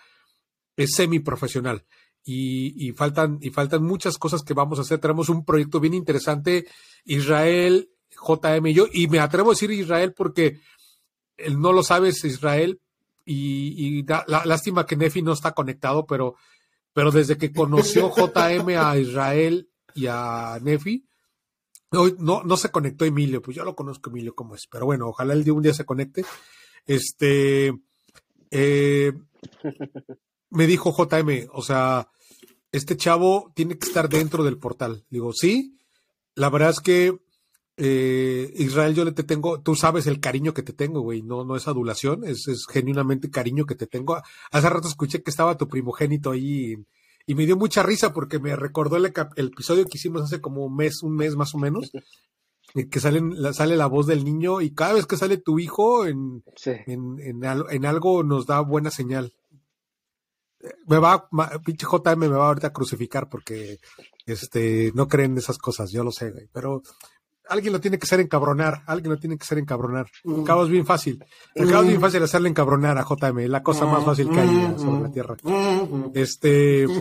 es semiprofesional y, y, faltan, y faltan muchas cosas que vamos a hacer. Tenemos un proyecto bien interesante, Israel, JM y yo, y me atrevo a decir Israel porque él no lo sabes, Israel, y, y la, lástima que Nefi no está conectado, pero, pero desde que conoció JM a Israel y a Nefi, no, no, no se conectó Emilio, pues yo lo conozco Emilio como es, pero bueno, ojalá el día un día se conecte. Este, eh, me dijo JM, o sea, este chavo tiene que estar dentro del portal. Digo, sí, la verdad es que eh, Israel, yo le te tengo, tú sabes el cariño que te tengo, güey, no, no es adulación, es, es, genuinamente cariño que te tengo. Hace rato escuché que estaba tu primogénito ahí y, me dio mucha risa porque me recordó el, episodio que hicimos hace como un mes, un mes más o menos, que sale, sale la voz del niño y cada vez que sale tu hijo en, en, en algo nos da buena señal me va, pinche JM me va ahorita a crucificar porque este, no creen esas cosas, yo lo sé, güey, pero alguien lo tiene que hacer encabronar, alguien lo tiene que hacer encabronar. El mm. cabo es bien fácil. El cabo es bien mm. fácil hacerle encabronar a JM, la cosa más fácil que hay mm. sobre la tierra. Este.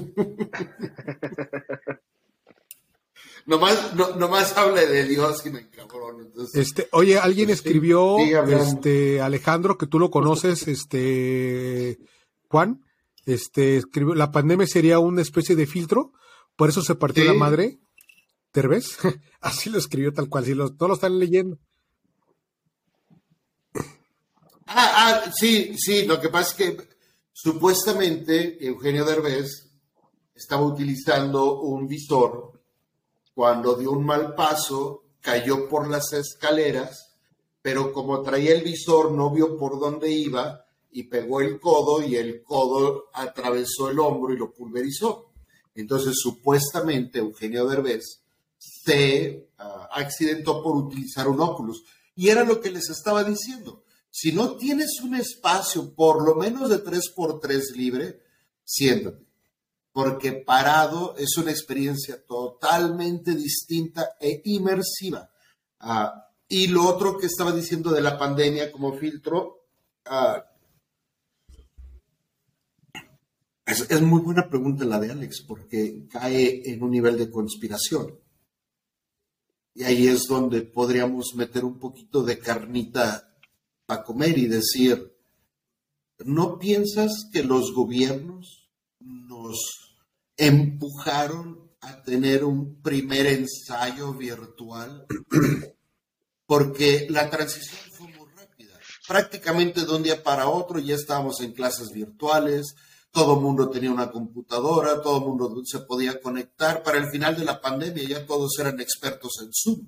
nomás, no, nomás hable de Dios y me encabrona. Este, oye, alguien escribió, este, Alejandro, que tú lo conoces, este, Juan, este, escribió, la pandemia sería una especie de filtro, por eso se partió la madre. ¿Te ves? Así lo escribió tal cual, si no lo están leyendo. Ah, ah, sí, sí, lo que pasa es que supuestamente Eugenio Derbez estaba utilizando un visor cuando dio un mal paso, cayó por las escaleras, pero como traía el visor no vio por dónde iba y pegó el codo y el codo atravesó el hombro y lo pulverizó. Entonces, supuestamente, Eugenio Derbez se ah, accidentó por utilizar un óculos. Y era lo que les estaba diciendo. Si no tienes un espacio por lo menos de 3x3 libre, siéntate. Porque parado es una experiencia totalmente distinta e inmersiva. Ah, y lo otro que estaba diciendo de la pandemia como filtro, uh, Es, muy buena pregunta la de Alex, porque cae en un nivel de conspiración. Y ahí es donde podríamos meter un poquito de carnita a comer y decir, ¿no piensas que los gobiernos nos empujaron a tener un primer ensayo virtual? Porque la transición fue muy rápida. Prácticamente de un día para otro ya estábamos en clases virtuales, todo el mundo tenía una computadora, todo el mundo se podía conectar. Para el final de la pandemia ya todos eran expertos en Zoom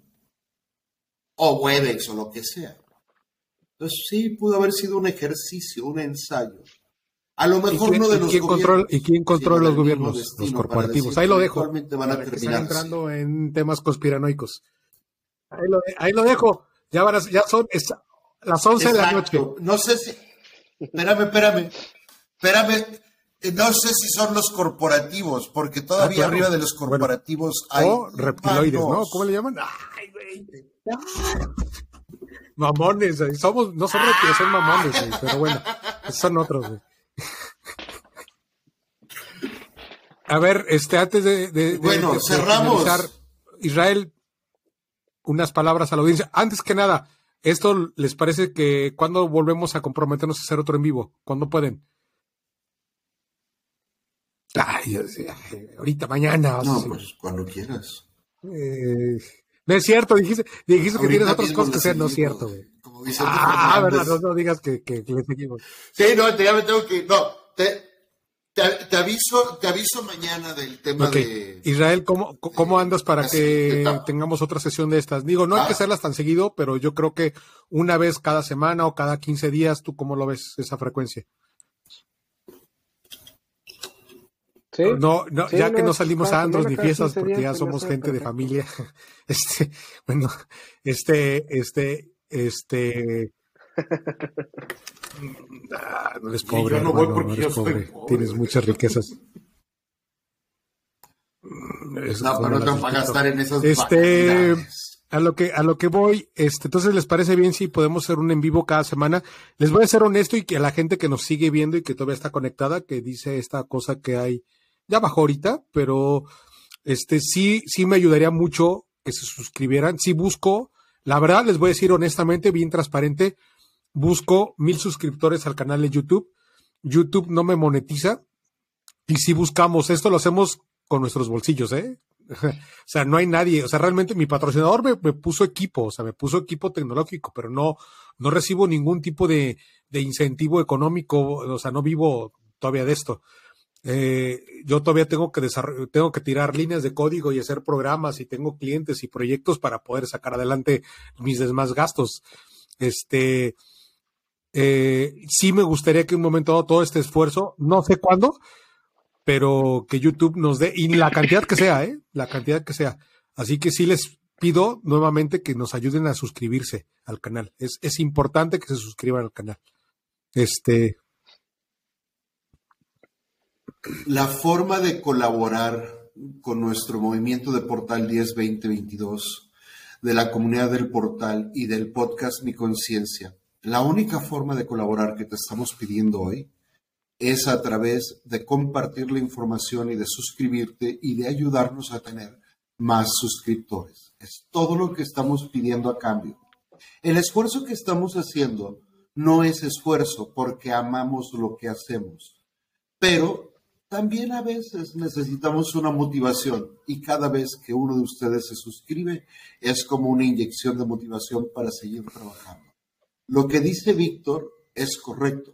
o Webex o lo que sea. Entonces sí, pudo haber sido un ejercicio, un ensayo. A lo mejor uno de los quién. ¿Y quién controla los gobiernos? Los corporativos. Ahí lo dejo. Van a terminar. entrando en temas conspiranoicos. Ahí lo, ahí lo dejo. Ya, van a, ya son las 11 de la noche. No sé si. Espérame, espérame. Espérame. No sé si son los corporativos, porque todavía ah, arriba de los corporativos hay. O reptiloides, ¿no? ¿Cómo le llaman? Ay, güey. Mamones, somos, no son reptiles, son mamones, pero bueno, son otros. A ver, este, antes de, bueno, cerramos. Israel, unas palabras a la audiencia. Antes que nada, ¿esto les parece que cuando volvemos a comprometernos a hacer otro en vivo? ¿Cuándo pueden? Ay, ahorita, mañana. No, pues cuando quieras. Eh, no es cierto, dijiste, dijiste que tienes otras cosas que hacer, no es cierto, güey. Ah, verdad, no, no, digas que, que, le seguimos. Sí, no, ya me tengo que, no, te, te, aviso, te aviso mañana del tema de. Israel, ¿cómo, cómo andas para que tengamos otra sesión de estas? Digo, no hay que ah. hacerlas tan seguido, pero yo creo que una vez cada semana o cada 15 días, ¿tú cómo lo ves esa frecuencia? No, no, ya que no salimos a andros ni fiestas porque ya somos gente de familia. Este, bueno, este, este, este. Ah, no eres pobre, no, no eres pobre. Tienes muchas riquezas. no, pero no te van a gastar en esas este, a lo que a lo que voy, este, entonces les parece bien si podemos hacer un en vivo cada semana. Les voy a ser honesto y que a la gente que nos sigue viendo y que todavía está conectada, que dice esta cosa que hay ya bajó ahorita, pero este sí, sí me ayudaría mucho que se suscribieran. Sí busco, la verdad les voy a decir honestamente, bien transparente, busco mil suscriptores al canal de YouTube. YouTube no me monetiza. Y si buscamos, esto lo hacemos con nuestros bolsillos, ¿eh? o sea, no hay nadie, o sea, realmente mi patrocinador me, me, puso equipo, o sea, me puso equipo tecnológico, pero no, no recibo ningún tipo de, de incentivo económico, o sea, no vivo todavía de esto. Eh, yo todavía tengo que tengo que tirar líneas de código y hacer programas y tengo clientes y proyectos para poder sacar adelante mis demás gastos. Este, eh, sí me gustaría que un momento dado todo este esfuerzo, no sé cuándo, pero que YouTube nos dé, y la cantidad que sea, ¿eh? La cantidad que sea. Así que sí les pido nuevamente que nos ayuden a suscribirse al canal. Es, es importante que se suscriban al canal. Este, la forma de colaborar con nuestro movimiento de Portal 10 2022, de la comunidad del portal y del podcast Mi Conciencia, la única forma de colaborar que te estamos pidiendo hoy es a través de compartir la información y de suscribirte y de ayudarnos a tener más suscriptores. Es todo lo que estamos pidiendo a cambio. El esfuerzo que estamos haciendo no es esfuerzo porque amamos lo que hacemos, pero también a veces necesitamos una motivación y cada vez que uno de ustedes se suscribe es como una inyección de motivación para seguir trabajando. Lo que dice Víctor es correcto.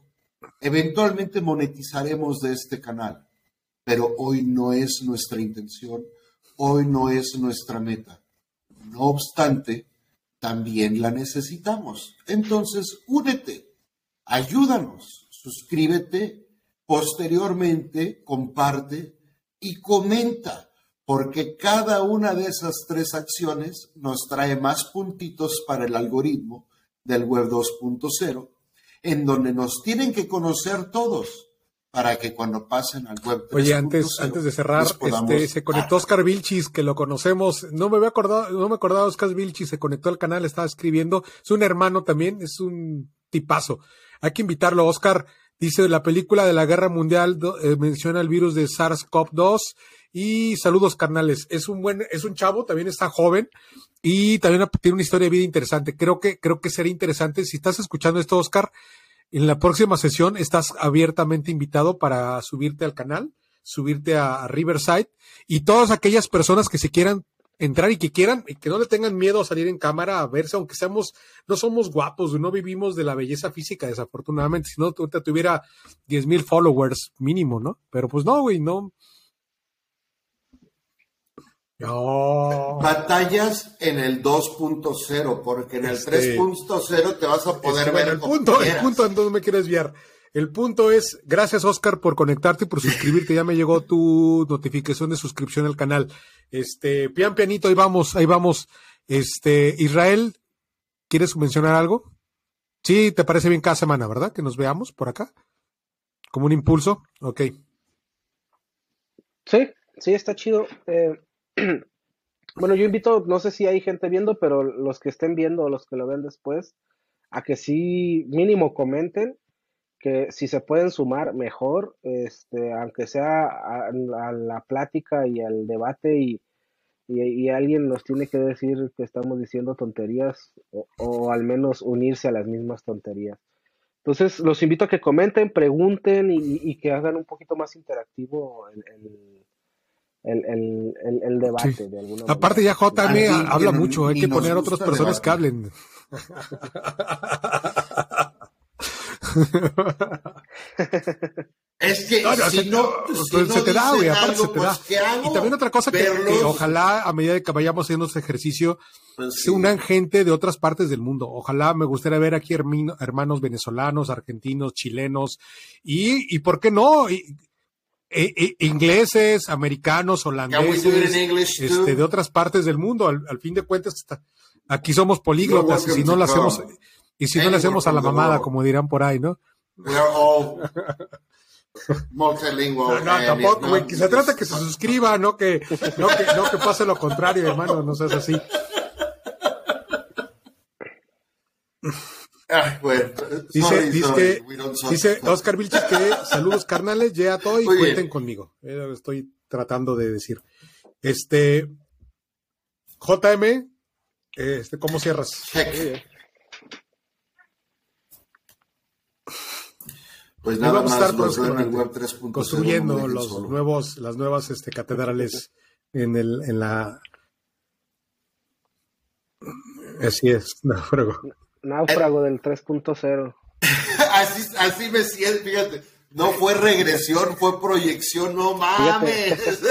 Eventualmente monetizaremos de este canal, pero hoy no es nuestra intención, hoy no es nuestra meta. No obstante, también la necesitamos. Entonces, únete, ayúdanos, suscríbete Posteriormente, comparte y comenta, porque cada una de esas tres acciones nos trae más puntitos para el algoritmo del Web 2.0, en donde nos tienen que conocer todos para que cuando pasen al web 3.0. Oye, antes, antes de cerrar, este, se conectó Oscar Vilchis, que lo conocemos. No me había acordado, no me acordaba Oscar Vilchis, se conectó al canal, estaba escribiendo. Es un hermano también, es un tipazo. Hay que invitarlo, Oscar. Dice, la película de la guerra mundial eh, menciona el virus de SARS-CoV-2 y saludos carnales. Es un buen, es un chavo, también está joven y también tiene una historia de vida interesante. Creo que, creo que sería interesante. Si estás escuchando esto, Oscar, en la próxima sesión estás abiertamente invitado para subirte al canal, subirte a Riverside y todas aquellas personas que se quieran entrar y que quieran, y que no le tengan miedo a salir en cámara a verse, aunque seamos, no somos guapos, no vivimos de la belleza física, desafortunadamente, si no, ahorita tuviera 10 mil followers mínimo, ¿no? Pero pues no, güey, no. No. Batallas en el 2.0, porque en el este... 3.0 te vas a poder ver. el punto, el punto en donde me quieres guiar. El punto es, gracias Oscar por conectarte y por suscribirte. Ya me llegó tu notificación de suscripción al canal. Este, pian pianito, ahí vamos, ahí vamos. Este, Israel, ¿quieres mencionar algo? Sí, te parece bien cada semana, ¿verdad? Que nos veamos por acá. Como un impulso. Ok. Sí, sí, está chido. Eh, bueno, yo invito, no sé si hay gente viendo, pero los que estén viendo o los que lo ven después, a que sí mínimo comenten que si se pueden sumar mejor, este, aunque sea a, la plática y al debate y, y, alguien nos tiene que decir que estamos diciendo tonterías o, al menos unirse a las mismas tonterías. Entonces, los invito a que comenten, pregunten y, que hagan un poquito más interactivo el, el, el debate de alguna Aparte ya JM habla mucho, hay que poner otras personas que hablen. es que si no, se te da, güey, aparte se te da. Pues, y también otra cosa que, ojalá a medida que vayamos haciendo este ejercicio pues se unan gente de otras partes del mundo. Ojalá me gustaría ver aquí hermanos venezolanos, argentinos, chilenos y, y ¿por qué no? Y, e, e, ingleses, americanos, holandeses, este, de otras partes del mundo. Al, fin de cuentas, aquí somos políglotas y si no lo hacemos, y si no le hacemos a la mamada, como dirán por ahí, ¿no? multilingual. No, tampoco, güey. se trata que se suscriba, no que, no que, no que pase lo contrario, hermano, no seas así. dice, dice, dice Oscar Vilches que saludos carnales, ya todo y cuenten conmigo. estoy tratando de decir. Este JM, este, ¿cómo cierras? Pues nada vamos más, a estar construyendo los nuevos, las nuevas este, catedrales en, el, en la... Así es, náufrago. Náufrago del 3.0. así, así me siento, fíjate. No fue regresión, fue proyección, no mames.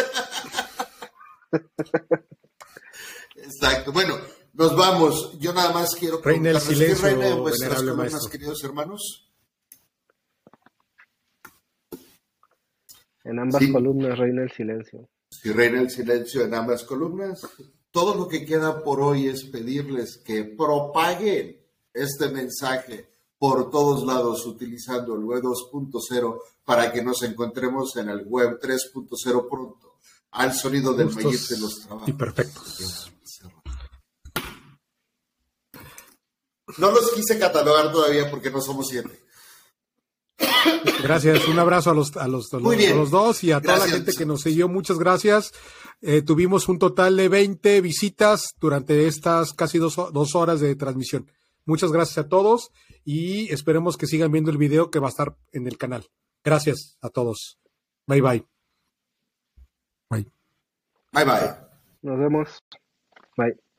Exacto. Bueno, nos vamos. Yo nada más quiero Reina el silencio, reina vuestras columnas, queridos hermanos. En ambas columnas reina el silencio. Si reina el silencio en ambas columnas, todo lo que queda por hoy es pedirles que propaguen este mensaje por todos lados utilizando el web 2.0 para que nos encontremos en el web 3.0 pronto, al sonido del maíz de los trabajos. Y perfectos. No los quise catalogar todavía porque no somos siete. Gracias, un abrazo a los, a los, los, dos y a toda la gente que nos siguió. Muchas gracias. Eh, tuvimos un total de 20 visitas durante estas casi dos, dos horas de transmisión. Muchas gracias a todos y esperemos que sigan viendo el video que va a estar en el canal. Gracias a todos. Bye bye. Bye. Bye bye. Nos vemos. Bye.